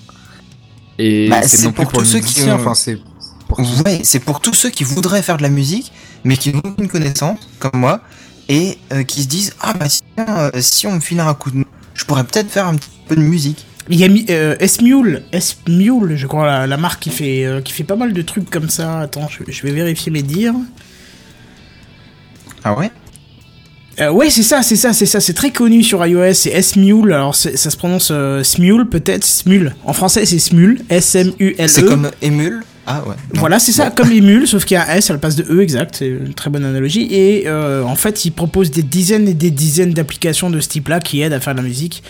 Et Bah, c'est non plus pour pour, tous ceux qui ont- enfin, c'est pour Ouais, c'est pour tous ceux qui voudraient faire de la musique, mais qui n'ont aucune connaissance, comme moi, et euh, qui se disent Ah bah tiens, si on me filait un coup de je pourrais peut-être faire un petit peu de musique. Il y a euh, S-Mule, S-Mule, je crois, la, la marque qui fait, euh, qui fait pas mal de trucs comme ça. Attends, je, je vais vérifier mes dires. Ah ouais? Euh, ouais, c'est ça, c'est ça, c'est ça. C'est très connu sur iOS. C'est S-Mule. Alors, ça se prononce euh, Smule, peut-être. Smule. En français, c'est Smule. S-M-U-L-E. C'est comme émule. Ah ouais. non. Voilà, c'est ça, comme Emule, sauf qu'il y a un S à la place de E, exact, c'est une très bonne analogie. Et euh, en fait, il propose des dizaines et des dizaines d'applications de ce type-là qui aident à faire de la musique.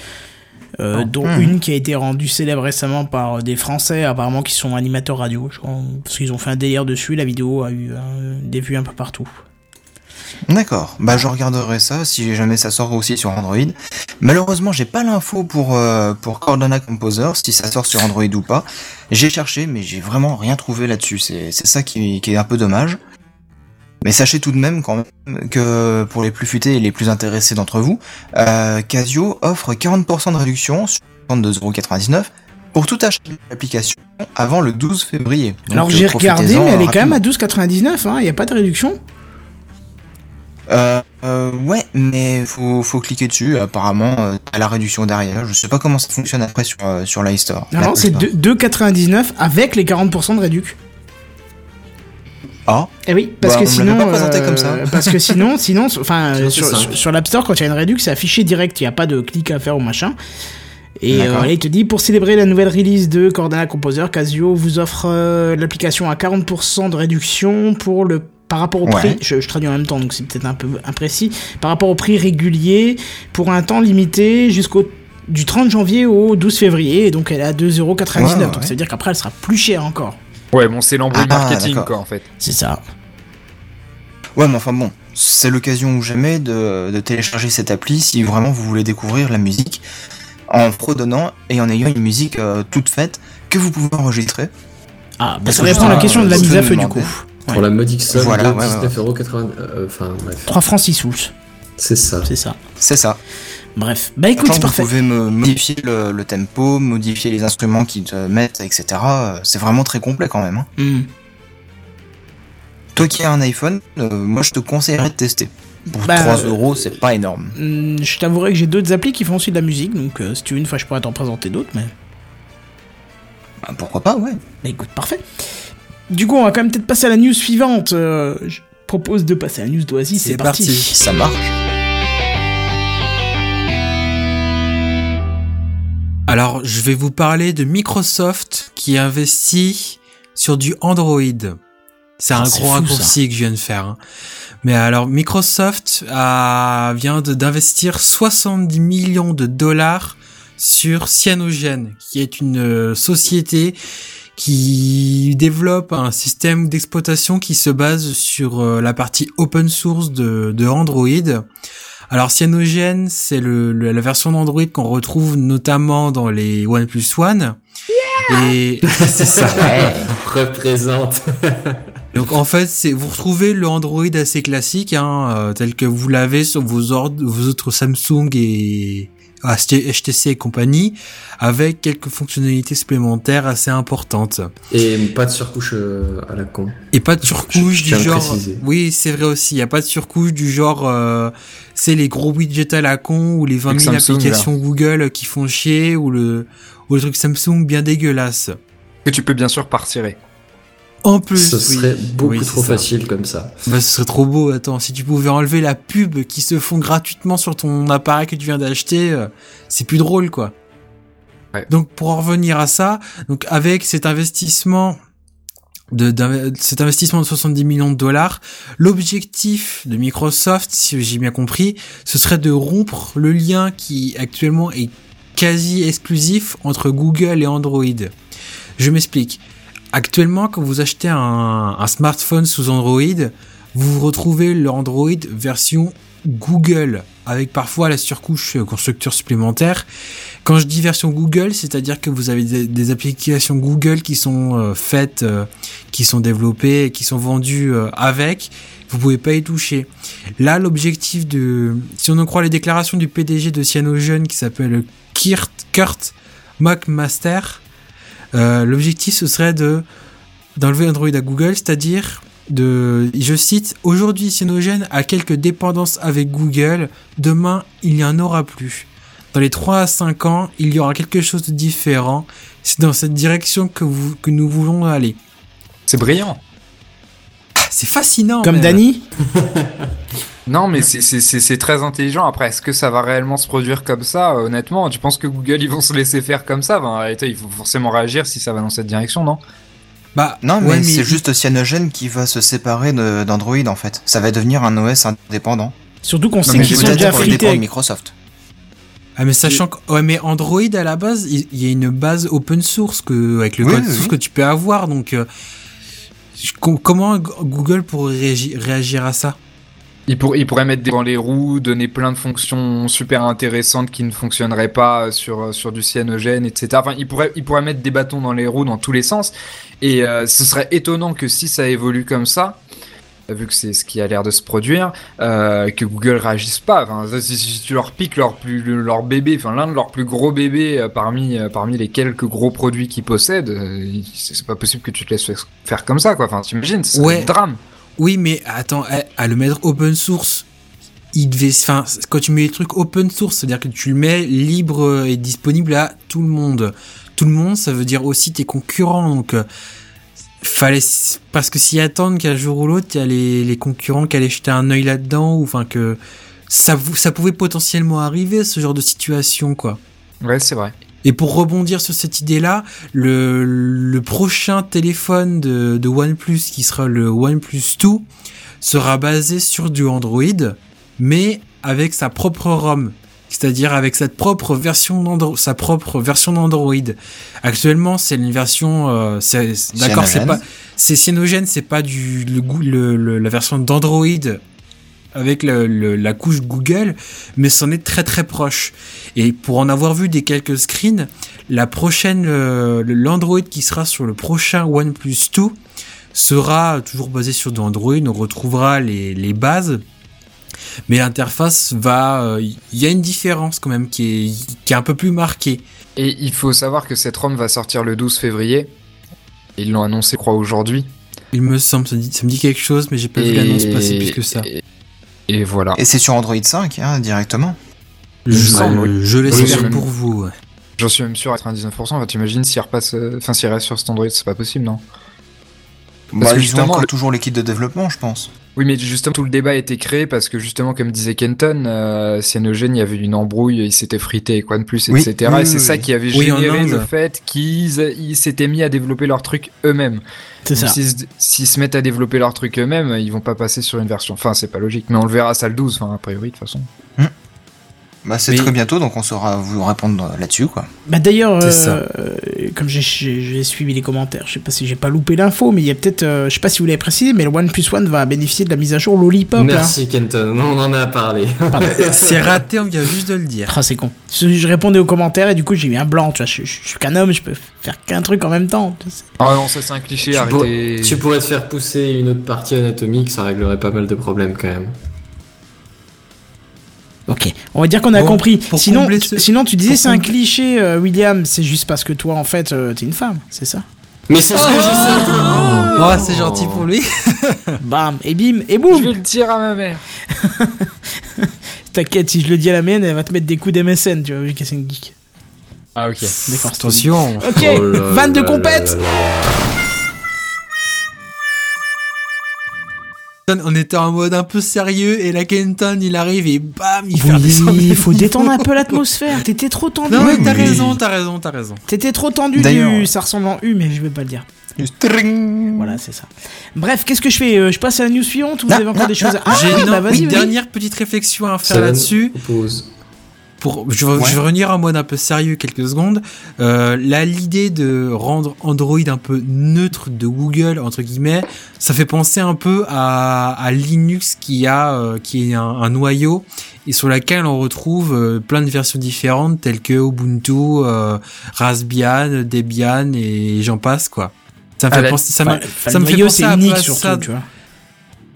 Euh, dont Hmm. une qui a été rendue célèbre récemment par des Français, apparemment qui sont animateurs radio, je crois, parce qu'ils ont fait un délire dessus. La vidéo a eu euh, des vues un peu partout. D'accord. Bah je regarderai ça si jamais ça sort aussi sur Android. Malheureusement, j'ai pas l'info pour euh, pour Cordana Composer si ça sort sur Android ou pas. J'ai cherché mais j'ai vraiment rien trouvé là-dessus. C'est c'est ça qui, qui est un peu dommage. Mais sachez tout de même quand même que pour les plus futés et les plus intéressés d'entre vous, euh, Casio offre 40% de réduction sur 32,99€ pour tout achat de l'application avant le 12 février. Donc, Alors euh, j'ai regardé, profitez-en, mais elle est euh, quand même à rapidement. 12,99, hein, il n'y a pas de réduction? Euh, euh, ouais, mais faut, faut cliquer dessus. Apparemment, euh, à la réduction derrière. Je sais pas comment ça fonctionne après sur, euh, sur l'iStore. Non, non, c'est 2 2,99 avec les 40% de réduction. Ah, Eh oui, parce Bah, que on sinon, l'avait pas présenté euh, comme ça. parce que sinon, sinon, enfin, sur, ça. sur, sur l'App Store, quand il y a une réduction, c'est affiché direct. Il n'y a pas de clic à faire ou machin. Et euh, là, il te dit pour célébrer la nouvelle release de Cordana Composer, Casio vous offre euh, l'application à 40% de réduction pour le par rapport au Ouais. prix, je, je traduis en même temps, donc c'est peut-être un peu imprécis, par rapport au prix régulier pour un temps limité jusqu'au du 30 janvier au 12 février, et donc elle est à 2,99€. Ouais, ouais, Donc ça veut dire qu'après elle sera plus chère encore. Ouais, bon, c'est l'embrouille Ah, marketing, quoi, en fait. C'est ça. ouais, mais enfin bon, c'est l'occasion ou jamais de, de télécharger cette appli si vraiment vous voulez découvrir la musique en fredonnant et en ayant une musique euh, toute faite que vous pouvez enregistrer. Ah, bah Parce ça que répond à la question de la euh, mise à feu du coup. Pour la modique somme Voilà, de ouais, ouais. 19,80€. euh, Enfin, bref. 3 francs 6 sous, C'est ça. c'est ça. C'est ça. Bref, bah écoute, c'est vous parfait. pouvez me modifier le, le tempo, modifier les instruments qui te mettent, etc. Euh, C'est vraiment très complet quand même. hein. Hmm. Toi qui as un iPhone, euh, moi je te conseillerais de tester. Pour Bah, 3 euh, euros, c'est pas énorme. Hmm, Je t'avouerai que j'ai d'autres applis qui font aussi de la musique, donc euh, si tu veux une fois je pourrais t'en présenter d'autres, mais... Bah, pourquoi pas, ouais. mais écoute, parfait. Du coup, on va quand même peut-être passer à la news suivante. Je propose de passer à la news d'Oasis, c'est C'est parti. parti. Ça marche. Alors, je vais vous parler de Microsoft qui investit sur du Android. C'est Ah, un c'est gros fou, raccourci que je viens de faire. hein. Mais alors, Microsoft a, vient d'investir 70 millions de dollars sur Cyanogen, qui est une euh, société qui développe un système d'exploitation qui se base sur euh, la partie open source de, de Android. Alors Cyanogen, c'est le, le- la version d'Android qu'on retrouve notamment dans les OnePlus One. Et [LAUGHS] c'est ça. [LAUGHS] Représente. [LAUGHS] Donc en fait, c'est vous retrouvez le Android assez classique, hein, euh, tel que vous l'avez sur vos, ordres, vos autres Samsung et HTC et compagnie, avec quelques fonctionnalités supplémentaires assez importantes. Et pas de surcouche euh, à la con. Et pas de surcouche Je du genre. préciser. Oui, c'est vrai aussi. Il y a pas de surcouche du genre. Euh, c'est les gros widgets à la con ou les 20 Truc 000 Samsung, applications Google qui font chier ou le ou le truc Samsung bien dégueulasse. Que tu peux bien sûr partirer. En plus, Ce oui. serait beaucoup Oui, trop ça. facile comme ça. Bah, ce serait trop beau. Attends, si tu pouvais enlever la pub qui se font gratuitement sur ton appareil que tu viens d'acheter, euh, c'est plus drôle, quoi. Ouais. Donc, pour en revenir à ça, donc avec cet investissement de, d'un- cet investissement de 70 millions de dollars, l'objectif de Microsoft, si j'ai bien compris, ce serait de rompre le lien qui actuellement est quasi exclusif entre Google et Android. Je m'explique. Actuellement, quand vous achetez un, smartphone sous Android, vous retrouvez le Android version Google, avec parfois la surcouche euh, constructeur supplémentaire. Quand je dis version Google, c'est-à-dire que vous avez des, applications Google qui sont euh, faites, euh, qui sont développées, qui sont vendues avec. Vous pouvez pas y toucher. Là, l'objectif de, si on en croit les déclarations du PDG de Cyanogen qui s'appelle Kurt, Kurt McMaster, euh, l'objectif ce serait de d'enlever Android à Google, c'est-à-dire de, je cite, aujourd'hui Cyanogen a quelques dépendances avec Google, demain il n'y en aura plus. Dans les 3 à 5 ans, il y aura quelque chose de différent. C'est dans cette direction que, vous, que nous voulons aller. C'est brillant. C'est fascinant. Comme même. [LAUGHS] Non, mais c'est- c'est c'est- c'est très intelligent. Après, est-ce que ça va réellement se produire comme ça? Honnêtement, tu penses que Google, ils vont se laisser faire comme ça? Ben, il faut forcément réagir si ça va dans cette direction, non? Bah, Non, mais ouais, c'est juste Cyanogen qui va se séparer de- d'Android en fait. Ça va devenir un OS indépendant. Surtout qu'on sait mais qu'ils sont déjà frités de avec... Microsoft. Ah mais sachant que ouais mais Android à la base il y a une base open source que avec le Oui, code oui, source oui. que tu peux avoir donc euh, comment Google pourrait réagi- réagir à ça? Il, pour- il pourrait mettre des dans les roues, donner plein de fonctions super intéressantes qui ne fonctionneraient pas sur, sur du cyanogène, etc. Enfin, il pourrait, il pourrait mettre des bâtons dans les roues dans tous les sens. Et euh, ce serait étonnant que si ça évolue comme ça, vu que c'est ce qui a l'air de se produire, euh, que Google réagisse pas. Enfin, si, si tu leur piques leur, plus, leur bébé, enfin l'un de leurs plus gros bébés euh, parmi, euh, parmi les quelques gros produits qu'ils possèdent, euh, c'est pas possible que tu te laisses faire- faire comme ça, quoi. Enfin, t'imagines, c'est Ouais. un drame. Oui mais attends à, à le mettre open source il devait enfin quand tu mets les trucs open source c'est-à-dire que tu le mets libre et disponible à tout le monde tout le monde ça veut dire aussi tes concurrents donc euh, fallait parce que s'y attendre qu'un jour ou l'autre il y a les, les concurrents qui allaient jeter un œil là-dedans ou enfin que ça ça pouvait potentiellement arriver ce genre de situation quoi Ouais, c'est vrai. Et pour rebondir sur cette idée-là, le, le prochain téléphone de, de OnePlus, qui sera le OnePlus 2, sera basé sur du Android, mais avec sa propre ROM. C'est-à-dire avec sa propre version d'Android, sa propre version d'Android. Actuellement, c'est une version, euh, d'accord, c'est pas, c'est Cyanogen, c'est pas du, le, le, le- la version d'Android avec le- le- la couche Google, mais c'en est très très proche. Et pour en avoir vu des quelques screens, la prochaine, euh, l'Android qui sera sur le prochain OnePlus 2 sera toujours basé sur de Android. On retrouvera les, les bases. Mais l'interface va, euh, il y a une différence quand même qui est, qui est un peu plus marquée. Et il faut savoir que cette ROM va sortir le 12 février. Ils l'ont annoncé, je crois, aujourd'hui. Il me semble, ça me dit, ça me dit quelque chose, mais j'ai pas vu l'annonce passer plus que ça. Et, et voilà. Et c'est sur Android 5 hein, directement. Je, je l'espère Oui, pour vous. ouais. J'en suis même sûr à 99%. Enfin, t'imagines s'il repasse, euh, enfin, s'il reste sur cet Android, c'est pas possible, non? Bah, que ils ont le- toujours l'équipe de développement, je pense. Oui, mais justement, tout le débat a été créé parce que justement, comme disait Kenton, euh, Cyanogen, il y avait une embrouille, il s'était frité avec OnePlus, Oui, etc. oui, et c'est oui, ça qui avait généré le fait qu'ils ils s'étaient mis à développer leur truc eux-mêmes. C'est ça. S'ils se- mettent à développer leur truc eux-mêmes, ils vont pas passer sur une version. Enfin, c'est pas logique, mais on le verra ça le 12, enfin, a priori, de toute façon. Bah, c'est Mais- très bientôt, donc on saura vous répondre là-dessus, quoi. Bah d'ailleurs, euh, euh, comme j'ai- j'ai j'ai suivi les commentaires, je sais pas si j'ai pas loupé l'info, mais il y a peut-être, euh, je sais pas si vous l'avez précisé, mais le OnePlus One va bénéficier de la mise à jour Lollipop. Merci Kenton, on en a parlé. [LAUGHS] C'est raté, on vient juste de le Hein. dire. Ah, c'est con. Je je répondais aux commentaires et du coup j'ai eu un blanc. Tu vois, je, je- je suis qu'un homme, je peux faire qu'un truc en même temps. Ah non, ça c'est un cliché, Tu, pour- arrêtez. tu pourrais te faire pousser une autre partie anatomique, ça réglerait pas mal de problèmes quand même. Ok, on va dire qu'on a Bon, compris. Sinon, ce- sinon tu disais c'est un cliché, euh, William. C'est juste parce que toi en fait euh, t'es une femme, c'est ça? Mais c'est ce que je Oh, c'est gentil pour lui. [LAUGHS] Bam et bim et Je boum. vais le dire à ma mère. [LAUGHS] T'inquiète, si je le dis à la mienne, elle va te mettre des coups d'MSN, tu vois, vu que c'est une geek. Ah, ok. D'accord. Attention. Ok, Oh là vanne de là compète. là On était en mode un peu sérieux et la Kenton il arrive et bam il fait Oui, descendre. il faut détendre un peu [LAUGHS] l'atmosphère. T'étais trop tendu. Non mais t'as Oui. raison, t'as raison, t'as raison. T'étais trop tendu. D'ailleurs- Du... Ça ressemble en U, mais je vais pas le dire. String. Voilà, c'est ça. Bref, qu'est-ce que je fais Euh, Je passe à la news suivante ou vous Non, avez encore non, des choses à... Ah, J'ai oui, une bah, vas-y, une vas-y. dernière petite réflexion à faire Ça là-dessus. Pause. Pour, je, Ouais. je vais revenir en mode un peu sérieux quelques secondes. Euh, là, l'idée de rendre Android un peu neutre de Google entre guillemets, ça fait penser un peu à, à Linux qui a euh, qui est un, un noyau et sur laquelle on retrouve euh, plein de versions différentes telles que Ubuntu, euh, Raspbian, Debian et j'en passe quoi. Ça me Ah, fait la- penser, ça me, ça fait penser peu unique à surtout, ça. tu vois.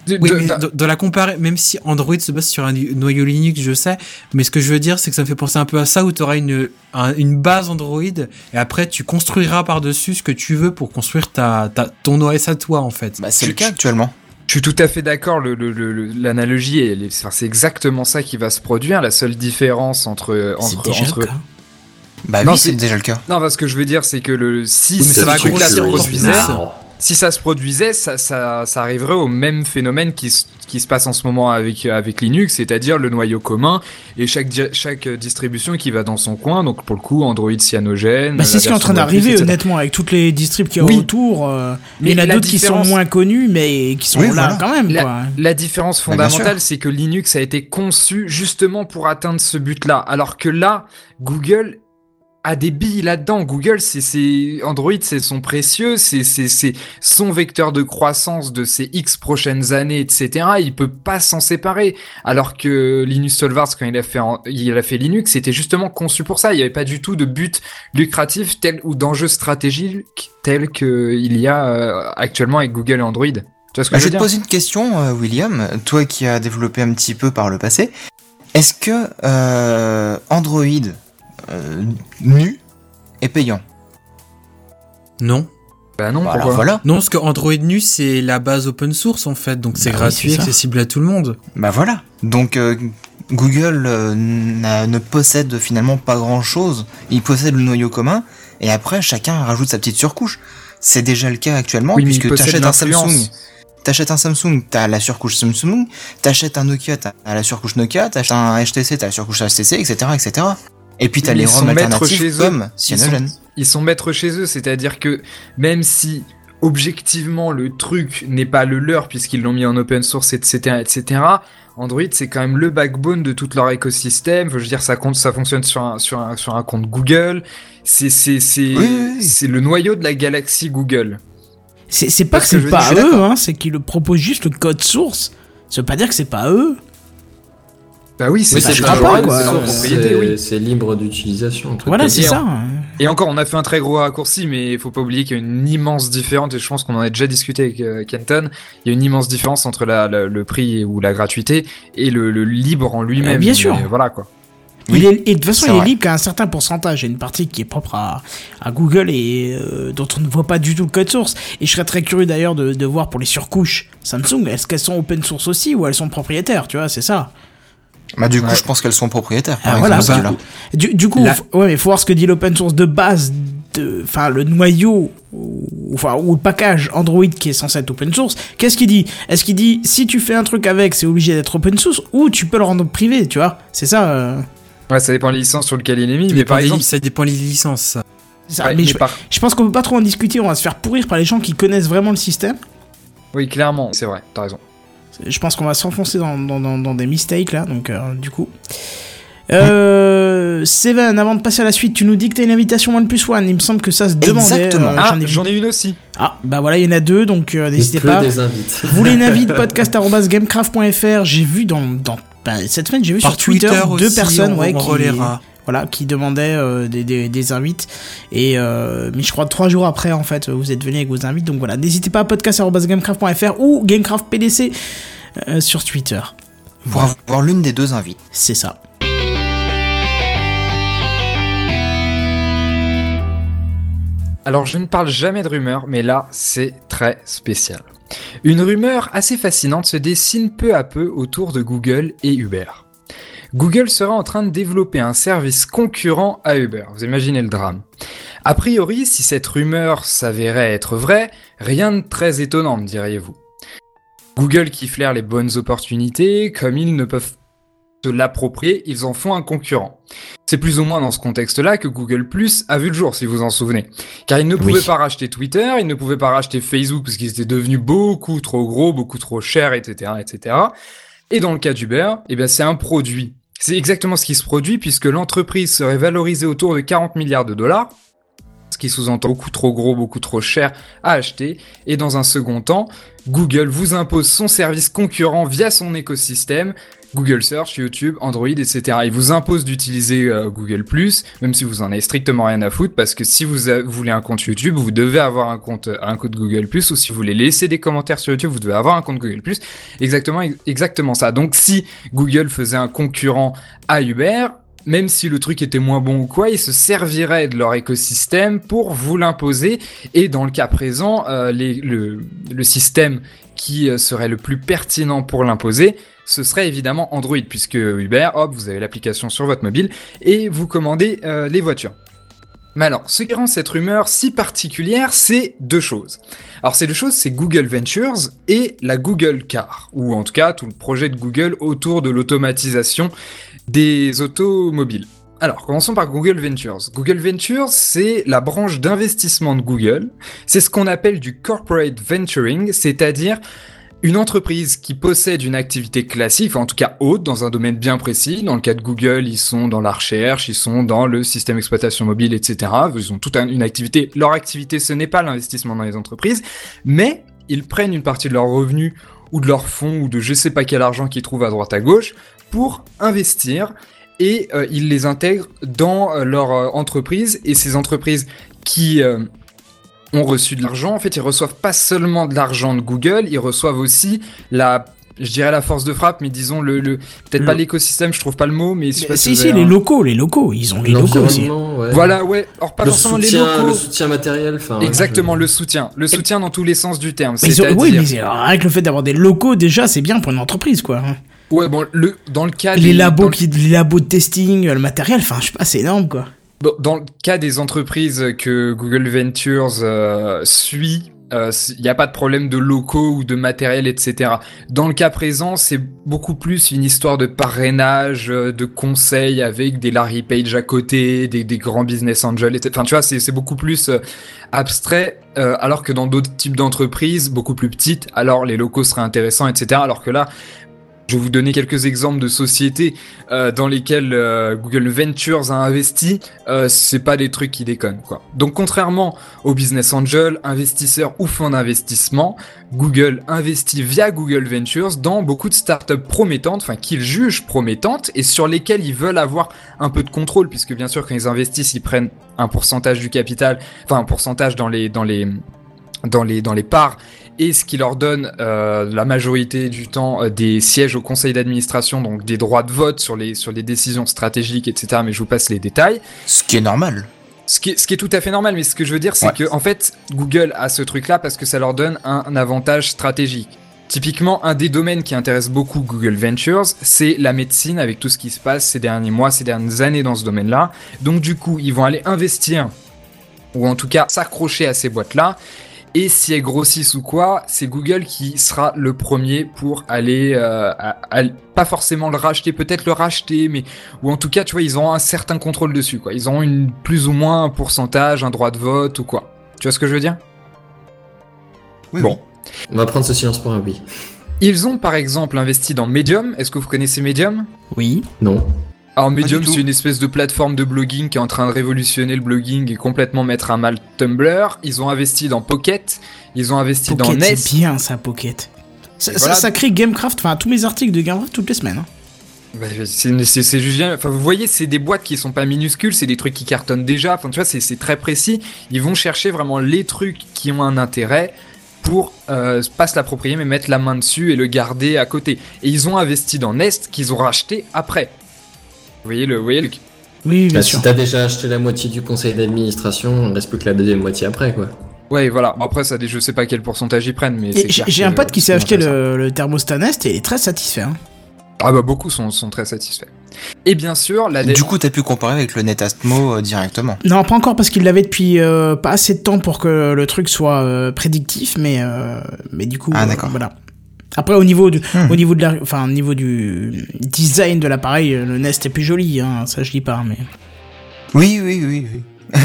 De- Oui, de- mais de- de, de la comparer, même si Android se base sur un noyau Linux, je sais, mais ce que je veux dire, c'est que ça me fait penser un peu à ça où tu auras une, un- une base Android et après tu construiras par-dessus ce que tu veux pour construire ta, ta, ton OS à toi en fait. Bah, c'est le cas actuellement. Je suis tout à fait d'accord. Le, le- le- le- l'analogie, enfin, c'est exactement ça qui va se produire. La seule différence entre C'est entre, déjà entre- le cas. Bah Non, oui, c'est- déjà le cas. non, parce que je veux dire, c'est que le si ça va se produisait. Si ça se produisait, ça, ça, ça arriverait au même phénomène qui, se- qui se passe en ce moment avec, avec Linux, c'est-à-dire le noyau commun et chaque, di- chaque distribution qui va dans son coin. Donc pour le coup, Android cyanogène. Bah, c'est ce qui est en train d'arriver, honnêtement, avec toutes les distribs qu'il y a Oui. autour. euh, Mais il y en a d'autres qui sont moins connus, mais qui sont Oui, là voilà. quand même. La, Quoi. la différence Bah, fondamentale, c'est que Linux a été conçu justement pour atteindre ce but-là. Alors que là, Google a des billes là-dedans. Google, c'est, c'est Android, c'est son précieux, c'est, c'est, c'est son vecteur de croissance de ces X prochaines années, etc. Il peut pas s'en séparer. Alors que Linus Torvalds, quand il a fait, il a fait Linux, c'était justement conçu pour ça. Il n'y avait pas du tout de but lucratif tel ou d'enjeu stratégique tel que il y a euh, actuellement avec Google et Android. Tu vois ce que Bah, je je veux vais te poser une question, euh, William, toi qui as développé un petit peu par le passé. Est-ce que euh, Android euh, nu est payant Non. Bah non, Bah, pourquoi voilà, Non, parce que Android Nu, c'est la base open source en fait, donc c'est Bah gratuit, accessible à tout le monde. bah voilà. Donc euh, Google euh, n'a- ne possède finalement pas grand-chose. Il possède le noyau commun et après chacun rajoute sa petite surcouche. C'est déjà le cas actuellement Oui, puisque t'achètes un Samsung. T'achètes un Samsung, t'as la surcouche Samsung. T'achètes un Nokia, t'as la surcouche Nokia. T'achètes un HTC, t'as la surcouche HTC, etc., etc. Et puis t'as les ils sont ROM maîtres alternatives chez eux. comme Ils sont- Cyanogen. Ils sont maîtres chez eux, c'est-à-dire que même si objectivement le truc n'est pas le leur puisqu'ils l'ont mis en open source, etc., etc. Android, c'est quand même le backbone de tout leur écosystème. Je veux dire, ça compte, ça fonctionne sur un, sur un, sur un compte Google. C'est, c'est, c'est, Oui, oui, oui. c'est le noyau de la galaxie Google. C'est c'est pas que Parce que c'est pas eux, hein, c'est qu'ils le proposent juste le code source. Ça veut pas dire que c'est pas eux. Bah oui, c'est Oui, crois crois pas, c'est oui. libre d'utilisation. Voilà, c'est Et ça. hein. Et encore, on a fait un très gros raccourci, mais il faut pas oublier qu'il y a une immense différence, et je pense qu'on en a déjà discuté avec euh, Kenton, il y a une immense différence entre la, la- le prix ou la gratuité et le, le libre en lui-même. Euh, bien sûr. Mais Voilà quoi. Il Oui, est, et de toute façon, il est libre qu'à un certain pourcentage. Il y a une partie qui est propre à, à Google et euh, dont on ne voit pas du tout le code source. Et je serais très curieux d'ailleurs de, de voir pour les surcouches Samsung, est-ce qu'elles sont open source aussi ou elles sont propriétaires, tu vois, c'est ça. Bah du coup, Ouais. je pense qu'elles sont propriétaires. Ah, par voilà, exemple, bah. Du, du coup, La- ouais, mais faut voir ce que dit l'open source de base, de, enfin le noyau, ou, enfin ou le package Android qui est censé être open source. Qu'est-ce qu'il dit? Est-ce qu'il dit si tu fais un truc avec, c'est obligé d'être open source ou tu peux le rendre privé, tu vois? C'est ça. euh, Ouais, ça dépend des licences sur lesquelles il est mis, Ça mais dépend par exemple. ça dépend des licences. ça. c'est ça. ouais, mais mais je, par- je pense qu'on peut pas trop en discuter. On va se faire pourrir par les gens qui connaissent vraiment le système. Oui, clairement, c'est vrai, t'as raison. Je pense qu'on va s'enfoncer dans, dans, dans, dans des mistakes là, donc euh, du coup. Euh, Seven, avant de passer à la suite, tu nous dis que t'as une invitation One Plus One. Il me semble que ça se demandait. Exactement. euh, Ah, j'en ai vu. j'en ai une aussi. Ah, bah voilà, il y en a deux, donc euh, n'hésitez pas. des invites. Vous voulez une [LAUGHS] invite podcast.gamecraft.fr J'ai vu dans, dans bah, cette semaine, j'ai vu Par sur Twitter, deux aussi, personnes on, ouais, on qui, relaiera. voilà, qui demandaient euh, des, des, des invites. Et euh, mais je crois trois jours après, en fait, vous êtes venus avec vos invites. Donc voilà, n'hésitez pas à podcast.gamecraft.fr ou GameCraftPDC euh, sur Twitter. Pour avoir l'une des deux invites. C'est ça. Alors, je ne parle jamais de rumeurs, mais là, c'est très spécial. Une rumeur assez fascinante se dessine peu à peu autour de Google et Uber. Google sera en train de développer un service concurrent à Uber. Vous imaginez le drame. A priori, si cette rumeur s'avérait être vraie, rien de très étonnant, me diriez-vous. Google qui flaire les bonnes opportunités, comme ils ne peuvent se l'approprier, ils en font un concurrent. C'est plus ou moins dans ce contexte-là que Google Plus a vu le jour, si vous en souvenez. Car ils ne pouvaient Oui. pas racheter Twitter, ils ne pouvaient pas racheter Facebook parce qu'ils étaient devenus beaucoup trop gros, beaucoup trop chers, etc., etc. Et dans le cas d'Uber, eh bien, c'est un produit. C'est exactement ce qui se produit puisque l'entreprise serait valorisée autour de 40 milliards de dollars, ce qui sous-entend beaucoup trop gros, beaucoup trop cher à acheter. Et dans un second temps, Google vous impose son service concurrent via son écosystème, Google Search, YouTube, Android, etc. Il vous impose d'utiliser euh, Google même si vous en avez strictement rien à foutre, parce que si vous voulez un compte YouTube, vous devez avoir un compte, un compte Google ou si vous voulez laisser des commentaires sur YouTube, vous devez avoir un compte Google Exactement, exactement ça. Donc si Google faisait un concurrent à Uber, même si le truc était moins bon ou quoi, ils se serviraient de leur écosystème pour vous l'imposer. Et dans le cas présent, euh, le système qui euh, serait le plus pertinent pour l'imposer, ce serait évidemment Android, puisque Uber, hop, vous avez l'application sur votre mobile et vous commandez euh, les voitures. Mais alors, ce qui rend cette rumeur si particulière, c'est deux choses. Alors ces deux choses, c'est Google Ventures et la Google Car, ou en tout cas tout le projet de Google autour de l'automatisation des automobiles. Alors, commençons par Google Ventures. Google Ventures, c'est la branche d'investissement de Google. C'est ce qu'on appelle du corporate venturing, c'est-à-dire une entreprise qui possède une activité classique, en tout cas haute, dans un domaine bien précis. Dans le cas de Google, ils sont dans la recherche, ils sont dans le système d'exploitation mobile, etc. Ils ont toute un- une activité. Leur activité, ce n'est pas l'investissement dans les entreprises, mais ils prennent une partie de leurs revenus ou de leurs fonds ou de je sais pas quel argent qu'ils trouvent à droite à gauche pour investir et euh, ils les intègrent dans euh, leur euh, entreprise et ces entreprises qui euh, ont reçu de l'argent, en fait, ils reçoivent pas seulement de l'argent de Google, ils reçoivent aussi la je dirais la force de frappe, mais disons le, le peut-être pas l'écosystème, je trouve pas le mot, mais je sais pas si, si, avez les locaux, les locaux, ils ont les locaux aussi. Ouais. Voilà, ouais. Or pas le forcément les soutien, locaux. le soutien matériel, enfin. ouais, Exactement, je- le soutien, le soutien dans tous les sens du terme. Mais ont- oui, mais c'est- rien que le fait d'avoir des locaux, déjà, c'est bien pour une entreprise, quoi. Ouais, bon, le dans le cas Les des- labos, qui, les labos de testing, euh, le matériel, enfin, je sais pas, c'est énorme, quoi. Bon, dans le cas des entreprises que Google Ventures euh, suit, il n'y a pas de problème de locaux ou de matériel, etc. Dans le cas présent, c'est beaucoup plus une histoire de parrainage, euh, de conseils avec des Larry Page à côté, des, des grands business angels, etc. Enfin, tu vois, c'est beaucoup plus euh, abstrait, euh, alors que dans d'autres types d'entreprises, beaucoup plus petites, alors les locaux seraient intéressants, etc. Alors que là, je vais vous donner quelques exemples de sociétés euh, dans lesquelles euh, Google Ventures a investi. Euh, c'est pas des trucs qui déconnent, quoi. Donc, contrairement aux business angels, investisseurs ou fonds d'investissement, Google investit via Google Ventures dans beaucoup de startups promettantes, enfin qu'ils jugent promettantes et sur lesquelles ils veulent avoir un peu de contrôle, puisque bien sûr quand ils investissent, ils prennent un pourcentage du capital, enfin un pourcentage dans les dans les dans les dans les parts et ce qui leur donne euh, la majorité du temps euh, des sièges au conseil d'administration, donc des droits de vote sur les sur les décisions stratégiques, etc. Mais je vous passe les détails. Ce qui est normal. Ce qui, est, ce qui est tout à fait normal, mais ce que je veux dire, c'est Ouais. que en fait, Google a ce truc-là parce que ça leur donne un, un avantage stratégique. Typiquement, un des domaines qui intéresse beaucoup Google Ventures, c'est la médecine avec tout ce qui se passe ces derniers mois, ces dernières années dans ce domaine-là. Donc du coup, ils vont aller investir, ou en tout cas s'accrocher à ces boîtes-là. Et si elles grossissent ou quoi, c'est Google qui sera le premier pour aller, euh, à- à- pas forcément le racheter, peut-être le racheter, mais ou en tout cas, tu vois, ils auront un certain contrôle dessus, quoi. Ils auront une plus ou moins un pourcentage, un droit de vote ou quoi. Tu vois ce que je veux dire? Oui, Bon. On va prendre ce silence pour un oui. Ils ont par exemple investi dans Medium. Est-ce que vous connaissez Medium? Oui. Non. Alors Medium, c'est une espèce de plateforme de blogging qui est en train de révolutionner le blogging et complètement mettre à mal Tumblr. Ils ont investi dans Pocket. Ils ont investi dans Nest. c'est bien, ça, Pocket. Ça, voilà. ça crée Gamecraft, enfin, tous mes articles de Gamecraft toutes les semaines. hein. Bah, c'est juste bien. Enfin, vous voyez, c'est des boîtes qui sont pas minuscules, c'est des trucs qui cartonnent déjà. Enfin, tu vois, c'est c'est très précis. Ils vont chercher vraiment les trucs qui ont un intérêt pour euh, pas se l'approprier, mais mettre la main dessus et le garder à côté. Et ils ont investi dans Nest qu'ils ont racheté après. Vous voyez le, vous voyez le... Oui, bien Bah, sûr. si t'as déjà acheté la moitié du conseil d'administration, il reste plus que la deuxième moitié après, quoi. Ouais, voilà. Après, ça, je sais pas quel pourcentage ils prennent, mais J'ai un pote qui s'est acheté le, le thermostat Nest et il est très satisfait. hein. Ah bah beaucoup sont, sont très satisfaits. Et bien sûr, la Du coup, t'as pu comparer avec le Netatmo euh, directement. Non, pas encore parce qu'il l'avait depuis euh, pas assez de temps pour que le truc soit euh, prédictif, mais euh, mais du coup, Ah, euh, d'accord. voilà. Après, au niveau du, Hmm. au niveau de la, enfin, au niveau du design de l'appareil, euh, le Nest est plus joli, hein, ça je dis pas, mais. Oui, oui, oui, oui. [LAUGHS]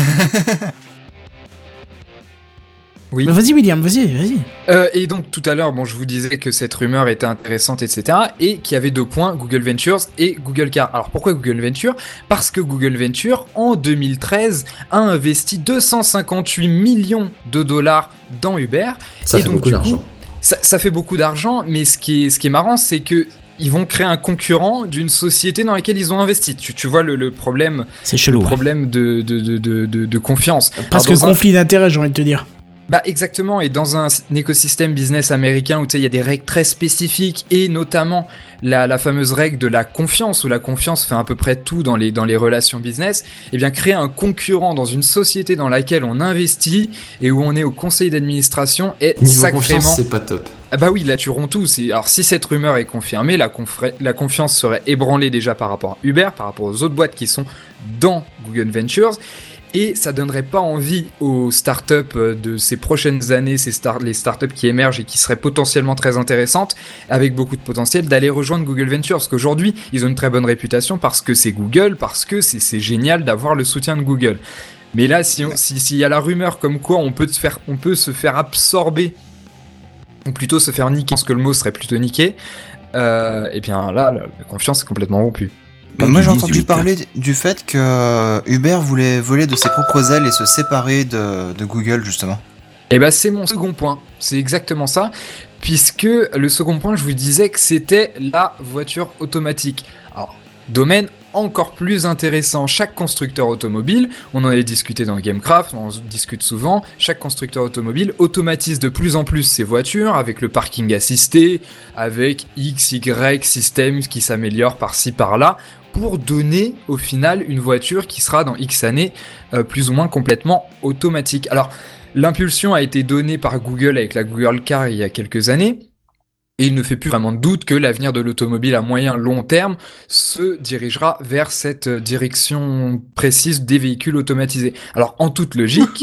Vas-y, William, vas-y, vas-y. Euh, et donc tout à l'heure, bon, je vous disais que cette rumeur était intéressante, etc. Et qu'il y avait deux points, Google Ventures et Google Car. Alors pourquoi Google Venture Parce que Google Venture, en 2013, a investi 258 millions de dollars dans Uber. Ça Et fait donc, beaucoup d'argent. Ça, ça fait beaucoup d'argent, mais ce qui est, ce qui est marrant, c'est que ils vont créer un concurrent d'une société dans laquelle ils ont investi. Tu, tu vois le, le problème, C'est chelou. le problème de, de, de, de, confiance. Parce que conflit d'intérêts, j'ai envie de te dire. Bah exactement, et dans un, écosystème business américain où tu sais il y a des règles très spécifiques et notamment la, la fameuse règle de la confiance où la confiance fait à peu près tout dans les dans les relations business, et bien créer un concurrent dans une société dans laquelle on investit et où on est au conseil d'administration est Niveau sacrément c'est pas top. ah bah oui, là tu romps tout. Alors si cette rumeur est confirmée, la, confra- la confiance serait ébranlée déjà par rapport à Uber, par rapport aux autres boîtes qui sont dans Google Ventures. Et ça donnerait pas envie aux startups euh, de ces prochaines années, ces les startups qui émergent et qui seraient potentiellement très intéressantes, avec beaucoup de potentiel, d'aller rejoindre Google Ventures. Parce qu'aujourd'hui, ils ont une très bonne réputation parce que c'est Google, parce que c'est génial d'avoir le soutien de Google. Mais là, si on- si- s'il y a la rumeur comme quoi on peut, se faire, on peut se faire absorber, ou plutôt se faire niquer, parce que le mot serait plutôt niquer, euh, et bien là, la confiance est complètement rompue. Bah, moi j'ai 18. entendu parler du fait que Uber voulait voler de ses propres ailes et se séparer de, de Google justement. Et ben c'est mon second point, c'est exactement ça, puisque le second point, je vous disais que c'était la voiture automatique. Alors, domaine encore plus intéressant, chaque constructeur automobile, on en a discuté dans Gamecraft, on en discute souvent, chaque constructeur automobile automatise de plus en plus ses voitures avec le parking assisté, avec X, Y système qui s'améliore par-ci par-là, pour donner au final une voiture qui sera dans X années euh, plus ou moins complètement automatique. Alors, L'impulsion a été donnée par Google avec la Google Car il y a quelques années. Et il ne fait plus vraiment de doute que l'avenir de l'automobile à moyen long terme se dirigera vers cette euh, direction précise des véhicules automatisés. Alors en toute logique, [LAUGHS]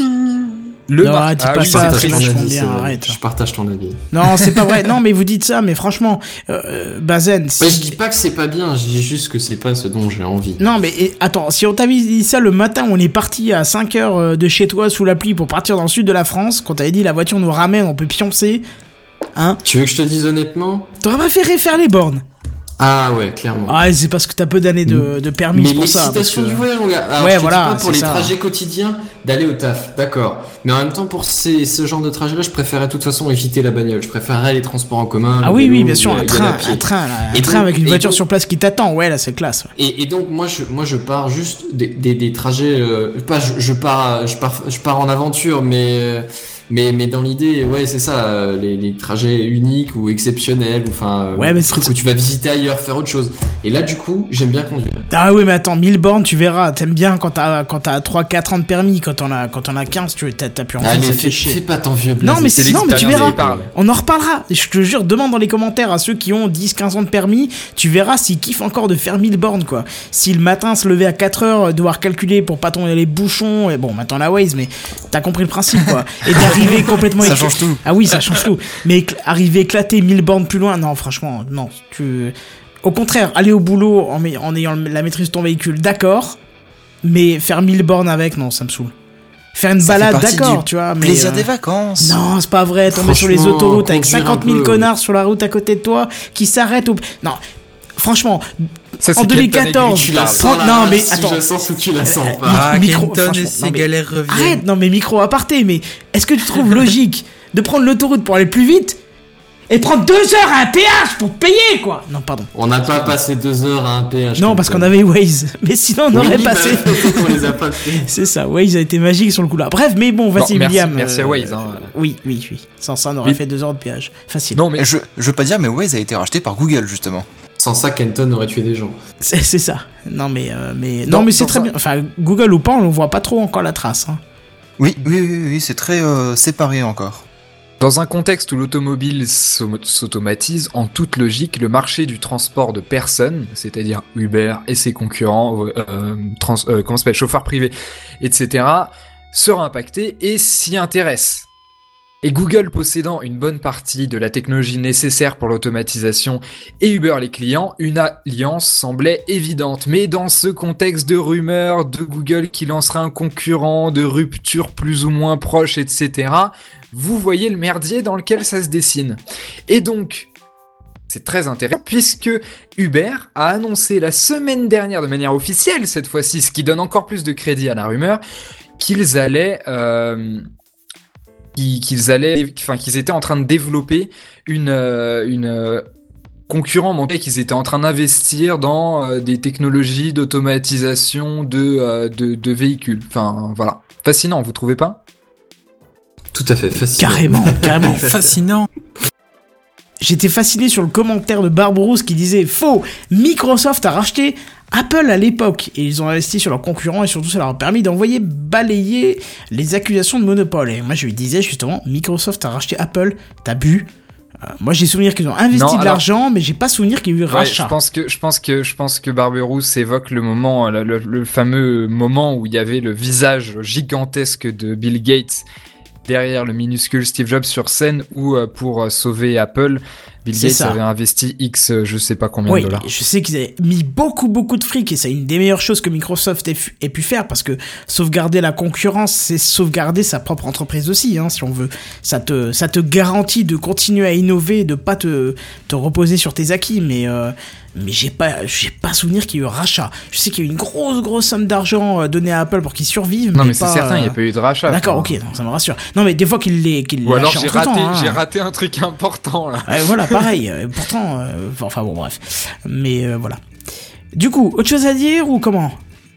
le Non, mar- dis Ah pas oui, ça, c'est vachement bien, arrête. Je partage ton avis. Non, c'est pas vrai. [LAUGHS] Non, mais vous dites ça, mais franchement, euh, Bazen, si... Je dis pas que c'est pas bien, je dis juste que c'est pas ce dont j'ai envie. Non, mais et, attends, si on t'avait dit ça le matin on est parti à 5 heures euh, de chez toi sous la pluie pour partir dans le sud de la France, quand t'avais dit la voiture nous ramène, on peut pioncer, hein, Tu veux que je te dise honnêtement? T'aurais préféré faire les bornes. Ah ouais, clairement. Ah, c'est parce que t'as peu d'années de, de permis mais pour ça. parce que- du voyage, mon gars. Alors, Ouais, voilà, pas pour les ça. trajets quotidiens d'aller au taf, d'accord. Mais en même temps, pour ces, ce genre de trajet-là, je préférais de toute façon éviter la bagnole. Je préférerais les transports en commun. Ah oui, oui, bien sûr, un train, un train, là, un Et train avec une voiture donc- sur place qui t'attend, ouais, là, c'est classe. ouais. Et, et donc moi je moi je pars juste des, des, des trajets euh, pas je, je pars je pars je pars en aventure mais euh, mais mais dans l'idée ouais c'est ça euh, les, les trajets uniques ou exceptionnels ou enfin euh, Ouais, mais où tu vas visiter ailleurs faire autre chose et là du coup j'aime bien conduire Ah oui, mais attends, 1000 bornes, tu verras, t'aimes bien quand t'as, quand t'as 3-4 ans de permis, quand on a, quand on a 15, tu t'as, t'as plus envie, allez ça fais, fait chier. fais pas ton vieux Non, mais c'est non, mais tu verras. On en reparlera. Je te jure, demande dans les commentaires à ceux qui ont 10-15 ans de permis, tu verras s'ils kiffent encore de faire 1000 bornes, quoi. Si le matin se lever à 4 heures, devoir calculer pour pas tomber les bouchons, et bon, maintenant la Waze, mais t'as compris le principe, quoi. Et [LAUGHS] d'arriver complètement Ça change tout. Ah oui, ça change tout. Mais arriver éclaté 1000 bornes plus loin, non, franchement, non. Tu... Au contraire, aller au boulot en, ayant la maîtrise de ton véhicule, d'accord. Mais faire 1000 bornes avec, non, ça me saoule. Faire une Ça balade, d'accord, tu vois. Mais, Plaisir euh, des vacances. non, c'est pas vrai. Tomber sur les autoroutes avec conduire 50 un 000 peu, connards sur la route à côté de toi qui s'arrêtent ou. Non, franchement, Ça, en Kenton 2014, Aiguille qui tu la parle. sens Prends- là, non, mais attends. je sens où tu la sens pas Ah, micro- et ses mais- galères reviennent. arrête, non, mais micro aparté, mais est-ce que tu trouves [LAUGHS] logique de prendre l'autoroute pour aller plus vite et prendre deux heures à un péage pour payer, quoi? Non, pardon. on n'a pas passé deux heures à un péage Non, parce qu'on avait Waze. [LAUGHS] Mais sinon, on aurait Oui, passé. bah, [LAUGHS] on les a pas fait C'est ça, Waze a été magique sur le coup là. Bref, mais bon, vas-y, Bon, William. merci à euh, Waze, hein. Oui, oui, oui. Sans ça, on aurait Oui. fait deux heures de péage. Facile. Non, mais Je, je veux pas dire, mais Waze a été racheté par Google justement. Sans ça Kenton aurait tué des gens C'est c'est ça. Non, mais, euh, mais, Dans- non, mais c'est très bien. Enfin, Google ou pas, on ne voit pas trop encore la trace. hein. Oui, oui, oui, oui, c'est très euh, séparé encore. Dans un contexte où l'automobile s'au- s'automatise, en toute logique, le marché du transport de personnes, c'est-à-dire Uber et ses concurrents, euh, trans, comment ça s'appelle, chauffeurs privés, etc., sera impacté et s'y intéresse. Et Google possédant une bonne partie de la technologie nécessaire pour l'automatisation et Uber les clients, une alliance semblait évidente. Mais dans ce contexte de rumeurs, de Google qui lancera un concurrent, de rupture plus ou moins proche, etc., vous voyez le merdier dans lequel ça se dessine. Et donc, c'est très intéressant puisque Uber a annoncé la semaine dernière de manière officielle cette fois-ci, ce qui donne encore plus de crédit à la rumeur, qu'ils allaient, euh, qu'ils allaient, enfin qu'ils étaient en train de développer une euh, une euh, concurrent montait qu'ils étaient en train d'investir dans euh, des technologies d'automatisation de, euh, de de véhicules. Enfin voilà, fascinant, vous trouvez pas? Tout à fait facile Carrément, carrément. [LAUGHS] Fascinant. J'étais fasciné sur le commentaire de Barbarousse qui disait Faux Microsoft a racheté Apple à l'époque et ils ont investi sur leurs concurrents et surtout ça leur a permis d'envoyer balayer les accusations de monopole. Et moi je lui disais justement Microsoft a racheté Apple, t'as bu? Euh, Moi, j'ai souvenir qu'ils ont investi Non, de alors- l'argent, mais j'ai pas souvenir qu'il y ait eu Ouais, rachat. je pense que je pense que je pense que Barberousse évoque le moment, le, le- le fameux moment où il y avait le visage gigantesque de Bill Gates derrière le minuscule Steve Jobs sur scène, où euh, pour euh, sauver Apple, Bill C'est Gates ça. avait investi X, euh, je sais pas combien Oui, de dollars. je sais qu'ils avaient mis beaucoup beaucoup de fric et c'est une des meilleures choses que Microsoft ait, pu faire parce que sauvegarder la concurrence, c'est sauvegarder sa propre entreprise aussi, hein, si on veut. Ça te, ça te garantit de continuer à innover, de pas te, te reposer sur tes acquis, mais, euh, mais j'ai pas, j'ai pas souvenir qu'il y ait eu rachat. Je sais qu'il y a eu une grosse grosse somme d'argent euh, donnée à Apple pour qu'ils survivent. Non mais c'est certain, il n'y a pas eu de rachat. D'accord, ok, non, ça me rassure. Non, mais des fois qu'il les, qu'il Ou alors j'ai raté, hein. j'ai raté un truc important là. Ouais, voilà, pareil. euh, pourtant, euh, enfin bon, bref. Mais euh, voilà. Du coup, autre chose à dire ou comment?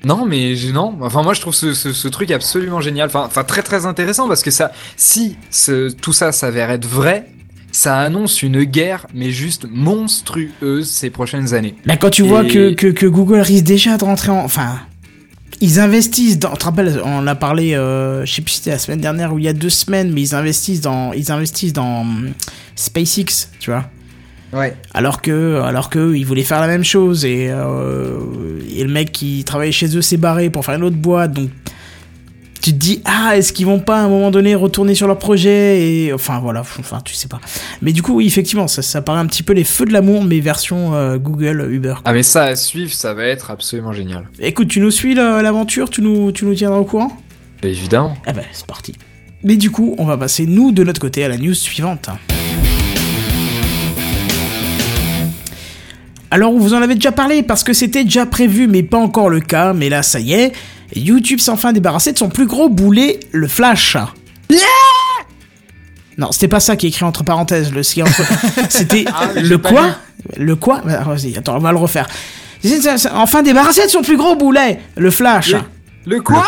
Non, mais non. Enfin, moi, je trouve ce, ce, ce truc absolument génial. Enfin, enfin, très très intéressant parce que ça, si ce, tout ça s'avère être vrai, ça annonce une guerre, mais juste monstrueuse ces prochaines années. Là, quand tu vois que, que Google risque déjà de rentrer en. Enfin. Ils investissent dans. Tu te rappelles, on a parlé, euh, je sais plus si c'était la semaine dernière ou il y a deux semaines, mais ils investissent dans. Ils investissent dans hum, SpaceX, tu vois. Ouais. Alors que, alors que ils voulaient faire la même chose et, euh, et le mec qui travaillait chez eux s'est barré pour faire une autre boîte. Donc, tu te dis ah est-ce qu'ils vont pas à un moment donné retourner sur leur projet et enfin voilà, enfin tu sais pas. Mais du coup oui effectivement ça, ça paraît un petit peu les feux de l'amour mais version euh, Google Uber. Ah, mais ça à suivre, ça va être absolument génial. Écoute tu nous suis la- l'aventure, tu nous, tu nous tiendras au courant? Évidemment. Ah ben c'est parti. Mais du coup on va passer nous de notre côté à la news suivante. Alors, vous en avez déjà parlé parce que c'était déjà prévu, mais pas encore le cas. Mais là, ça y est, YouTube s'est enfin débarrassé de son plus gros boulet, le Flash. non, c'était pas ça qui est écrit entre parenthèses. Le [LAUGHS] c'était Ah, le quoi. Le quoi Bah, Vas-y, attends, on va le refaire. Enfin débarrassé de son plus gros boulet, le Flash. Le quoi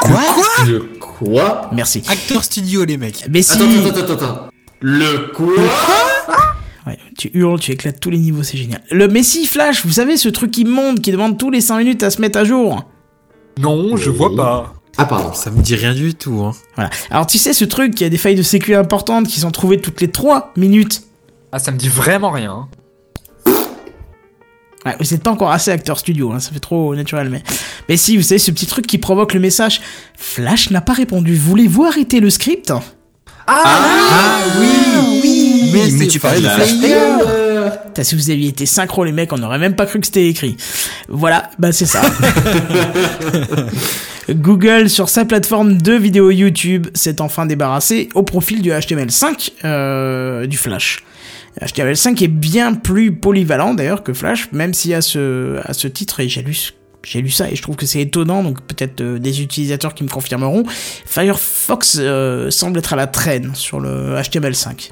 Le quoi Merci. Acteur studio, les mecs. Mais si. Attends, attends, attends, attends. Le quoi Ouais, tu hurles, tu éclates tous les niveaux, c'est génial. Le Messi Flash, vous savez, ce truc immonde qui demande tous les 5 minutes à se mettre à jour. Non, je vois pas. Ah, pardon. Ça me dit rien du tout, hein. Voilà. Alors, tu sais, ce truc qui a des failles de sécu importantes qui sont trouvées toutes les 3 minutes. Ah, ça me dit vraiment rien. Ouais, vous n'êtes pas encore assez acteur studio, hein, ça fait trop naturel, mais. Mais si, vous savez, ce petit truc qui provoque le message Flash n'a pas répondu, voulez-vous arrêter le script? Ah oui, oui, mais c'est tu parlais de Flash Flash Player. Putain, si vous aviez été synchro, les mecs, on n'aurait même pas cru que c'était écrit. Voilà, bah c'est ça. [LAUGHS] Google, sur sa plateforme de vidéo YouTube, s'est enfin débarrassé au profil du HTML5 euh, du Flash. HTML5 est bien plus polyvalent d'ailleurs que Flash, même si à ce, à ce titre, et j'ai lu, j'ai lu ça et je trouve que c'est étonnant, donc peut-être euh, des utilisateurs qui me confirmeront, Firefox euh, semble être à la traîne sur le HTML5.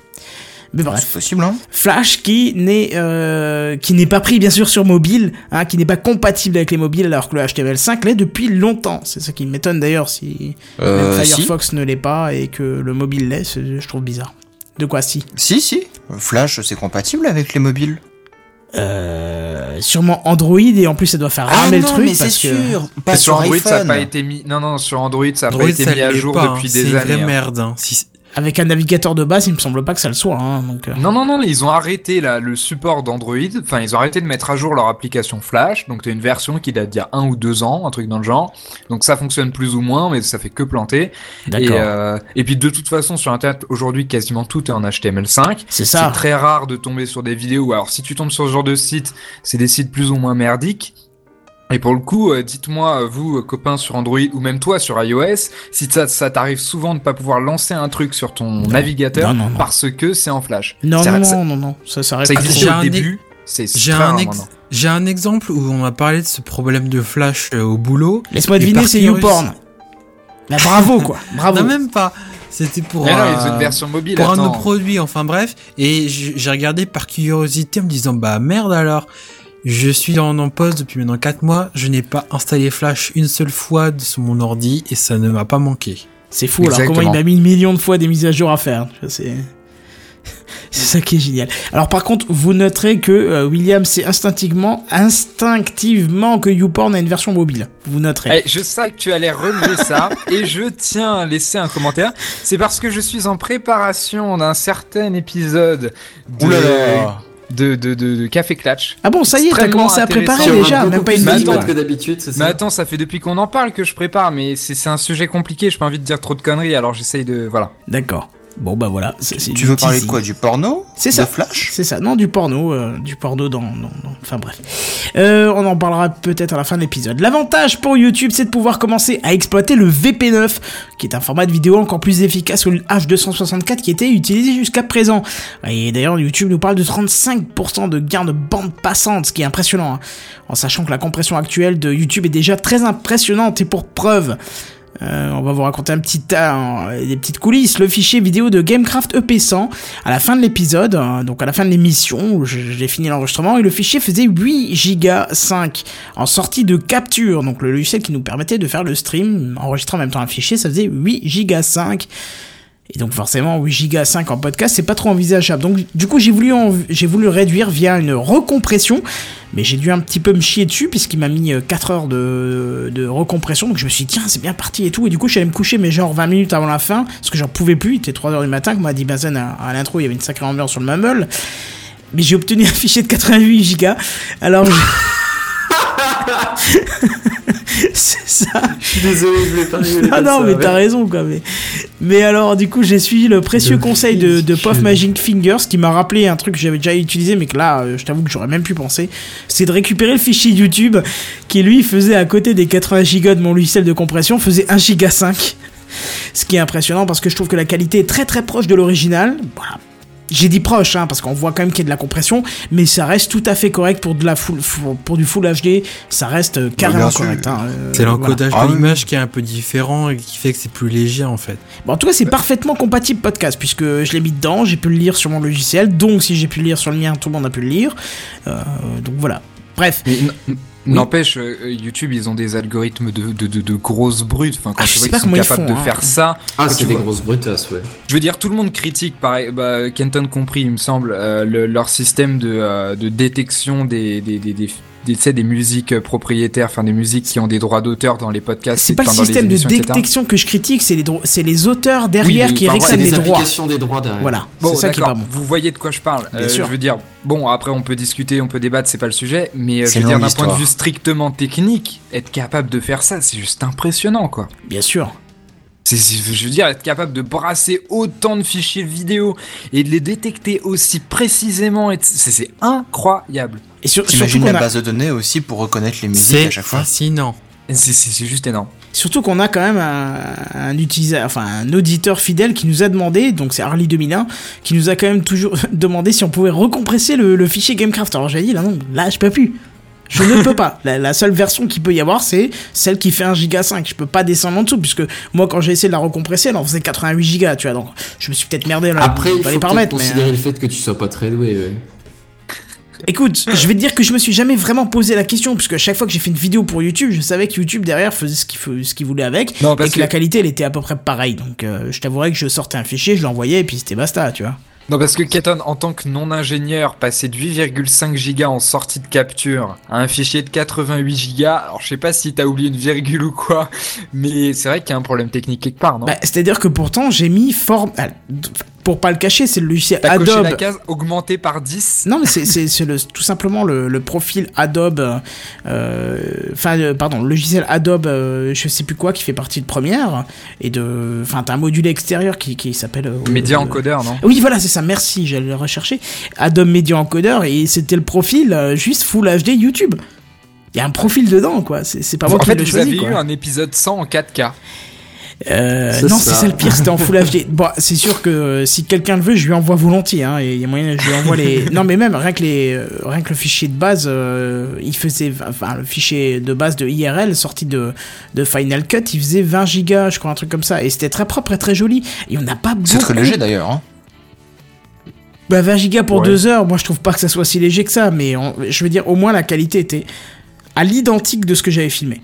Mais bref. C'est possible, hein Flash qui n'est euh, qui n'est pas pris bien sûr sur mobile, hein, qui n'est pas compatible avec les mobiles alors que le HTML5 l'est depuis longtemps. C'est ça qui m'étonne d'ailleurs si Euh, même si. Firefox ne l'est pas et que le mobile l'est, c'est- je trouve bizarre. De quoi si? Si, si. Flash, c'est compatible avec les mobiles. euh, Sûrement Android et en plus ça doit faire ramer le truc Ah mais c'est parce que sûr. Pas sur sur Android, ça n'a pas été mis. Non, non, sur Android, ça n'a pas été mis à jour pas, hein. depuis C'est des une années. vraie hein. merde. hein. Si- avec un navigateur de base, il me semble pas que ça le soit. Hein, donc euh. Non, non, non, ils ont arrêté là, le support d'Android. Enfin, ils ont arrêté de mettre à jour leur application Flash. Donc, t'as une version qui date d'il y a un ou deux ans, un truc dans le genre. Donc, ça fonctionne plus ou moins, mais ça fait que planter. Et, euh, et puis, de toute façon, sur Internet, aujourd'hui, quasiment tout est en HTML5. C'est C'est ça. très rare de tomber sur des vidéos. Alors, si tu tombes sur ce genre de site, c'est des sites plus ou moins merdiques. Et pour le coup, euh, dites-moi, euh, vous, euh, copains sur Android, ou même toi sur iOS, si ça, ça t'arrive souvent de pas pouvoir lancer un truc sur ton navigateur Non, non, non. parce que c'est en Flash. Non, Ça- non, ça- non, non, non, ça, ça ça au un début, c'est J'ai très un, ex- j'ai un exemple où on m'a parlé de ce problème de flash euh, au boulot. Laisse-moi deviner, c'est YouPorn. Bah, bravo quoi, [LAUGHS] bravo. Non, même pas. C'était pour, Mais non, euh, ils ont une version mobile, pour un de nos produits, enfin bref. Et j'ai regardé par curiosité en me disant, bah merde alors. Je suis en, en poste depuis maintenant 4 mois. Je n'ai pas installé Flash une seule fois sur mon ordi et ça ne m'a pas manqué. C'est fou, alors comment il m'a mis une million de fois des mises à jour à faire vois, [LAUGHS] C'est. Ça qui est génial. Alors par contre, vous noterez que euh, William sait instinctivement, instinctivement que YouPorn a une version mobile. Vous noterez. Eh, je sais que tu allais relever ça [LAUGHS] et je tiens à laisser un commentaire. C'est parce que je suis en préparation d'un certain épisode de, Ouh là là. De, de, de, de Café Clutch. Ah bon, ça y est, t'as commencé à préparer déjà, même pas une minute. attends, que d'habitude, c'est Mais ça attends, ça fait depuis qu'on en parle que je prépare, mais c'est c'est un sujet compliqué, j'ai pas envie de dire trop de conneries, alors j'essaye de... Voilà. D'accord. Bon bah voilà. Tu veux parler de quoi? Du porno? C'est De ça. Flash? C'est ça, non, du porno, euh, du porno dans, dans- dans- Enfin bref. Euh, on en parlera peut-être à la fin de l'épisode. L'avantage pour YouTube, c'est de pouvoir commencer à exploiter le VP9, qui est un format de vidéo encore plus efficace que le H264 qui était utilisé jusqu'à présent. Et d'ailleurs, YouTube nous parle de 35% de gain de bande passante, ce qui est impressionnant, hein. en sachant que la compression actuelle de YouTube est déjà très impressionnante, et pour preuve... Euh, on va vous raconter un petit tas, hein, des petites coulisses. Le fichier vidéo de Gamecraft EP100 à la fin de l'épisode, euh, donc à la fin de l'émission j'ai fini l'enregistrement, et le fichier faisait 8 Go 5 en sortie de capture, donc le logiciel qui nous permettait de faire le stream, enregistrer en même temps un fichier, ça faisait 8 Go 5. Et donc forcément 8 Go 5 en podcast, c'est pas trop envisageable. Donc du coup j'ai voulu j'ai voulu réduire via une recompression, mais j'ai dû un petit peu me chier dessus puisqu'il m'a mis euh, 4 heures de, de recompression. Donc je me suis dit tiens c'est bien parti et tout. Et du coup je suis allé me coucher mais genre 20 minutes avant la fin parce que j'en pouvais plus. Il était 3 heures du matin comme m'a dit Benzen à, l'intro. Il y avait une sacrée ambiance sur le mumble. Mais j'ai obtenu un fichier de 88 Go. Alors je- [LAUGHS] [LAUGHS] c'est ça. Je suis désolé, je voulais pas rigoler Ah non, mais ouais. t'as raison, quoi. Mais... mais alors, du coup, j'ai suivi le précieux conseil de, de Puff. Magic Fingers qui m'a rappelé un truc que j'avais déjà utilisé, mais que là, euh, je t'avoue que j'aurais même pu penser. C'est de récupérer le fichier YouTube qui, lui, faisait à côté des 80 Go de mon logiciel de compression, faisait 1 Go 5. Ce qui est impressionnant parce que je trouve que la qualité est très très proche de l'original. Voilà. J'ai dit proche, hein, parce qu'on voit quand même qu'il y a de la compression, mais ça reste tout à fait correct pour de la full, pour du full HD. Ça reste euh, carrément bien sûr. correct. hein, euh, C'est l'encodage Ah de l'image qui est un peu différent et qui fait que c'est plus léger en fait. Bon, en tout cas, c'est parfaitement compatible podcast, puisque je l'ai mis dedans, j'ai pu le lire sur mon logiciel, donc si j'ai pu le lire sur le mien, tout le monde a pu le lire. Euh, donc voilà. Bref. N'empêche, euh, YouTube, ils ont des algorithmes de, de, de, de grosses brutes. Enfin, quand Ah, tu je vois sais pas qu'ils sont comment ils capables font, de hein. faire ça. Ah, c'est des vois- grosses brutasses, ouais. Je veux dire, tout le monde critique, pareil, bah, Kenton compris, il me semble, euh, le- leur système de, euh, de détection des, des, des, des, des, tu sais, des musiques euh, propriétaires, enfin des musiques qui ont des droits d'auteur dans les podcasts. C'est pas le système de détection que je critique, c'est les, c'est les auteurs derrière Oui, qui réclament les des droits. des droits derrière. Voilà, Bon, c'est ça qui est pas bon. Vous voyez de quoi je parle. Bien Euh, sûr. Je veux dire, bon, après on peut discuter, on peut débattre, c'est pas le sujet, mais euh, je veux dire, d'un point de vue strictement technique, être capable de faire ça, c'est juste impressionnant, quoi. Bien sûr. Je veux dire, être capable de brasser autant de fichiers vidéo et de les détecter aussi précisément, c'est incroyable. Et sur- surtout T'imagines la a, base de données aussi pour reconnaître les musiques à chaque fois fascinant. C'est, c'est- c'est juste énorme. surtout qu'on a quand même un, un utilisateur, enfin un auditeur fidèle qui nous a demandé, donc c'est Harley 2001, qui nous a quand même toujours [LAUGHS] demandé si on pouvait recompresser le, le fichier Gamecraft. Alors j'ai dit là non, là je peux plus. Je ne peux pas. [LAUGHS] La, la seule version qu'il peut y avoir, c'est celle qui fait 1 giga 5. Je peux pas descendre en dessous, puisque moi, quand j'ai essayé de la recompresser, elle en faisait 88 gigas, tu vois. Donc, je me suis peut-être merdé là. Après, il dans faut les mais. considérer euh, le fait que tu sois pas très doué, ouais. Écoute, je vais te dire que je me suis jamais vraiment posé la question, puisque à chaque fois que j'ai fait une vidéo pour YouTube, je savais que YouTube derrière faisait ce qu'il faut- ce qu'il voulait avec, Non, et que, la qualité, elle était à peu près pareille. Donc, euh, je t'avouerais que je sortais un fichier, je l'envoyais, et puis c'était basta, tu vois. Non, parce que Keton, en tant que non-ingénieur, passer de 8,5 gigas en sortie de capture à un fichier de 88 gigas, alors je sais pas si t'as oublié une virgule ou quoi, mais c'est vrai qu'il y a un problème technique quelque part, non? Bah, C'est-à-dire que pourtant, j'ai mis forme. Pour pas le cacher, c'est le logiciel T'as coché Adobe. la case augmentée par 10 Non, mais c'est- le- tout simplement le, le profil Adobe, euh, enfin, euh, pardon, le logiciel Adobe, euh, je sais plus quoi, qui fait partie de Premiere, et de, enfin, t'as un module extérieur qui, qui s'appelle... Média euh, encodeur, non? Oui, voilà, c'est ça, merci, j'allais le rechercher. Adobe Media Encoder, et c'était le profil juste Full HD YouTube. Il y a un profil dedans, quoi, c'est pas moi En qui fait, vous choisi, avez quoi. eu un épisode 100 en 4K. Euh, non, c'est ça le pire, c'était en Full HD. [LAUGHS] Bon, c'est sûr que euh, si quelqu'un le veut, je lui envoie volontiers. Hein, et il y a moyen, je lui envoie les. [LAUGHS] Non, mais même rien que les, euh, rien que le fichier de base, euh, il faisait, enfin le fichier de base de IRL sorti de de Final Cut, il faisait 20 gigas, je crois un truc comme ça, et c'était très propre et très joli. Et on n'a pas beaucoup. C'est très léger d'ailleurs. Hein. Bah 20 gigas pour Ouais. deux heures, moi je trouve pas que ça soit si léger que ça, mais on- je veux dire au moins la qualité était à l'identique de ce que j'avais filmé.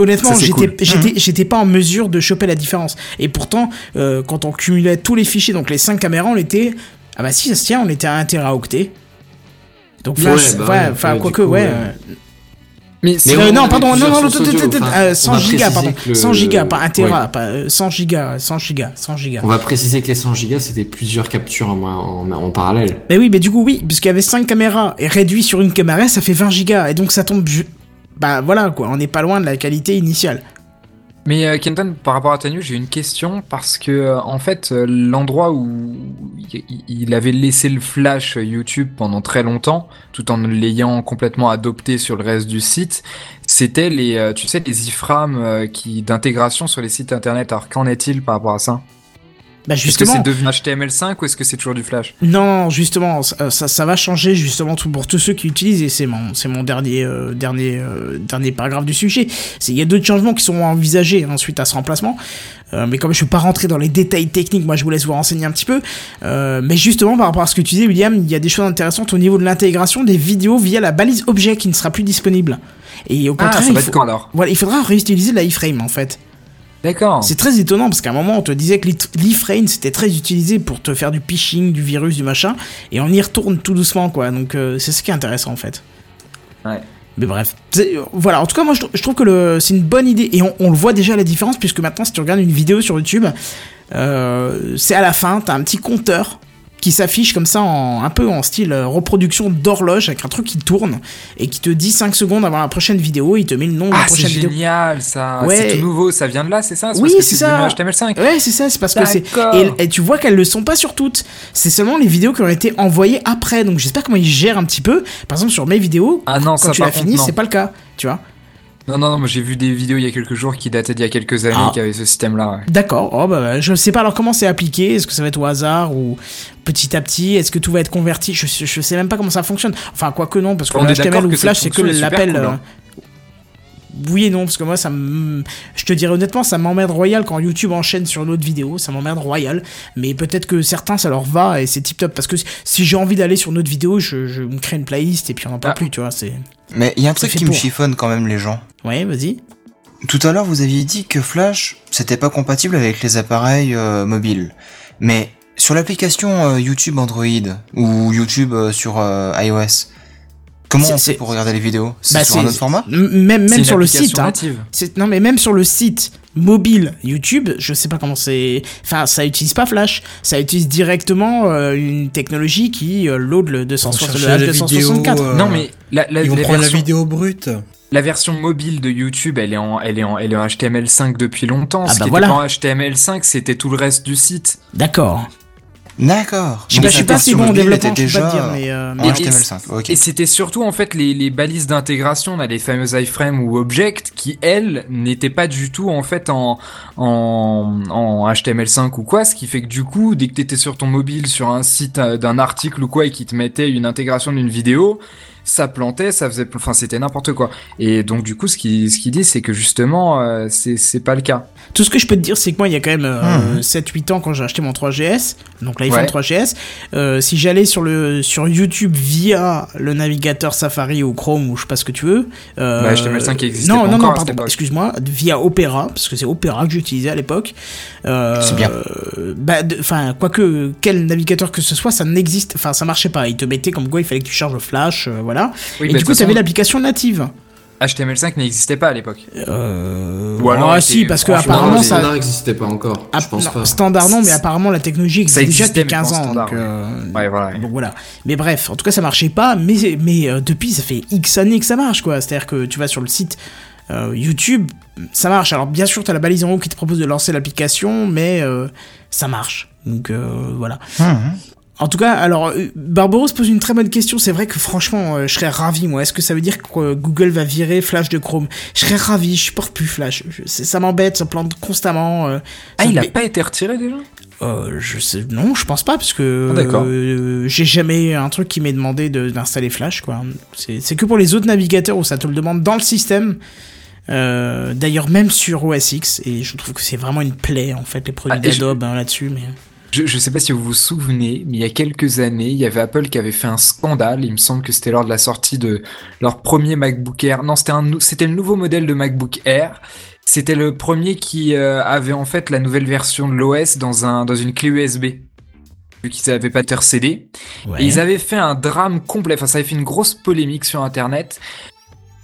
Honnêtement, c'est j'étais cool. j'étais j'étais pas en mesure de choper la différence. Et pourtant, euh, quand on cumulait tous les fichiers, donc les cinq caméras, on était Ah bah si, ça se tient, on était à 1 teraoctet. Donc Ouais, Flash, bah ouais, ouais, enfin, ouais, quoique, coup, ouais. euh, Mais Mais c'est- euh, on non, pardon, non, non, non, enfin, euh, on 100 va gigas, pardon. que le- 100 gigas, pas 1 Ouais. tera, pas euh, 100 gigas, 100 gigas, 100 gigas. On va préciser que les 100 gigas, c'était plusieurs captures en, en, en parallèle. Mais oui, mais du coup, oui, puisqu'il y avait 5 caméras, et réduit sur une caméra, ça fait 20 gigas, et donc ça tombe... Bah voilà, quoi, on n'est pas loin de la qualité initiale. Mais euh, Kenton, par rapport à ta news, j'ai une question parce que euh, en fait, euh, l'endroit où il- avait laissé le flash YouTube pendant très longtemps, tout en l'ayant complètement adopté sur le reste du site, c'était les, tu sais, les iframes qui d'intégration sur les sites internet. Alors qu'en est-il par rapport à ça? Bah Est-ce que justement... c'est devenu HTML5 ou est-ce que c'est toujours du flash? Non, justement, ça, ça, ça va changer justement tout pour tous ceux qui utilisent et c'est mon, c'est mon dernier, euh, dernier, euh, dernier paragraphe du sujet. Il y a d'autres changements qui sont envisagés hein, suite à ce remplacement. Euh, mais comme je suis pas rentré dans les détails techniques, moi je vous laisse vous renseigner un petit peu. Euh, mais justement par rapport à ce que tu disais, William, il y a des choses intéressantes au niveau de l'intégration des vidéos via la balise objet qui ne sera plus disponible. Et au Ah, contraire, ça il, va faut- être quand alors? Voilà, il faudra réutiliser l'iframe en fait. D'accord. C'est très étonnant parce qu'à un moment on te disait que l'iframe c'était très utilisé pour te faire du phishing, du virus, du machin, et on y retourne tout doucement quoi. Donc euh, c'est ce qui est intéressant en fait. Ouais. Mais bref, voilà. En tout cas, moi je, trou- je trouve que le- c'est une bonne idée et on, on le voit déjà la différence puisque maintenant si tu regardes une vidéo sur YouTube, euh, c'est à la fin, t'as un petit compteur qui s'affiche comme ça en un peu en style euh, reproduction d'horloge avec un truc qui tourne et qui te dit 5 secondes avant la prochaine vidéo, il te met le nom de la Ah, c'est prochaine vidéo. génial ça. Ouais. C'est tout nouveau, ça vient de là, c'est ça? Oui, c'est c'est ça. HTML5. Ouais, c'est ça, c'est parce que c'est. Et, et tu vois qu'elles le sont pas sur toutes. C'est seulement les vidéos qui ont été envoyées après. Donc j'espère comment ils gèrent un petit peu. Par exemple, sur mes vidéos, Ah non, quand ça tu l'as fini, c'est pas le cas. Tu vois Non, non, non, j'ai vu des vidéos il y a quelques jours qui dataient d'il y a quelques années Ah. qui avaient ce système-là. ouais. D'accord. Oh, bah, bah, je sais pas alors comment c'est appliqué? Est-ce que ça va être au hasard ou petit à petit? Est-ce que tout va être converti? Je, je sais même pas comment ça fonctionne. Enfin, quoi que non, parce que On le HTML ou Flash, c'est que fonction est super l'appel. Oui et non, parce que moi, ça me... Je te dirais honnêtement, ça m'emmerde royal quand YouTube enchaîne sur une autre vidéo, ça m'emmerde royal. Mais peut-être que certains, ça leur va et c'est tip top. Parce que si j'ai envie d'aller sur une autre vidéo, je, je me crée une playlist et puis on n'en parle Ah. plus, tu vois. C'est... Mais il y a un truc qui me chiffonne quand même les gens. Ouais, vas-y. Tout à l'heure, vous aviez dit que Flash, c'était pas compatible avec les appareils euh, mobiles. Mais sur l'application euh, YouTube Android ou YouTube euh, sur euh, iOS, comment C'est- on fait pour regarder les vidéos? C'est Bah, sur un autre format? Même, même sur le site, hein. Non, mais même sur le site mobile YouTube, je sais pas comment c'est. Enfin, ça utilise pas Flash. Ça utilise directement euh, une technologie qui euh, load le, 260, chercher le la H264. vidéo, euh, Non, mais la, la, Ils vont prendre version, la vidéo brute. la version mobile de YouTube, elle est en, elle est en, elle est en HTML5 depuis longtemps. Ah Ce bah qui voilà. était pas en HTML5, c'était tout le reste du site. D'accord. D'accord. Je sais pas, Donc je suis pas si bon en développement, je peux pas te déjà dire, mais. euh, en Et- HTML5. Ok. Et c'était surtout en fait les, les balises d'intégration, là, les fameuses iframes ou object, qui elles n'étaient pas du tout en fait en, en, en HTML5 ou quoi, ce qui fait que du coup, dès que t'étais sur ton mobile, sur un site euh, d'un article ou quoi, et qui te mettait une intégration d'une vidéo, ça plantait, ça faisait, enfin c'était n'importe quoi. Et donc du coup, ce qui ce qu'il dit, c'est que justement, euh, c'est c'est pas le cas. Tout ce que je peux te dire, c'est que moi, il y a quand même euh, Mhm. 7-8 ans, quand j'ai acheté mon 3GS, donc l'iPhone Ouais. 3GS, euh, si j'allais sur, le, sur YouTube via le navigateur Safari ou Chrome ou je sais pas ce que tu veux. Euh, Bah, HTML5 qui existait non, pas non, encore non, pardon, excuse-moi, via Opera, parce que c'est Opera que j'utilisais à l'époque. Euh, C'est bien. Bah, enfin, quoique, quel navigateur que ce soit, ça n'existe, enfin, ça marchait pas. Il te mettait comme quoi il fallait que tu charges le flash, euh, voilà. Oui, Et bah, du coup, tu avais l'application native. HTML5 n'existait pas à l'époque. Euh... Ou alors, ah, si, parce que apparemment, non, ça. standard n'existait pas encore. Ah, je pense non, pas. Standard non, mais apparemment la technologie existe Ça déjà existait, depuis mais pas en 15 ans. standard, donc, euh, Ouais, voilà. donc voilà. Mais bref, en tout cas ça marchait pas, mais, mais euh, depuis ça fait X années que ça marche quoi. C'est-à-dire que tu vas sur le site euh, YouTube, ça marche. Alors bien sûr t'as la balise en haut qui te propose de lancer l'application, mais euh, ça marche. Donc euh, voilà. Mhm. En tout cas, alors, euh, Barbaros pose une très bonne question. C'est vrai que franchement, euh, je serais ravi, moi. Est-ce que ça veut dire que euh, Google va virer Flash de Chrome? Je serais ravi, je supporte plus Flash. Je- ça m'embête, ça plante constamment. euh, Ah, il a me- pas été retiré déjà? Euh, je sais, non, je pense pas, parce que Ah, euh, j'ai jamais un truc qui m'ait demandé de- d'installer Flash, quoi. C'est que pour les autres navigateurs où ça te le demande dans le système. Euh, D'ailleurs, même sur OS X, et je trouve que c'est vraiment une plaie, en fait, les produits Ah, je- d'Adobe hein, là-dessus. Mais... Je, je sais pas si vous vous souvenez, mais il y a quelques années, il y avait Apple qui avait fait un scandale. Il me semble que c'était lors de la sortie de leur premier MacBook Air. Non, c'était un, nou- c'était le nouveau modèle de MacBook Air. C'était le premier qui euh, avait en fait la nouvelle version de l'OS dans un dans une clé USB. vu qu'ils avaient pas de CD. Ouais. Et ils avaient fait un drame complet. Enfin, ça avait fait une grosse polémique sur Internet.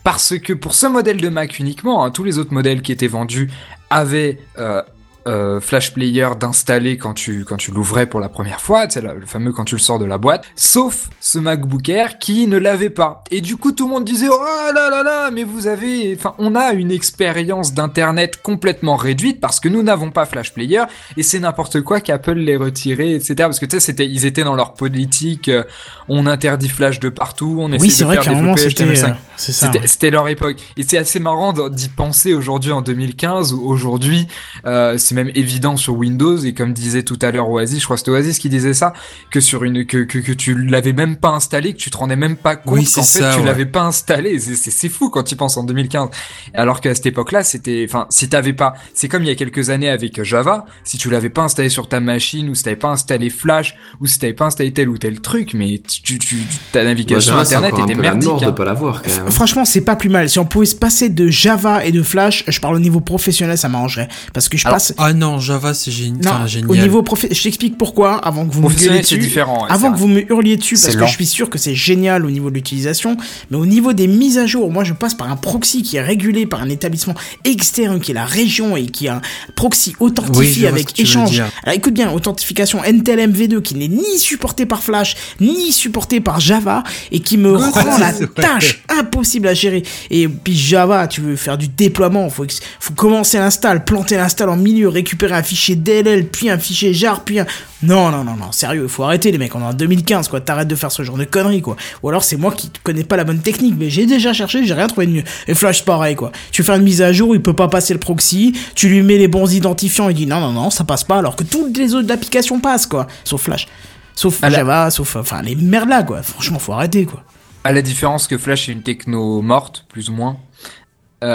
Parce que pour ce modèle de Mac uniquement, hein, tous les autres modèles qui étaient vendus avaient euh, euh, Flash Player d'installer quand tu, quand tu l'ouvrais pour la première fois, c'est le fameux quand tu le sors de la boîte, sauf ce MacBook Air qui ne l'avait pas. Et du coup, tout le monde disait, oh là là là, mais vous avez, enfin, on a une expérience d'internet complètement réduite parce que nous n'avons pas Flash Player et c'est n'importe quoi qu'Apple les retirait, etc. Parce que tu sais, c'était, ils étaient dans leur politique, euh, on interdit Flash de partout, on essaie Oui, de vrai faire développer c'était. HTML5. euh. C'était, leur époque. Et c'est assez marrant d'y penser aujourd'hui en 2015 où aujourd'hui, euh, c'est même évident sur Windows et comme disait tout à l'heure Oasis, je crois que c'était Oasis qui disait ça, que sur une, que, que, que tu l'avais même pas installé, que tu te rendais même pas compte Oui, qu'en fait ça, tu ouais. l'avais pas installé. C'est, fou quand tu penses en 2015. Alors qu'à cette époque-là, c'était, enfin, si t'avais pas, c'est comme il y a quelques années avec Java, si tu l'avais pas installé sur ta machine ou si t'avais pas installé Flash ou si t'avais pas installé tel ou tel truc, mais tu, tu, tu- ta navigation Bah, Java, internet était merdique. mort de hein. pas l'avoir quand même. Franchement, c'est pas plus mal. Si on pouvait se passer de Java et de Flash, je parle au niveau professionnel, ça m'arrangerait. Parce que je Alors, passe. Ah non, Java, c'est génial. Non, enfin, génial. au niveau prof... je t'explique pourquoi avant que vous me c'est dessus. différent. ouais, Avant que vous me hurliez dessus, parce que je suis sûr que c'est génial au niveau de l'utilisation, mais au niveau des mises à jour, moi je passe par un proxy qui est régulé par un établissement externe qui est la région et qui a un proxy authentifié avec échange. Alors écoute bien, authentification NTLM V2 qui n'est ni supporté par Flash, ni supporté par Java et qui me [LAUGHS] rend la vrai. tâche impossible à gérer. Et puis Java, tu veux faire du déploiement, faut, faut commencer l'install, planter l'install en milieu, récupérer un fichier DLL, puis un fichier jar, puis un... Non, non, non, non, sérieux, faut arrêter les mecs, on est en 2015, quoi, t'arrêtes de faire ce genre de conneries, quoi. Ou alors c'est moi qui connais pas la bonne technique, mais j'ai déjà cherché, j'ai rien trouvé de mieux. Et Flash, pareil, quoi. Tu fais une mise à jour, il peut pas passer le proxy, tu lui mets les bons identifiants, il dit non, non, non, ça passe pas, alors que toutes les autres applications passent, quoi. Sauf Flash. Sauf la- Java, sauf, enfin, les merdes là, quoi. Franchement, faut arrêter, quoi. À la différence que Flash est une techno morte, plus ou moins,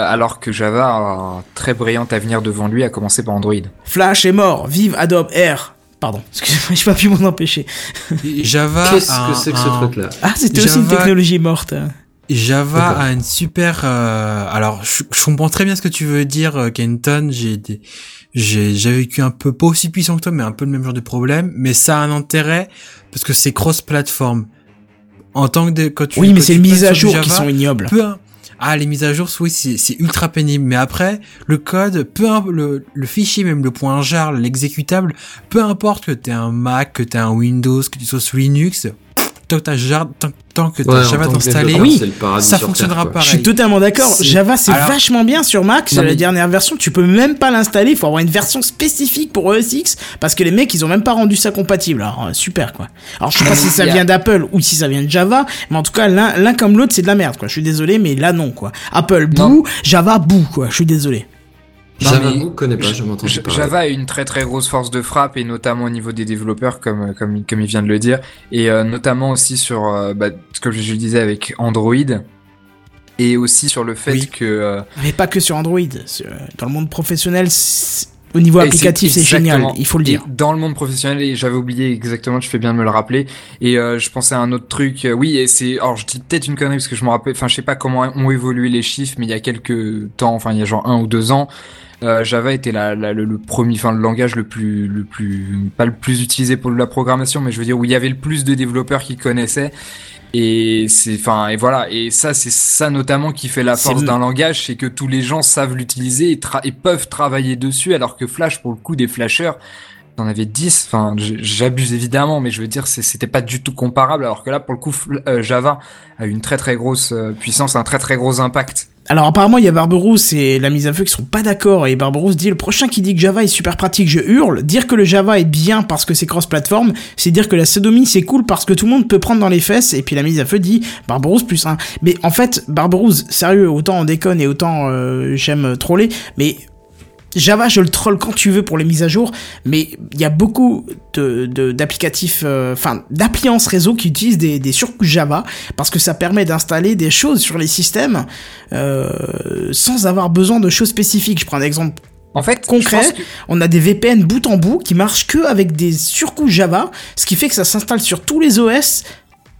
alors que Java a un très brillant avenir devant lui, à commencer par Android. Flash est mort, vive Adobe Air. Pardon, excusez-moi, [LAUGHS] j'ai pas pu m'en empêcher. Java Qu'est-ce que c'est que ce un- truc-là? Ah, c'était aussi une technologie morte. Java a une super. euh, alors, je, je comprends très bien ce que tu veux dire, euh, Kenton. J'ai des- j'ai j'ai vécu un peu pas aussi puissant que toi, mais un peu le même genre de problème. Mais ça a un intérêt parce que c'est cross-platform. En tant que de, quand tu Oui, mais c'est les mises à jour qui sont ignobles. peu un- ah les mises à jour oui c'est ultra pénible. Mais après le code peu le, le fichier même le point. jar l'exécutable peu importe que t'aies un Mac que t'aies un Windows que tu sois sous Linux tant que t'as Jar- tant, tant que t'as Ouais, en Java tant que installé Oui, ça sur fonctionnera pas. Je suis totalement d'accord. Java, c'est Alors- vachement bien sur Mac. C'est Non, la dernière version. Tu peux même pas l'installer. Il faut avoir une version spécifique pour OS X parce que les mecs, ils ont même pas rendu ça compatible. Alors, euh, super, quoi. Alors, je sais pas si ça vient d'Apple ou si ça vient de Java, mais en tout cas, l'un, comme l'autre, c'est de la merde, quoi. Je suis désolé, mais là, non, quoi. Apple, bouh. Java, bouh, quoi. Je suis désolé. Java, mais- vous connais pas, je m'entends J- pas. Java a une très très grosse force de frappe et notamment au niveau des développeurs comme comme comme il vient de le dire et euh, notamment aussi sur euh, bah, comme je le disais avec Android et aussi sur le fait Oui. que euh, Mais pas que sur Android. Dans le monde professionnel, c'est- au niveau Et applicatif, c'est génial. Il faut le dire. dans le monde professionnel, et j'avais oublié exactement, tu fais bien de me le rappeler. Et euh, je pensais à un autre truc. euh, oui, et c'est, alors je dis peut-être une connerie parce que je me rappelle, enfin je sais pas comment ont évolué les chiffres, mais il y a quelques temps, enfin il y a genre un ou deux ans, euh, Java était la, la- le, le premier, enfin le langage le plus, le plus, pas le plus utilisé pour la programmation, mais je veux dire où il y avait le plus de développeurs qui connaissaient. Et c'est, enfin, et voilà. Et ça, c'est ça notamment qui fait la force d'un langage, c'est que tous les gens savent l'utiliser et, peuvent travailler dessus, alors que Flash, pour le coup, des flasheurs, t'en avais 10. Enfin, j'abuse évidemment, mais je veux dire, c'était pas du tout comparable, alors que là, pour le coup, euh, Java a une très très grosse euh, puissance, un très très gros impact. Alors apparemment il y a Barberousse et la mise à feu qui sont pas d'accord. Et Barberousse dit le prochain qui dit que Java est super pratique je hurle. Dire que le Java est bien parce que c'est cross-platform c'est dire que la sodomie c'est cool parce que tout le monde peut prendre dans les fesses. Et puis la mise à feu dit Barberousse plus un. Mais en fait Barberousse sérieux autant on déconne et autant euh, j'aime troller mais Java, je le troll quand tu veux pour les mises à jour, mais il y a beaucoup de de- d'applicatifs, euh, enfin d'appliances réseau qui utilisent des, des surcouches Java parce que ça permet d'installer des choses sur les systèmes euh, sans avoir besoin de choses spécifiques. Je prends un exemple En fait, Concret, que- on a des VPN bout en bout qui marchent que avec des surcouches Java, ce qui fait que ça s'installe sur tous les OS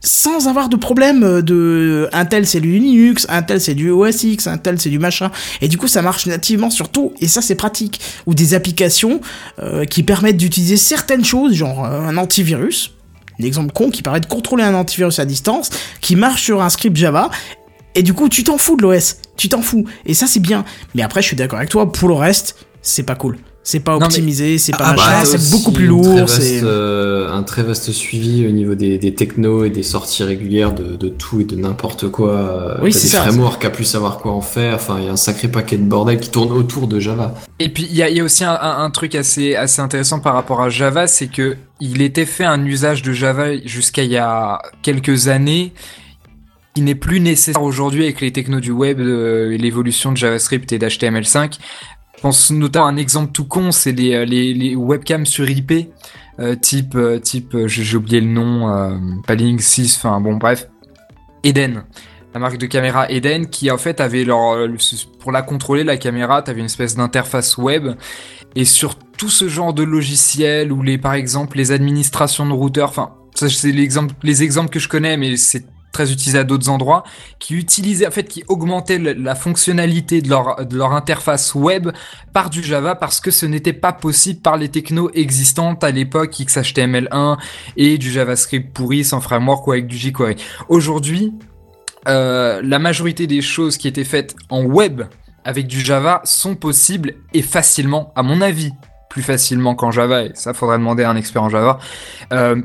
sans avoir de problème euh, de un tel c'est du Linux, un tel c'est du OS X, un tel c'est du machin. Et du coup, ça marche nativement sur tout. Et ça, c'est pratique. Ou des applications euh, qui permettent d'utiliser certaines choses, genre euh, un antivirus. Un exemple con qui permet de contrôler un antivirus à distance, qui marche sur un script Java. Et du coup, tu t'en fous de l'OS. Tu t'en fous. Et ça, c'est bien. Mais après, je suis d'accord avec toi. Pour le reste, c'est pas cool. C'est pas mais- optimisé, c'est pas Ah, bah, c'est beaucoup plus lourd. C'est euh, un très vaste suivi au niveau des, des technos et des sorties régulières de, de tout et de n'importe quoi. Oui, c'est des ça. frameworks à plus savoir quoi en faire. Enfin, il y a un sacré paquet de bordel qui tourne autour de Java. Et puis il y a, il y a aussi un, un- un truc assez assez intéressant par rapport à Java, c'est que il était fait un usage de Java jusqu'à il y a quelques années qui n'est plus nécessaire aujourd'hui avec les technos du web euh, et l'évolution de JavaScript et d'HTML5. Pense notamment un exemple tout con, c'est les, euh, les, les webcams sur IP, euh, type euh, type j'ai oublié le nom, euh, pas Link 6, enfin bon bref, Eden. La marque de caméra Eden qui en fait avait leur le- pour la contrôler la caméra, t'avais une espèce d'interface web et sur tout ce genre de logiciels ou les par exemple les administrations de routeurs, enfin ça c'est l'exemple les exemples que je connais mais c'est très utilisé à d'autres endroits qui utilisaient en fait qui augmentaient la fonctionnalité de leur de leur interface web par du Java parce que ce n'était pas possible par les technos existantes à l'époque XHTML1 et du JavaScript pourri sans framework ou avec du jQuery. Aujourd'hui, euh, la majorité des choses qui étaient faites en web avec du Java sont possibles et facilement, à mon avis, plus facilement qu'en Java, et ça faudrait demander à un expert en Java, euh,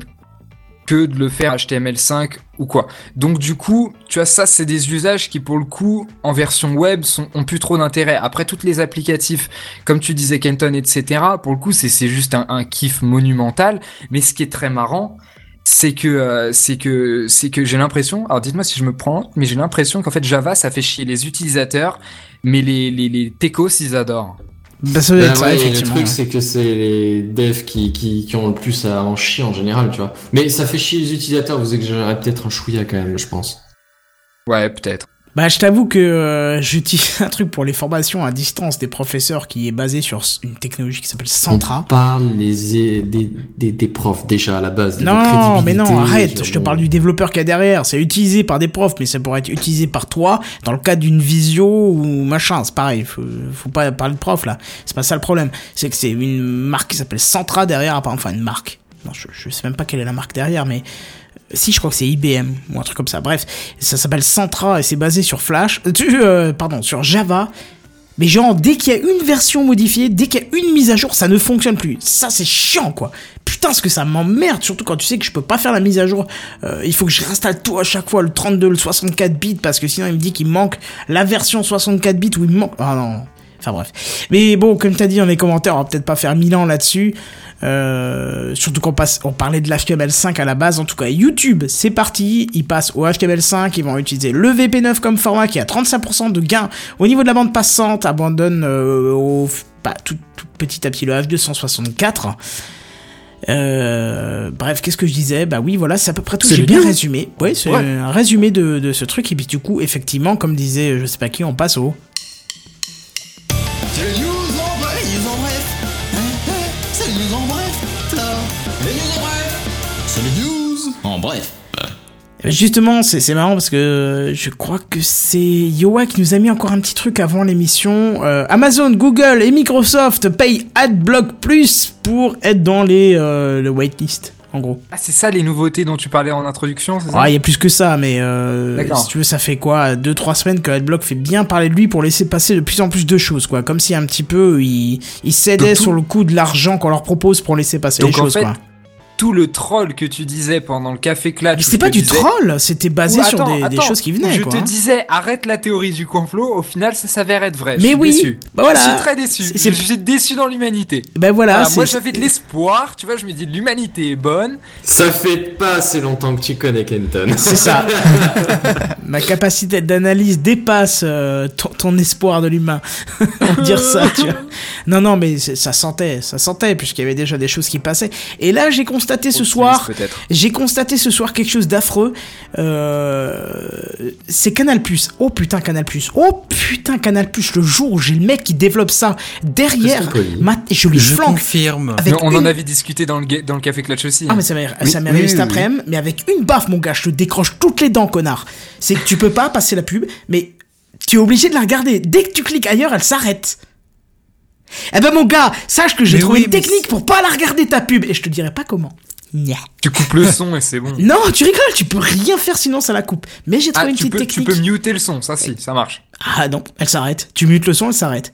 que de le faire HTML5 ou quoi. Donc du coup, tu vois, ça c'est des usages qui pour le coup, en version web, ont plus trop d'intérêt. Après, toutes les applicatifs, comme tu disais Kenton, etc., pour le coup, c'est juste un, kiff monumental. Mais ce qui est très marrant, c'est que euh, que que j'ai l'impression alors dites-moi si je me prends mais j'ai l'impression qu'en fait Java ça fait chier les utilisateurs mais les les, les techos ils adorent bah, ça doit Ben être ça, le truc, c'est que c'est les devs qui, qui, qui ont le plus à en chier en général, tu vois. Mais ça fait chier les utilisateurs, vous exagérez peut-être un chouïa quand même, je pense. ouais peut-être Bah, je t'avoue que euh, j'utilise [LAUGHS] un truc pour les formations à distance des professeurs qui est basé sur une technologie qui s'appelle On Centra. parle les, des, des, des profs déjà à la base. de Non, mais non, arrête, je te parle du développeur qu'il y a derrière. C'est utilisé par des profs, mais ça pourrait être utilisé par toi dans le cadre d'une visio ou machin. C'est pareil, faut, faut pas parler de prof là. C'est pas ça le problème. C'est que c'est une marque qui s'appelle Centra derrière, enfin une marque. Non, je, je sais même pas quelle est la marque derrière, mais si, je crois que c'est IBM ou un truc comme ça. Bref, ça s'appelle Centra et c'est basé sur Flash, euh, euh, pardon, sur Java. Mais genre, dès qu'il y a une version modifiée, dès qu'il y a une mise à jour, ça ne fonctionne plus. Ça, c'est chiant, quoi. Putain, ce que ça m'emmerde, surtout quand tu sais que je peux pas faire la mise à jour. Euh, il faut que je réinstalle tout à chaque fois, le 32, le 64 bits, parce que sinon il me dit qu'il manque la version 64 bits ou il manque... Ah non. Enfin bref. Mais bon, comme t'as dit dans les commentaires, on va peut-être pas faire mille ans là-dessus. Euh, surtout qu'on passe, on parlait de l'HTML5 à la base. En tout cas, YouTube, c'est parti. Ils passent au HTML5. Ils vont utiliser le VP9 comme format qui a 35% de gain au niveau de la bande passante. Abandonne euh, au, bah, tout, tout petit à petit le H264. Euh, bref, qu'est-ce que je disais? Bah oui, voilà, c'est à peu près tout. C'est J'ai bien. bien résumé. Ouais, c'est Ouais. un résumé de, de ce truc. Et puis du coup, effectivement, comme disait, je sais pas qui, on passe au. C'est les news en bref, les news en bref. Hein, hein, C'est les news en bref. Les news en bref. C'est les news en bref. Justement, c'est c'est marrant parce que euh, je crois que c'est Yoa qui nous a mis encore un petit truc avant l'émission. Euh, Amazon, Google et Microsoft payent AdBlock Plus pour être dans les euh, le whitelist, en gros. ah c'est ça les nouveautés dont tu parlais en introduction c'est ça? Ah, il y a plus que ça, mais euh, D'accord. si tu veux, ça fait quoi deux trois semaines que AdBlock fait bien parler de lui pour laisser passer de plus en plus de choses, quoi. Comme si un petit peu il, il cédait Donc sur le coup de l'argent qu'on leur propose pour laisser passer Donc, les en choses, fait, quoi. Tout le troll que tu disais pendant le café clutch Mais C'était pas du disais- troll, c'était basé sur attends, des, des attends, choses qui venaient, Je quoi. te hein. disais, arrête la théorie du complot. Au final, ça s'avère être vrai. Mais je suis oui, déçu. bah voilà. Je suis très déçu. Je suis déçu dans l'humanité. Ben voilà, Voilà, moi j'avais de l'espoir, tu vois, je me dis l'humanité est bonne. Ça fait pas assez longtemps que tu connais Kenton. C'est ça. [LAUGHS] ma capacité d'analyse dépasse euh, ton, ton espoir de l'humain. [LAUGHS] Dire ça, tu vois. [LAUGHS] Non, non, mais c'est- ça sentait, ça sentait, puisqu'il y avait déjà des choses qui passaient. Et là, j'ai constaté ce soir, j'ai constaté ce soir quelque chose d'affreux. Euh, c'est Canal Plus. Oh putain, Canal Plus. Oh putain, Canal Plus. Le jour où j'ai le mec qui développe ça derrière, ma- je lui Je flanque. confirme. Avec on en avait discuté dans le, dans le Café Clutch aussi. Ah hein. mais ça m'est Oui, arrivé oui, cet oui. après-midi, mais avec une baffe mon gars, je te décroche toutes les dents connard. C'est tu peux pas passer la pub, mais tu es obligé de la regarder. Dès que tu cliques ailleurs, elle s'arrête. Eh ben mon gars, sache que j'ai trouvé oui, une technique pour pas la regarder ta pub et je te dirai pas comment. Nya. Tu coupes le son et c'est bon. [LAUGHS] Non, tu rigoles, tu peux rien faire sinon ça la coupe. Mais j'ai trouvé Ah, une tu petite peux, tu technique. peux muter le son, ça si, ça marche. Ah non, elle s'arrête. Tu mutes le son, elle s'arrête.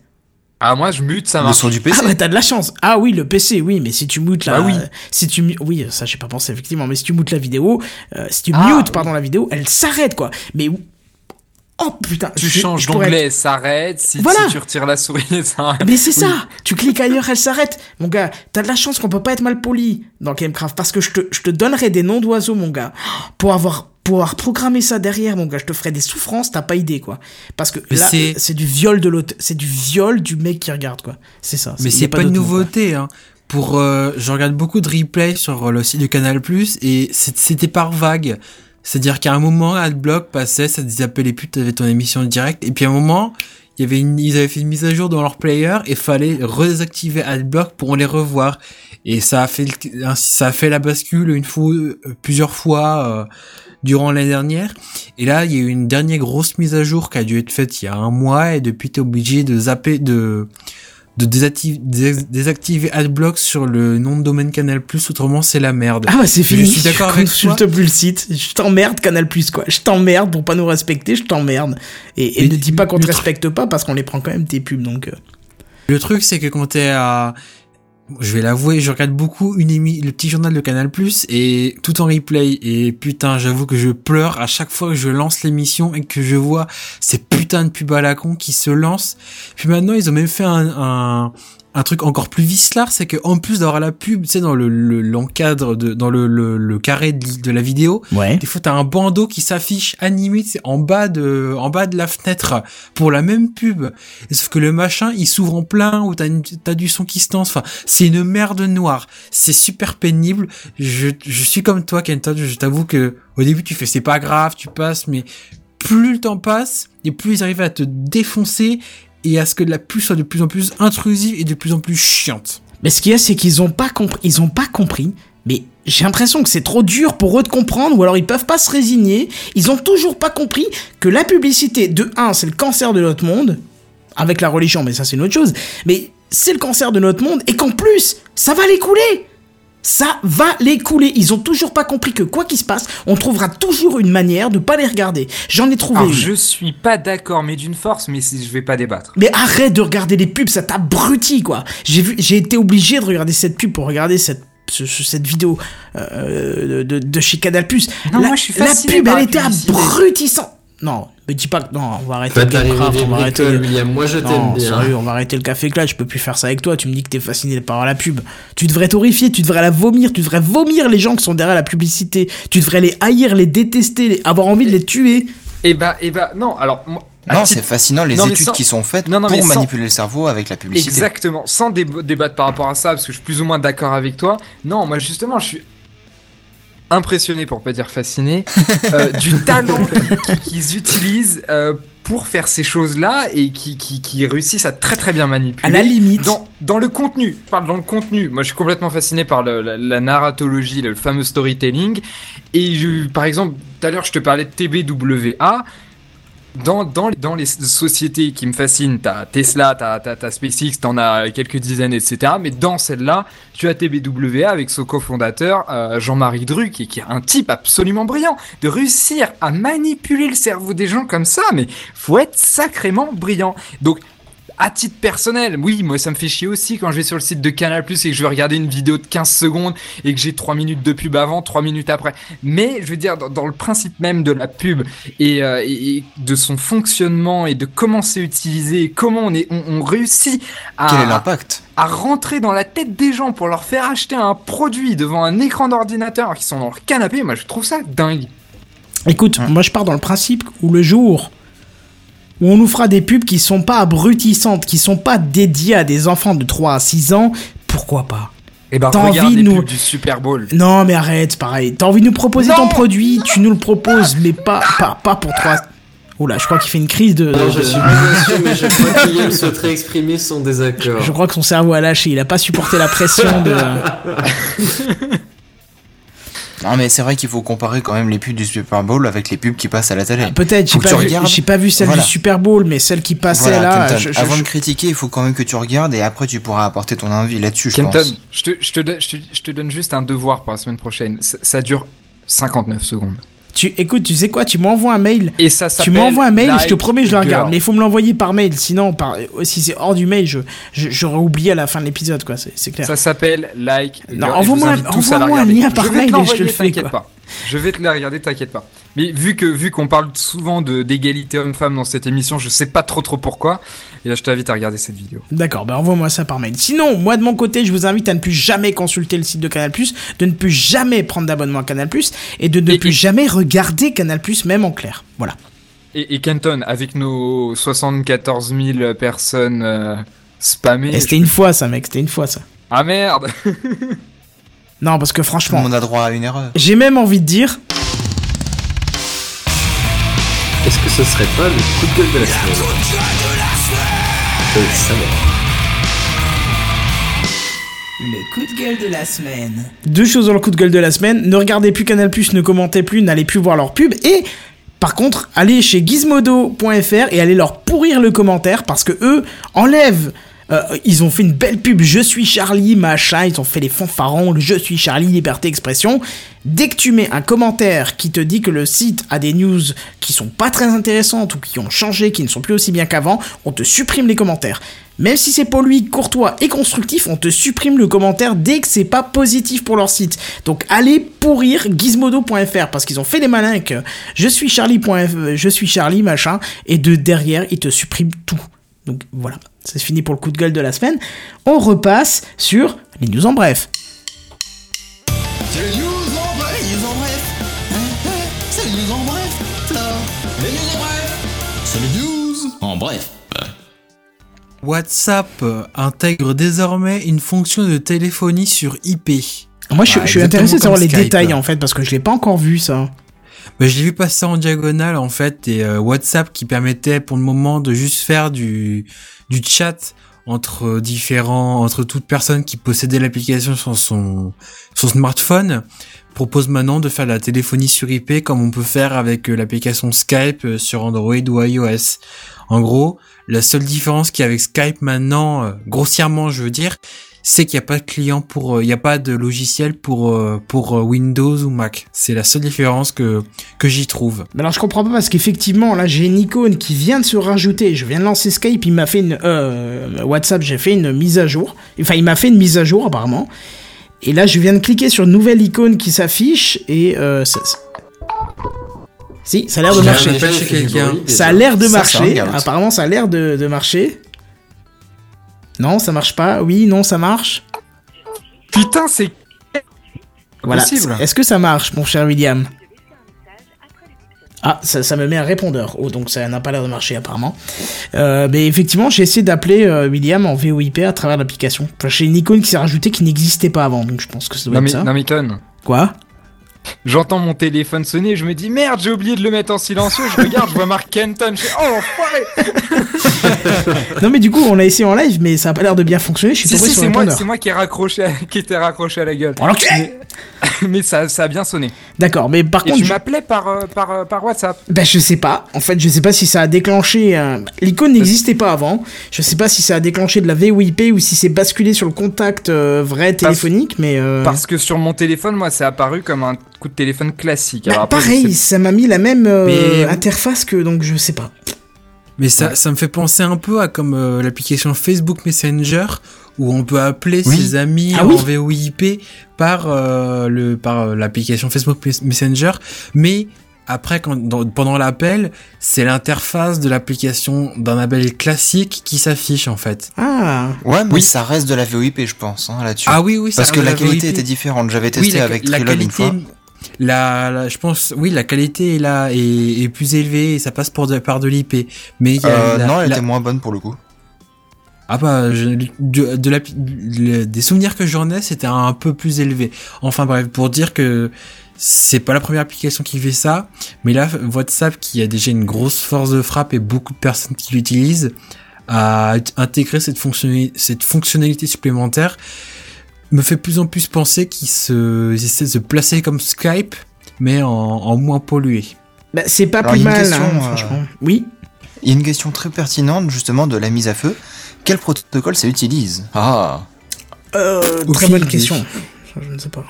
Ah, moi je mute, ça Le marche. son du PC. Ah bah t'as de la chance. Ah oui, le PC, oui, mais si tu mutes la, Bah oui. si tu oui, ça j'ai pas pensé effectivement, mais si tu mutes la vidéo, euh, si tu Ah, mutes oui. pardon la vidéo, elle s'arrête quoi. Mais oh putain, Tu je- changes d'onglet, ça arrête. Si, Voilà. si tu retires la souris. Mais c'est ça, tu cliques ailleurs, elle s'arrête. Mon gars, t'as de la chance qu'on peut pas être mal poli dans Gamecraft parce que je te, je te donnerai des noms d'oiseaux, mon gars, pour avoir pour avoir programmé ça derrière, mon gars, je te ferai des souffrances, t'as pas idée, quoi. Parce que Mais là, c'est- du viol de l'autre, c'est du viol du mec qui regarde, quoi. C'est ça. Mais c'est pas une nouveauté. Hein. Pour, euh, je regarde beaucoup de replays sur le site du Canal et c'est- c'était par vague. C'est-à-dire qu'à un moment, Adblock passait, ça disait appeler putes, t'avais ton émission en direct, et puis à un moment, avait une, ils avaient fait une mise à jour dans leur player et fallait redésactiver Adblock pour les revoir. Et ça a fait, le- ça a fait la bascule une fois, euh, plusieurs fois euh, durant l'année dernière. Et là, il y a eu une dernière grosse mise à jour qui a dû être faite il y a un mois et depuis t'es obligé de zapper, de de désactiver, dés- désactiver Adblock sur le nom de domaine Canal+, autrement c'est la merde. Ah bah c'est Je fini. suis d'accord [LAUGHS] avec toi. plus le site. Je t'emmerde Canal Plus quoi. Je t'emmerde pour pas nous respecter. Je t'emmerde. Et, et Mais ne dis pas qu'on te respecte pas parce qu'on les prend quand même tes pubs donc. euh. Le truc, c'est que quand t'es à... Je vais l'avouer, je regarde beaucoup une émi... le petit journal de Canal+, et tout en replay, et putain, j'avoue que je pleure à chaque fois que je lance l'émission et que je vois ces putains de pubs à la con qui se lancent. Puis maintenant, ils ont même fait un, un truc encore plus vicelard, c'est que en plus d'avoir la pub, tu sais, dans le, le- l'encadre de, dans le, le, le carré de, de la vidéo, Ouais. des fois, t'as un bandeau qui s'affiche animé en bas de, en bas de la fenêtre pour la même pub. Sauf que le machin, il s'ouvre en plein ou t'as t'as du son qui se lance. Enfin, c'est une merde noire. C'est super pénible. Je, je suis comme toi, Kenton. Je t'avoue que au début, tu fais c'est pas grave, tu passes, mais plus le temps passe et plus ils arrivent à te défoncer et à ce que la pub soit de plus en plus intrusive et de plus en plus chiante. Mais ce qu'il y a, c'est qu'ils ont pas compris. Ils. Mais j'ai l'impression que c'est trop dur pour eux de comprendre, ou alors ils peuvent pas se résigner. Ils ont toujours pas compris que la publicité, de 1, c'est le cancer de notre monde, avec la religion, mais ça c'est une autre chose. Mais c'est le cancer de notre monde, et qu'en plus, ça va les couler. Ça va les couler. Ils ont toujours pas compris que quoi qu'il se passe, on trouvera toujours une manière de pas les regarder. J'en ai trouvé Alors, une. je suis pas d'accord, mais d'une force, mais je vais pas débattre. Mais arrête de regarder les pubs, ça t'abrutit quoi. J'ai vu, j'ai été obligé de regarder cette pub pour regarder cette ce- ce- cette vidéo euh, de, de chez Canal+. Non, la, moi, je suis la pub, elle était abrutissante. Non, me dis pas que non, on va arrêter le Gamecraft, on va arrêter. le- William. Moi, je t'aime Non, bien. sérieux, on va arrêter le café clutch, je peux plus faire ça avec toi. Tu me dis que t'es fasciné par la pub. Tu devrais t'horrifier, tu devrais la vomir, tu devrais vomir les gens qui sont derrière la publicité. Tu devrais les haïr, les détester, les- avoir envie de les tuer. Et bah, et bah, non, alors, moi, Non, c'est fascinant les Non, études sans- qui sont faites Non, non, mais pour sans- manipuler le cerveau avec la publicité. Exactement, sans déb- débattre par rapport à ça, parce que je suis plus ou moins d'accord avec toi. Non, moi justement, je suis impressionné, pour pas dire fasciné, [LAUGHS] euh, du talent qu'ils- utilisent euh, pour faire ces choses-là et qui, qui, qui réussissent à très très bien manipuler. À la limite. Dans, dans le contenu, je parle dans le contenu. Moi, je suis complètement fasciné par le- la, la narratologie, le fameux storytelling. Et je, par exemple, tout à l'heure, je te parlais de TBWA. Dans, dans, les sociétés qui me fascinent, t'as Tesla, t'as, SpaceX, t'en as quelques dizaines, etc. Mais dans celle-là, tu as TBWA avec son cofondateur, euh, Jean-Marie Dru, qui, qui est un type absolument brillant. De réussir à manipuler le cerveau des gens comme ça, mais faut être sacrément brillant. Donc, à titre personnel, oui, moi ça me fait chier aussi quand je vais sur le site de Canal et que je vais regarder une vidéo de 15 secondes et que j'ai 3 minutes de pub avant, 3 minutes après. Mais je veux dire, dans, dans le principe même de la pub et, euh, et- de son fonctionnement et de comment c'est utilisé, et comment on, est, on, on réussit à, Quel est l'impact à rentrer dans la tête des gens pour leur faire acheter un produit devant un écran d'ordinateur qu'ils sont dans leur canapé, moi je trouve ça dingue. Écoute, moi je pars dans le principe où le jour où on nous fera des pubs qui sont pas abrutissantes, qui sont pas dédiées à des enfants de 3 à 6 ans, pourquoi pas? Et ben T'as envie de nous- pubs du Super Bowl. Non mais arrête, c'est pareil. T'as envie de nous proposer ton produit, tu nous le proposes, mais pas, pas, pas pour 3... Oula, je crois qu'il fait une crise de... de- Non, je suis bien sûr, mais chaque fois qu'Iliam souhaiterait exprimer son désaccord. Je crois que son cerveau a lâché, il a pas supporté la pression de... [LAUGHS] Non, mais c'est vrai qu'il faut comparer quand même les pubs du Super Bowl avec les pubs qui passent à la télé. Peut-être, j'ai pas, tu vu- regardes. j'ai pas vu celle Voilà. du Super Bowl, mais celle qui passait Voilà, là... Kenton, je- je- avant je- de critiquer, il faut quand même que tu regardes et après tu pourras apporter ton avis là-dessus, je Kenton, pense. je te, je, te, donne- je, te, je te donne juste un devoir pour la semaine prochaine. Ça, ça dure 59 secondes. Tu, écoute, tu sais quoi, tu m'envoies un mail Et ça Tu m'envoies un mail, je te promets, je le regarde. Mais il faut me l'envoyer par mail, sinon, par, si c'est hors du mail, je, j'aurais oublié à la fin de l'épisode, quoi. C'est, clair. Ça s'appelle Like. Non, envoie-moi- envoie-moi un lien par mail et je te le fais, T'inquiète quoi. pas. Je vais te la regarder, t'inquiète pas. Mais vu que vu qu'on parle souvent de d'égalité homme-femme dans cette émission, je sais pas trop trop pourquoi. Et là, je t'invite à regarder cette vidéo. D'accord, ben envoie-moi ça par mail. Sinon, moi de mon côté, je vous invite à ne plus jamais consulter le site de Canal+, de ne plus jamais prendre d'abonnement à Canal+, et de ne Et- plus et- jamais regarder Canal+, même en clair. Voilà. Et, et Kenton, avec nos 74 000 personnes euh, spammées. Et c'était une fois ça, mec, c'était une fois ça. Ah merde [LAUGHS] Non, parce que franchement, monde a droit à une erreur. j'ai même envie de dire, Est-ce que ce serait pas le coup de gueule de la semaine? Le coup de gueule de la semaine. Deux choses dans le coup de gueule de la semaine. Ne regardez plus Canal+, ne commentez plus, n'allez plus voir leurs pubs. Et par contre, allez chez gizmodo.fr et allez leur pourrir le commentaire parce que eux enlèvent. euh, ils ont fait une belle pub, je suis Charlie, machin, ils ont fait les fanfarons, je suis Charlie, liberté, expression. Dès que tu mets un commentaire qui te dit que le site a des news qui sont pas très intéressantes ou qui ont changé, qui ne sont plus aussi bien qu'avant, on te supprime les commentaires. Même si c'est poli, courtois et constructif, on te supprime le commentaire dès que c'est pas positif pour leur site. Donc allez pourrir gizmodo.fr parce qu'ils ont fait les malins avec euh, je suis Charlie.fr, je suis Charlie machin et de derrière ils te suppriment tout. Donc voilà, c'est fini pour le coup de gueule de la semaine. On repasse sur les news en bref. Les news en bref. WhatsApp euh, intègre désormais une fonction de téléphonie sur IP. Moi je, suis- Ah, je suis intéressé de savoir les Skype. détails en fait parce que je l'ai pas encore vu ça. Bah, je l'ai vu passer en diagonale en fait et euh, WhatsApp qui permettait pour le moment de juste faire du du chat entre différents entre toute personne qui possédait l'application sur son son smartphone propose maintenant de faire la téléphonie sur IP comme on peut faire avec euh, l'application Skype euh, sur Android ou iOS. En gros, la seule différence qu'il y a avec Skype maintenant, euh, grossièrement je veux dire, c'est qu'il n'y a pas de client pour, euh, il n'y a pas de logiciel pour euh, Windows ou Mac. C'est la seule différence que j'y trouve. Alors je comprends pas parce qu'effectivement là j'ai une icône qui vient de se rajouter. Je viens de lancer Skype, il m'a fait une WhatsApp, j'ai fait une mise à jour. Enfin il m'a fait une mise à jour apparemment. Et là je viens de cliquer sur une nouvelle icône qui s'affiche et ça- si ça a l'air de J'ai marcher. Ça a l'air de marcher. Apparemment ça a l'air de, de marcher. Non ça marche pas. Oui non ça marche. Putain, c'est. Voilà. Possible. Est-ce que ça marche, mon cher William? Ah, ça, ça me met un répondeur. Oh, donc ça n'a pas l'air de marcher apparemment. Euh, mais effectivement, j'ai essayé d'appeler euh, William en VoIP à travers l'application. Enfin, j'ai une icône qui s'est rajoutée qui n'existait pas avant, donc je pense que ça doit Non être mais, ça. non mais Ton, Quoi? J'entends mon téléphone sonner, je me dis merde, j'ai oublié de le mettre en silencieux, je regarde, je vois Mark Kenton, je fais oh l'enfoiré [LAUGHS] Non, mais du coup, on a essayé en live, mais ça a pas l'air de bien fonctionner. Je suis Si tombé si, sur c'est moi, c'est moi qui ai raccroché, à- qui était raccroché à la gueule. Oh, mais, [LAUGHS] mais ça, ça a bien sonné. D'accord, mais par Et contre, tu je... m'appelais par, euh, par, euh, par WhatsApp. Ben je sais pas. En fait, je sais pas si ça a déclenché. euh, L'icône n'existait pas avant. Je sais pas si ça a déclenché de la VoIP ou si c'est basculé sur le contact vrai téléphonique, mais. Parce que sur mon téléphone, moi, c'est apparu comme un coup de téléphone classique. bah, après, pareil, ça m'a mis la même euh, Mais- interface que donc je sais pas. Mais ça, Ouais. ça me fait penser un peu à comme euh, l'application Facebook Messenger où on peut appeler Oui. ses amis Ah en oui. VoIP par euh, le par euh, l'application Facebook Mes- Messenger, mais après quand dans- pendant l'appel, c'est l'interface de l'application d'un appel classique qui s'affiche en fait. Ah. Ouais, mais Oui. ça reste de la VoIP, je pense, hein, là-dessus. Ah oui oui, ça Parce que la la qualité VoIP. était différente. J'avais Oui, testé la, avec la Trilog une qualité fois. La, la- je pense, oui, la qualité est là est, est plus élevée et ça passe pour de, par de l'IP. Mais il y a Euh, la- non, elle était moins bonne pour le coup. ah bah, je- de, de la, le- des souvenirs que j'en ai, c'était un peu plus élevé. Enfin bref, pour dire que c'est pas la première application qui fait ça, mais là, WhatsApp qui a déjà une grosse force de frappe et beaucoup de personnes qui l'utilisent, a intégré cette fonctionnalité supplémentaire, me fait plus en plus penser qu'ils se, ils essaient de se placer comme Skype, mais en, en moins pollué. Bah, c'est pas Alors, plus il y a une mal, question, hein, euh, franchement. Oui. Il y a une question très pertinente justement de la mise à feu. Quel protocole ça utilise? Ah Euh, très Aucune bonne question. Je ne sais pas.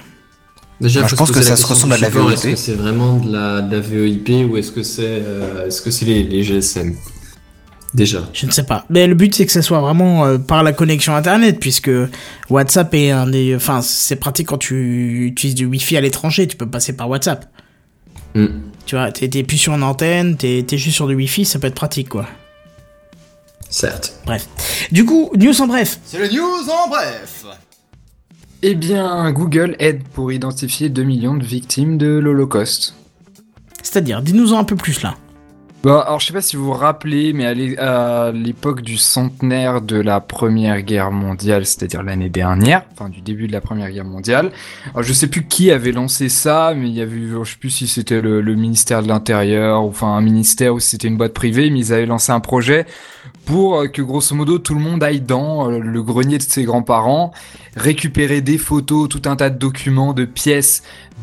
Déjà, je pense se que ça se ressemble à de la. VoIP. Est-ce que c'est vraiment de la, de la VoIP ou est-ce que c'est euh, est-ce que c'est les, les GSM Déjà. Je ne sais pas. Mais le but, c'est que ça soit vraiment euh, par la connexion Internet, puisque WhatsApp est un des... Enfin, c'est pratique quand tu utilises du Wi-Fi à l'étranger, tu peux passer par WhatsApp. Hmm. Tu vois, t'es t'es plus sur une antenne, t'es t'es juste sur du Wi-Fi, ça peut être pratique, quoi. Certes. Bref. Du coup, news en bref. C'est le news en bref. Eh bien, Google aide pour identifier 2 millions de victimes de l'Holocauste. C'est-à-dire, dis-nous-en un peu plus, là. Bah, alors je sais pas si vous vous rappelez, mais à l'époque du centenaire de la Première Guerre mondiale, c'est-à-dire l'année dernière, enfin du début de la Première Guerre mondiale, alors je sais plus qui avait lancé ça, mais il y avait, je sais plus si c'était le, le ministère de l'Intérieur, ou enfin un ministère ou si c'était une boîte privée, mais ils avaient lancé un projet pour euh, que grosso modo tout le monde aille dans euh, le grenier de ses grands-parents, récupérer des photos, tout un tas de documents, de pièces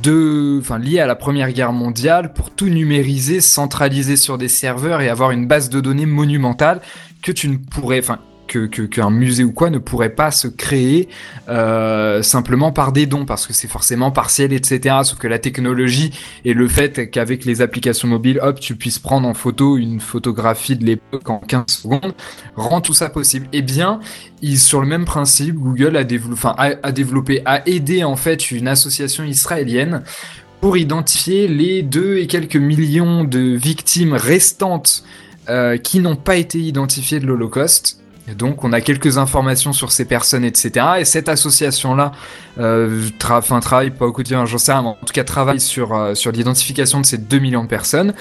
enfin, liées à la Première Guerre mondiale pour tout numériser, centraliser sur des serveurs et avoir une base de données monumentale que tu ne pourrais, enfin, que qu'un musée ou quoi ne pourrait pas se créer euh, simplement par des dons parce que c'est forcément partiel etc sauf que la technologie et le fait qu'avec les applications mobiles hop tu puisses prendre en photo une photographie de l'époque en 15 secondes rend tout ça possible et bien ils, sur le même principe Google a développé a aidé en fait une association israélienne pour identifier les deux et quelques millions de victimes restantes euh, qui n'ont pas été identifiées de l'Holocauste. Et donc, on a quelques informations sur ces personnes, etc. Et cette association-là, euh, tra travaille pas au quotidien, j'en sais rien, mais en tout cas travaille sur, euh, sur l'identification de ces 2 millions de personnes.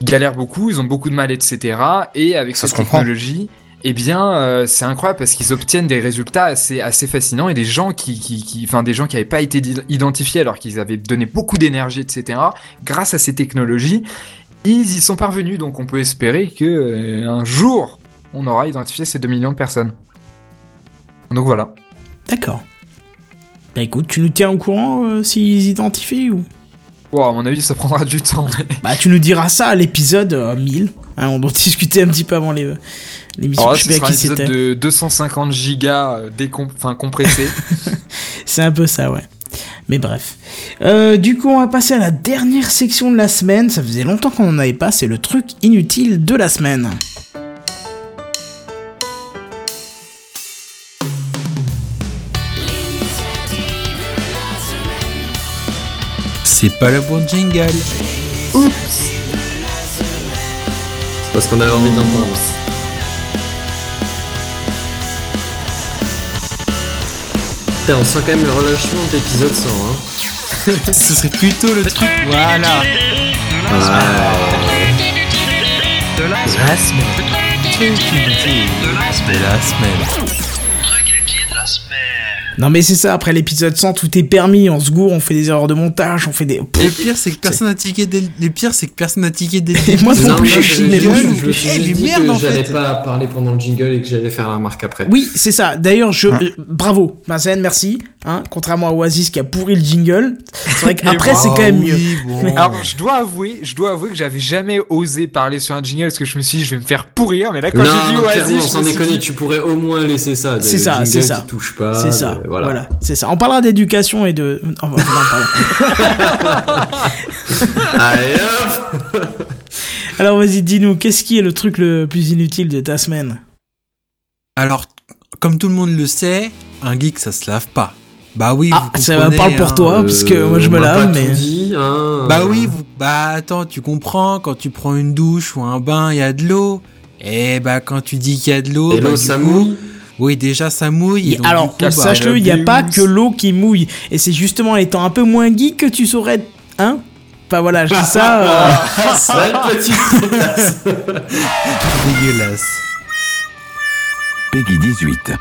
Ils galèrent beaucoup, ils ont beaucoup de mal, etc. Et avec Ça cette technologie, eh bien, euh, c'est incroyable parce qu'ils obtiennent des résultats assez, assez fascinants et des gens qui, qui, qui, enfin, des gens qui n'avaient pas été identifiés alors qu'ils avaient donné beaucoup d'énergie, etc. Grâce à ces technologies, ils y sont parvenus. Donc, on peut espérer que euh, un jour, on aura identifié ces 2 millions de personnes. Donc voilà. D'accord. Bah écoute, tu nous tiens au courant euh, s'ils identifient ou... Wow, à mon avis, ça prendra du temps. mais- [LAUGHS] Bah tu nous diras ça à l'épisode euh, 1000. Hein, on doit discuter un petit peu avant les- euh, l'émission. Alors là, Je sais pas qui c'était. de 250 gigas euh, décom- enfin, compressé. [LAUGHS] C'est un peu ça, ouais. Mais bref. Euh, du coup, on va passer à la dernière section de la semaine. Ça faisait longtemps qu'on en avait pas. C'est le truc inutile de la semaine. C'est pas le bon jingle. C'est parce qu'on avait envie d'entendre. Putain, on sent quand même le relâchement de l'épisode 100, hein. [LAUGHS] Ce serait plutôt le truc. Voilà. De la semaine. Non mais c'est ça, après l'épisode 100, tout est permis, on se gourre, on fait des erreurs de montage, on fait des... Et le [LAUGHS] pire, c'est que personne n'a tiqué dès le... le pire, c'est que personne n'a tiqué dès le [LAUGHS] Et moi non Non, plus, moi, je je, les je- je- je je eh, mais dit merde, que en j'allais pas parler pendant le jingle et que j'allais faire la remarque après. Oui, c'est ça. D'ailleurs, je euh, bravo, Benzen, merci. Hein, contrairement à Oasis qui a pourri le jingle, c'est vrai qu'après c'est quand même mieux. [LAUGHS] Alors, je dois avouer, je dois avouer que j'avais jamais osé parler sur un jingle parce que je me suis dit, je vais me faire pourrir. Mais là, quand non, j'ai dit non, Oasis, je sans me suis déconner, dit, tu pourrais au moins laisser ça. C'est ça, c'est ça. touche pas. C'est ça. Voilà, voilà. c'est ça. On parlera d'éducation et de. Oh, non. [LAUGHS] Allez hop Alors vas-y, dis-nous, qu'est-ce qui est le truc le plus inutile de ta semaine? Alors, comme tout le monde le sait, un geek, ça se lave pas. Bah oui, Ah, vous ça comprenez, parle pour hein. toi, parce que moi je me lave, pas mais. tout dit, hein. Bah oui, vous... bah attends, tu comprends, quand tu prends une douche ou un bain, il y a de l'eau. Et bah quand tu dis qu'il y a de l'eau, Et bah, ça coup- mouille. Oui, déjà ça mouille. et donc, Alors, bah, sache-le, il n'y a pas que l'eau qui mouille. Et c'est justement en étant un peu moins geek que tu saurais Hein? Enfin voilà, je dis ça. euh, [LAUGHS] Sale petite. Dégueulasse. [LAUGHS] Peggy 18.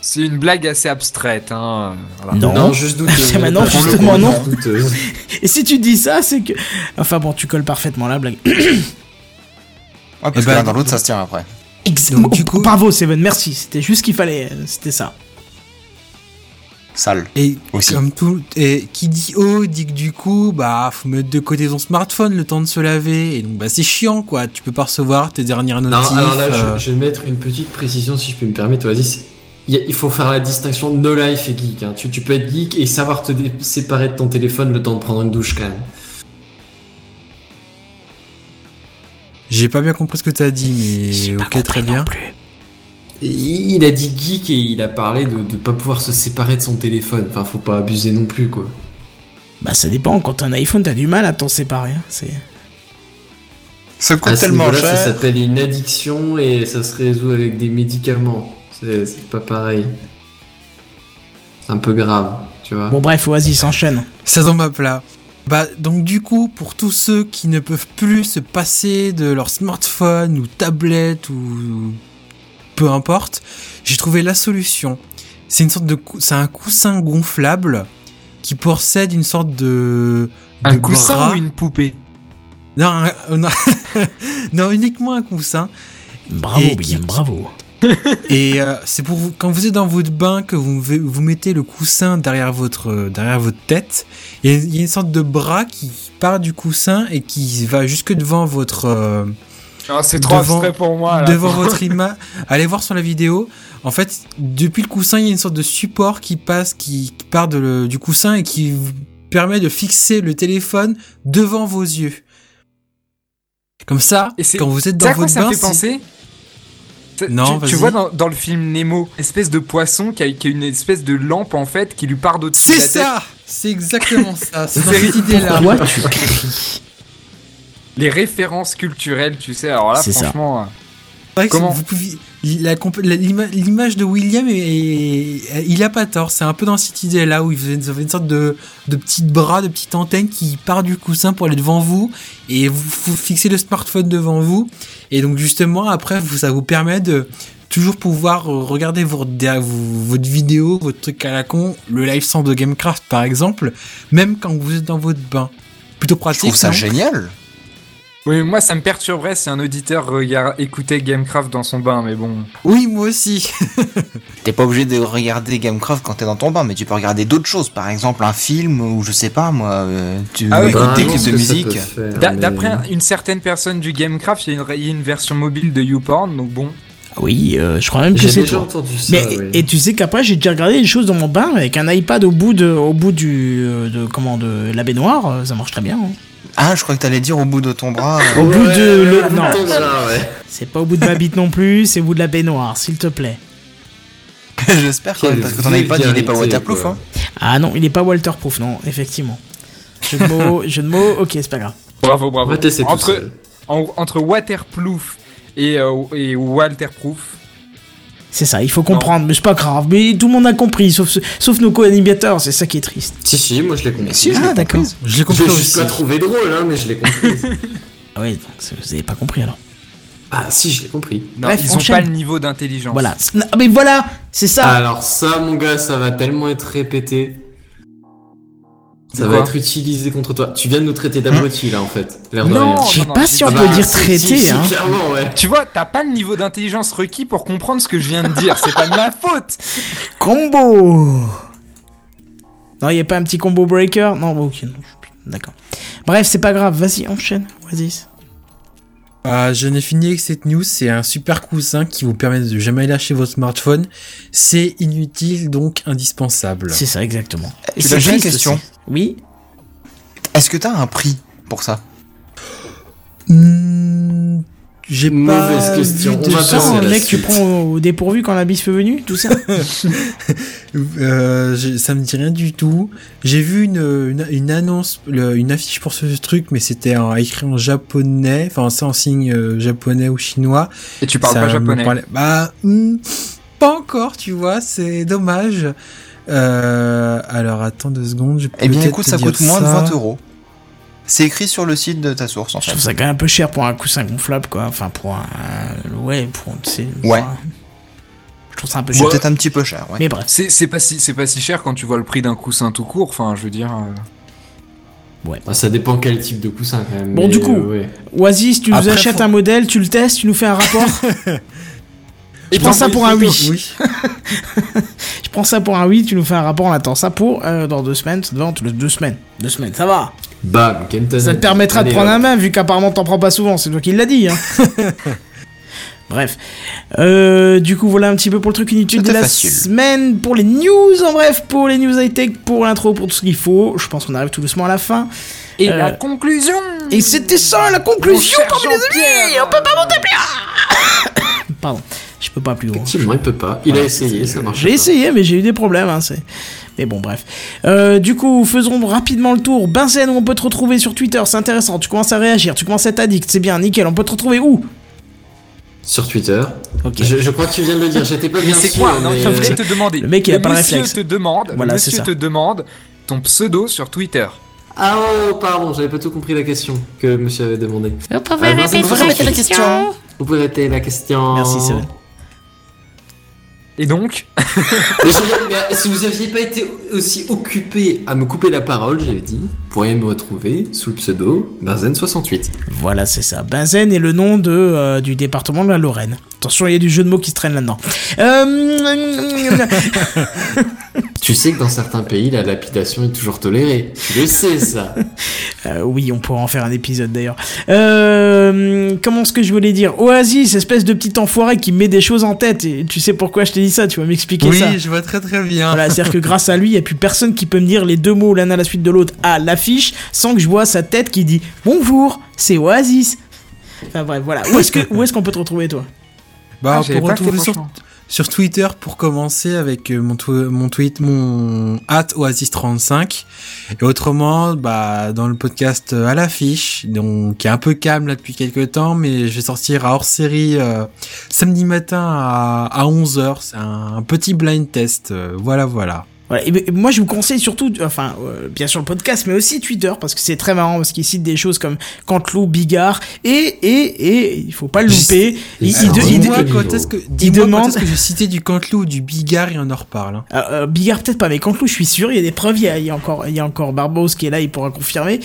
C'est une blague assez abstraite. Hein. voilà. Non. Non, juste douteuse. C'est [LAUGHS] maintenant, justement, non. douteuse. Et si tu dis ça, c'est que. Enfin bon, tu colles parfaitement la blague. Ouais, parce Eh que ben, l'un dans l'autre, ça se tient après. Ex- Donc, du coup- Bravo, Seven, merci. C'était juste ce qu'il fallait. euh, C'était ça. Sale. Et Aussi. comme tout, et qui dit oh dit que du coup bah faut mettre de côté ton smartphone le temps de se laver et donc bah c'est chiant quoi. Tu peux pas recevoir tes dernières Non, notifs. alors là, je- euh, je, vais mettre une petite précision si je peux me permettre. Vas-y, c'est- il faut faire la distinction no life et geek. hein. Tu, tu peux être geek et savoir te séparer de ton téléphone le temps de prendre une douche quand même. J'ai pas bien compris ce que t'as dit mais ok très bien. Il a dit geek et il a parlé de ne pas pouvoir se séparer de son téléphone. Enfin, faut pas abuser non plus, quoi. Bah ça dépend. Quand t'as un iPhone, t'as du mal à t'en séparer. hein. C'est. Ça coûte À ce tellement niveau-là, ça cher. s'appelle une addiction et ça se résout avec des médicaments. C'est c'est pas pareil. C'est un peu grave, tu vois. Bon bref, vas-y, s'enchaîne. Ça tombe à plat. Bah donc du coup pour tous ceux qui ne peuvent plus se passer de leur smartphone ou tablette ou peu importe, j'ai trouvé la solution. C'est une sorte de cou- c'est un coussin gonflable qui possède une sorte de, Un de coussin bras. ou une poupée? Non, un- [LAUGHS] non, non, uniquement un coussin. Bravo, qui- bravo. [LAUGHS] Et euh, c'est pour vous, quand vous êtes dans votre bain que vous, vous mettez le coussin derrière votre, euh, derrière votre tête. Il y a une sorte de bras qui part du coussin et qui va jusque devant votre, euh, Ah, C'est trop abstrait pour moi. Là. devant votre [LAUGHS] image. Allez voir sur la vidéo. En fait, depuis le coussin, il y a une sorte de support qui passe, qui, qui part de le- du coussin et qui vous permet de fixer le téléphone devant vos yeux. Comme ça, quand vous êtes dans quoi votre ça me bain, fait si- penser? Non, tu, vois dans, dans le film Nemo, espèce de poisson qui a, qui a une espèce de lampe en fait qui lui part de c'est la tête. [LAUGHS] ça, c'est exactement ça. C'est dans cette idée-là. Pourquoi tu cries Les références culturelles, tu sais. Alors là, ça. Franchement, C'est vrai que Comment vous pouvez- la L'image de William, est, est- il a pas tort. C'est un peu dans cette idée-là où vous avez une sorte de, de petits bras, de petites antennes qui part du coussin pour aller devant vous et vous, vous fixez le smartphone devant vous. Et donc justement, après, vous, ça vous permet de toujours pouvoir regarder votre, vos- votre vidéo, votre truc à la con, le live sans de Gamecraft par exemple, même quand vous êtes dans votre bain. Plutôt Je pratique. trouve ça génial. Oui, moi ça me perturberait si un auditeur regard... écoutait Gamecraft dans son bain, mais bon. Oui, moi aussi. [LAUGHS] T'es pas obligé de regarder Gamecraft quand t'es dans ton bain, mais tu peux regarder d'autres choses. Par exemple, un film ou je sais pas moi, euh, tu Ah oui, écoutes Bah, clips de musique. D'a- mais- D'après une certaine personne du Gamecraft, il y, a une- il y a une version mobile de YouPorn, donc bon. Oui, euh, je crois même que J'ai c'est déjà entendu ça. Mais et tu sais qu'après j'ai déjà regardé des choses dans mon bain avec un iPad au bout de au bout du euh, de comment de la baignoire, euh, ça marche très bien. hein. Ah, je crois que t'allais dire au bout de ton bras. euh, Au bout Ouais, de le- ouais, non, ouais. c'est pas au bout de ma bite non plus, c'est au bout de la baignoire, s'il te plaît. [LAUGHS] J'espère quand même, parce que ton iPad il est pas waterproof. Hein. Ah non, il est pas waterproof non, effectivement. Jeu de mots, [LAUGHS] jeu de mots, ok, c'est pas grave. Bravo, bravo. Entre, en- entre waterproof et, euh, et Walterproof, C'est ça, il faut comprendre, mais c'est pas grave. Mais tout le monde a compris, sauf, nos co-animateurs, c'est ça qui est triste. Si, si, moi je l'ai compris. Si, je l'ai Ah d'accord. Je l'ai Je compris l'ai juste aussi. pas trouvé drôle, hein, mais je l'ai compris. [LAUGHS] Ah oui, vous avez pas compris alors. ah, si, je l'ai compris. non, Bref, ils ont pas le niveau d'intelligence. Voilà. Non, Mais voilà, c'est ça. Alors, ça, mon gars, ça va tellement être répété. Ça va être utilisé contre toi. Tu viens de nous traiter d'abrutis, là, en fait. L'air de Non. Je sais non, pas si on peut dire si, traité, si, si, hein. clairement, ouais. Tu vois, t'as pas le niveau d'intelligence requis pour comprendre ce que je viens de dire. C'est pas de ma faute. Combo Non, il a pas un petit combo breaker? Non, ok, non, je- d'accord. Bref, c'est pas grave, vas-y, enchaîne, vas-y. Ah, je n'ai fini avec cette news. C'est un super coussin qui vous permet de jamais lâcher votre smartphone. C'est inutile, donc indispensable. C'est ça, exactement. Et Tu c'est l'as j'ai une triste question. Oui Est-ce que t'as un prix pour ça? Hmm, J'ai Mauvaise pas question. vu On de va Ça, passer à la mec, tu prends au dépourvu quand la bise fait venue, tout ça [LAUGHS] Euh, j'ai- ça me dit rien du tout. J'ai vu une, une, une annonce, le- une affiche pour ce truc, mais c'était en, écrit en japonais, enfin c'est en signe euh, japonais ou chinois. Et tu parles Ça pas japonais. parlait- Bah, hmm, pas encore, tu vois, c'est dommage. Euh, alors attends deux secondes. je peux Eh bien écoute, te ça coûte moins de ça. 20 euros. C'est écrit sur le site de ta source en Je fait. trouve ça quand même un peu cher pour un coussin gonflable, quoi. Enfin, pour un. Ouais, pour. Ouais. pour un- Je trouve ça un peu cher. peut-être un petit peu cher, ouais. Mais bref. C'est pas, si, c'est pas si cher quand tu vois le prix d'un coussin tout court, enfin je veux dire... euh, Ah, ça dépend quel type de coussin quand même. Bon, mais, du coup. euh, ouais. Oasis, tu nous achètes faut- un modèle, tu le testes, tu nous fais un rapport. [LAUGHS] Je Et prends ça pour un. Oui. [LAUGHS] Je prends ça pour un oui, tu nous fais un rapport, on attend ça pour euh, dans deux semaines. Ça devant deux semaines. Deux semaines, ça va. Bam, Kenton. Ça te permettra de prendre hop. un main, vu qu'apparemment t'en prends pas souvent, c'est toi qui l'as dit. Hein. [LAUGHS] Bref. Euh, du coup, voilà un petit peu pour le truc inutile de la facile. semaine, pour les news, en bref, pour les news high-tech, pour l'intro, pour tout ce qu'il faut. Je pense qu'on arrive tout doucement à la fin. Et Euh, la conclusion Et c'était ça la conclusion, parmi les amis. On peut pas monter plus [COUGHS] Pardon, je peux pas plus haut. Effectivement, il peut pas. Il a essayé, ça marche. J'ai essayé, mais j'ai eu des problèmes. Hein, c'est... Mais bon, bref. Euh, du coup, faisons rapidement le tour. Benzen, où on peut te retrouver sur Twitter, c'est intéressant. Tu commences à réagir, tu commences à être addict, c'est bien, nickel. On peut te retrouver où? Sur Twitter. Ok. Je, je crois que tu viens de le dire, [LAUGHS] j'étais pas bien c'est sûr. quoi? Non, mais, je te demander. Le mec, il a Le pas le monsieur réflexe. te demande, Voilà, c'est monsieur ça. te demande ton pseudo sur Twitter. Ah oh, pardon, j'avais pas tout compris la question que monsieur avait demandé. Vous pouvez Ah, répéter vous pouvez la question Vous pouvez répéter la question. Merci, Seven. Et donc, Mais je- mais si vous aviez pas été aussi occupé à me couper la parole, j'avais dit, vous pourriez me retrouver sous le pseudo Benzen68. Voilà, c'est ça. Benzen est le nom de, euh, du département de la Lorraine. Attention, il y a du jeu de mots qui se traîne là-dedans. Euh... [LAUGHS] [LAUGHS] Tu sais que dans certains pays, la lapidation est toujours tolérée. Tu le sais, ça. [LAUGHS] Euh, oui, on pourra en faire un épisode d'ailleurs. Euh, comment est-ce que je voulais dire? Oasis, espèce de petit enfoiré qui met des choses en tête. Et tu sais pourquoi je t'ai dit ça? Tu vas m'expliquer Oui, ça. je vois très très bien. Voilà, c'est-à-dire que grâce à lui, il n'y a plus personne qui peut me dire les deux mots l'un à la suite de l'autre à l'affiche sans que je vois sa tête qui dit Bonjour, c'est Oasis. Enfin bref, voilà. Où est-ce que où est-ce qu'on peut te retrouver toi? Bah, Ah, on j'avais peut pas fait, retrouver sur, franchement. Sur Twitter pour commencer avec euh, mon, tw- mon tweet, mon at Oasis35. Et autrement, bah, dans le podcast euh, à l'affiche, donc qui est un peu calme là depuis quelques temps, mais je vais sortir à hors série euh, samedi matin à, à 11h. C'est un, petit blind test. voilà, voilà. Voilà, et, et moi je vous conseille surtout, enfin, euh, bien sûr le podcast, mais aussi Twitter, parce que c'est très marrant, parce qu'il cite des choses comme Cantelou, Bigard, et, et, et, il faut pas le louper, il, il, de- il quel quand est-ce que, dis-moi quand demande- est-ce que j'ai cité du Cantelou ou du Bigard et on en reparle. Hein. Euh, euh, Bigard peut-être pas, mais Cantelou, je suis sûr, il y a des preuves, il y a, il y a encore, il y a encore Barbos qui est là, il pourra confirmer,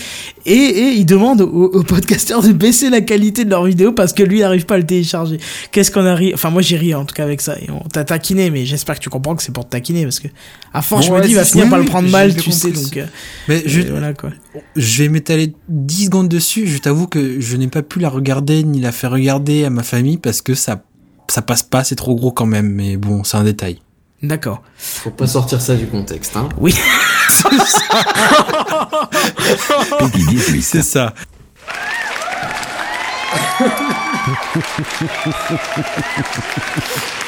et, et il demande aux, aux podcasteurs de baisser la qualité de leurs vidéos parce que lui, il n'arrive pas à le télécharger. Qu'est-ce qu'on a ri, enfin moi j'ai ri en tout cas avec ça, et on t'a taquiné, mais j'espère que tu comprends que c'est pour te taquiner, parce que à Bon, je me dis, il va finir oui, par le prendre mal, tu sais, donc... euh, Mais je, euh, voilà quoi. Je vais m'étaler 10 secondes dessus. Je t'avoue que je n'ai pas pu la regarder ni la faire regarder à ma famille parce que ça, ça passe pas, c'est trop gros quand même. Mais bon, c'est un détail. D'accord. Faut pas sortir ça du contexte, hein. Oui. [LAUGHS] C'est ça. [LAUGHS]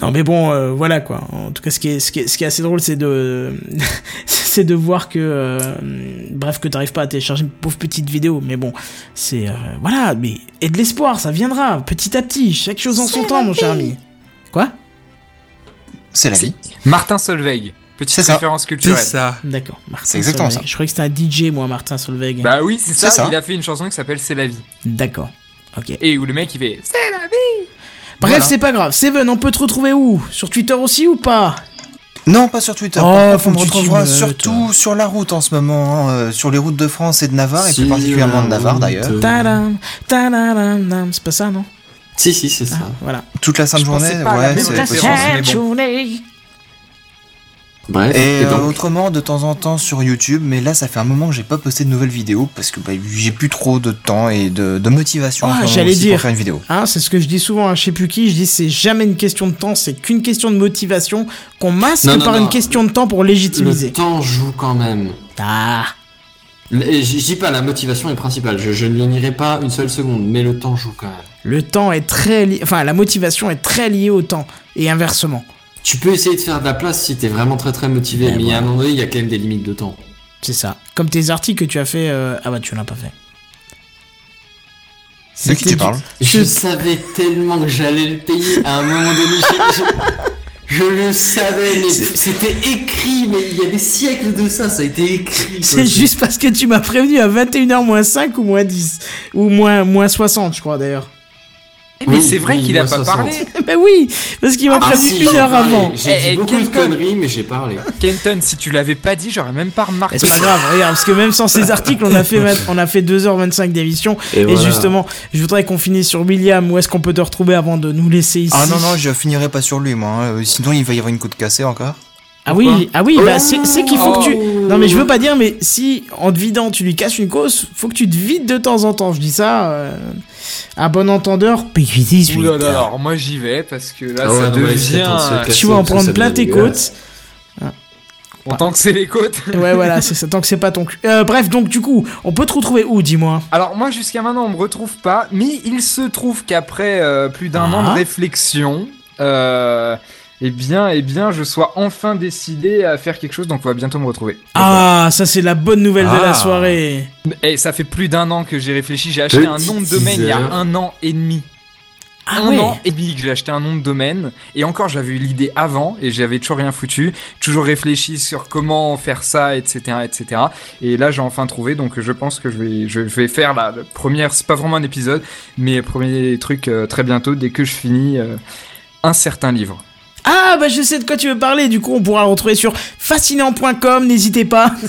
Non mais bon, euh, voilà quoi. En tout cas, ce qui est, ce qui est, ce qui est assez drôle, c'est de, [LAUGHS] c'est de voir que, euh, bref, que t'arrives pas à télécharger une pauvre petite vidéo. Mais bon, c'est, euh, voilà. Mais et de l'espoir, ça viendra petit à petit. Chaque chose en son temps, mon cher ami. Quoi? C'est la vie. Martin Solveig, petite C'est ça. référence C'est culturelle. ça. D'accord. Martin C'est exactement Solveig. ça. Je croyais que c'était un DJ, moi, Martin Solveig. Bah oui, c'est ça, C'est ça. il a fait une chanson qui s'appelle C'est la vie. D'accord. Ok. Et où le mec il fait C'est la vie Bref, Voilà. c'est pas grave. Seven, on peut te retrouver où? Sur Twitter aussi ou pas? Non, pas sur Twitter. Oh, Par contre, on me que tu t'y retrouvera surtout sur la route en ce moment, hein, euh, sur les routes de France et de Navarre, et plus particulièrement de Navarre d'ailleurs. C'est pas ça, non? Si, si, c'est ça. Ah, Voilà. Toute la sainte Je journée, ouais. c'est possible. Bref, Et, et euh, donc, autrement, de temps en temps sur YouTube, mais là, ça fait un moment que j'ai pas posté de nouvelles vidéos parce que bah, j'ai plus trop de temps et de, de motivation Ah, j'allais dire. pour faire une vidéo. Hein, c'est ce que je dis souvent à je sais plus qui, je dis c'est jamais une question de temps, c'est qu'une question de motivation qu'on masque Non, non, par non. une question de temps pour le légitimiser. temps joue quand même. Ah, Le- et Je dis pas la motivation est principale, je, je n'y nierai pas une seule seconde, mais le temps joue quand même. le temps est très lié, enfin la motivation est très liée au temps et inversement. Tu peux essayer de faire de la place si t'es vraiment très très motivé, Ben mais a un moment donné, il y a quand même des limites de temps. C'est ça. Comme tes articles que tu as fait, euh, ah bah tu l'as pas fait. De qui tu parles Je savais tellement que j'allais le payer à un moment donné. Je, Je le savais, mais c'était écrit, mais il y a des siècles de ça, ça a été écrit. C'est juste parce que tu m'as prévenu à 21h moins 5 ou moins 10. Ou moins, moins 60, je crois d'ailleurs. Mais Oui, c'est vrai oui, qu'il a pas 60. parlé. [LAUGHS] ben oui, parce qu'il m'a Ah, prévenu si, une j'ai heure parlé. avant. J'ai Eh, dit eh, beaucoup de conneries, mais j'ai parlé. Kenton, si tu l'avais pas dit, j'aurais même pas remarqué. C'est pas grave, regarde, parce que même sans ces articles, on a fait, on a fait 2h25 d'émission. Et, Et, voilà. justement, je voudrais qu'on finisse sur William. Où est-ce qu'on peut te retrouver avant de nous laisser ici Ah non, non, je finirai pas sur lui, moi. hein. Euh, Sinon, il va y avoir une côte cassée encore. Ah oui, ah oui, bah c'est qu'il faut que tu. Oh. Non mais je veux pas dire, mais si en te vidant tu lui casses une cause, faut que tu te vides de temps en temps. Je dis ça euh, à bon entendeur. P18. Ouh là là, alors moi j'y vais parce que là Ah ouais, ça non, devient. euh. Tu vas en prendre plein tes côtes. Autant que c'est les côtes. [LAUGHS] Ouais, voilà, c'est ça. Tant que c'est pas ton cul. Euh, bref, donc du coup, on peut te retrouver où, dis-moi? Alors moi jusqu'à maintenant on me retrouve pas, mais il se trouve qu'après euh, plus d'un Ah. an de réflexion, euh, eh bien, eh bien, je sois enfin décidé à faire quelque chose, donc on va bientôt me retrouver. Ah, ça c'est la bonne nouvelle de la Ah. soirée. Et ça fait plus d'un an que j'ai réfléchi. J'ai acheté un nom de domaine il y a un an et demi. Ah un ouais. an et demi que j'ai acheté un nom de domaine. Et encore, j'avais eu l'idée avant et j'avais toujours rien foutu. Toujours réfléchi sur comment faire ça, etc., etc. Et là, j'ai enfin trouvé. Donc, je pense que je vais, je vais faire la, la première. C'est pas vraiment un épisode, mais premier truc euh, très bientôt dès que je finis euh, un certain livre. Ah bah je sais de quoi tu veux parler. Du coup, on pourra le retrouver sur fascinant.com. N'hésitez pas. [LAUGHS]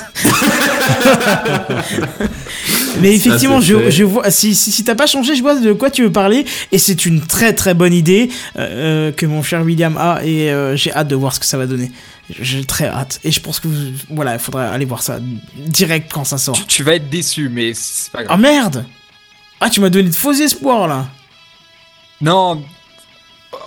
Mais effectivement, je, je vois. Si, si, si t'as pas changé, je vois de quoi tu veux parler. Et c'est une très très bonne idée euh, euh, que mon cher William a. Et euh, j'ai hâte de voir ce que ça va donner. J'ai très hâte. Et je pense que vous- voilà, il faudra aller voir ça direct quand ça sort. Tu, tu vas être déçu, mais c'est pas Ah grave. merde Ah, tu m'as donné de faux espoirs là. Non,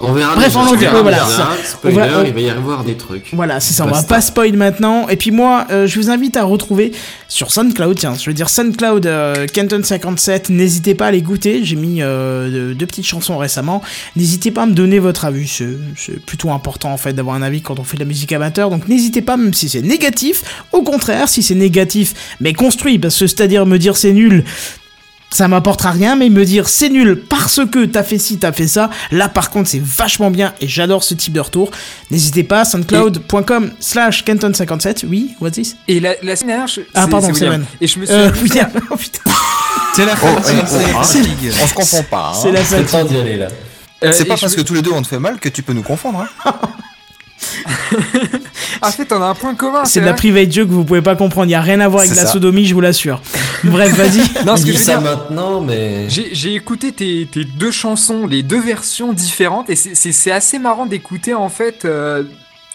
On verra. Bref, déjà. on verra voilà, Spoiler, on va- on- il va y avoir des trucs. Voilà, c'est ça, on va pas spoil maintenant. Et puis moi, euh, je vous invite à retrouver sur SoundCloud, tiens, je veux dire SoundCloud euh, Canton57, n'hésitez pas à les goûter, j'ai mis euh, deux, petites chansons récemment. N'hésitez pas à me donner votre avis, c'est c'est plutôt important en fait d'avoir un avis quand on fait de la musique amateur, donc n'hésitez pas même si c'est négatif, au contraire, si c'est négatif, mais construit, parce que c'est-à-dire me dire c'est nul, ça m'apportera rien, mais me dire c'est nul parce que t'as fait ci, t'as fait ça, là par contre c'est vachement bien et j'adore ce type de retour. N'hésitez pas, soundcloud.com slash canton57, oui, what's this et la, la semaine dernière, je- Ah, pardon, c'est. Et je me suis Euh, William, [LAUGHS] oh putain, C'est la Oh, fatigue, oh, c'est la oh, fatigue. On se confond pas. hein. c'est la C'est le fatigue. temps d'y aller là. Euh, C'est pas je parce me- que tous les deux on te fait mal que tu peux nous confondre. Hein. [LAUGHS] [LAUGHS] Ah, en fait, on a un point commun. C'est de la private joke que vous pouvez pas comprendre, y a rien à voir avec la ça. sodomie, je vous l'assure. Bref, vas-y. [LAUGHS] Non, ce Il que dit je veux ça dire, maintenant, mais. J'ai j'ai écouté tes, tes deux chansons, les deux versions différentes, et c'est- c'est c'est assez marrant d'écouter en fait euh,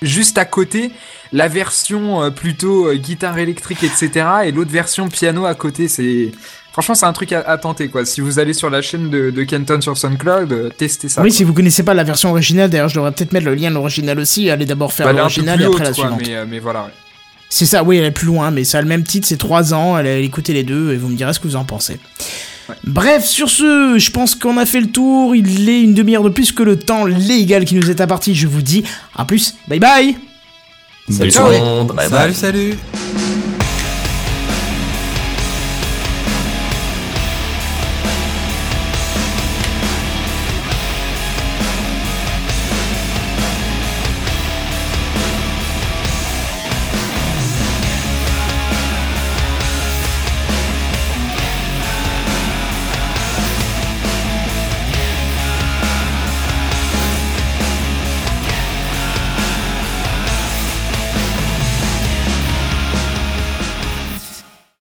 juste à côté la version euh, plutôt euh, guitare électrique, etc., et l'autre version piano à côté. C'est franchement c'est un truc à, à tenter quoi. Si vous allez sur la chaîne de, de Kenton sur SoundCloud, euh, testez ça. Oui, quoi. si vous connaissez pas la version originale, d'ailleurs, je devrais peut-être mettre le lien de l'original aussi, allez d'abord faire Bah, l'original et après haute, la quoi, suivante. mais, euh, mais voilà. ouais. C'est ça, oui, elle est plus loin, mais ça a le même titre, c'est 3 ans, elle a écouté les deux, et vous me direz ce que vous en pensez. Ouais. Bref, sur ce, je pense qu'on a fait le tour, il est une demi-heure de plus que le temps légal qui nous est imparti, je vous dis à plus, bye bye Salut tout Ciao. le monde. Bye bye. Salut, salut.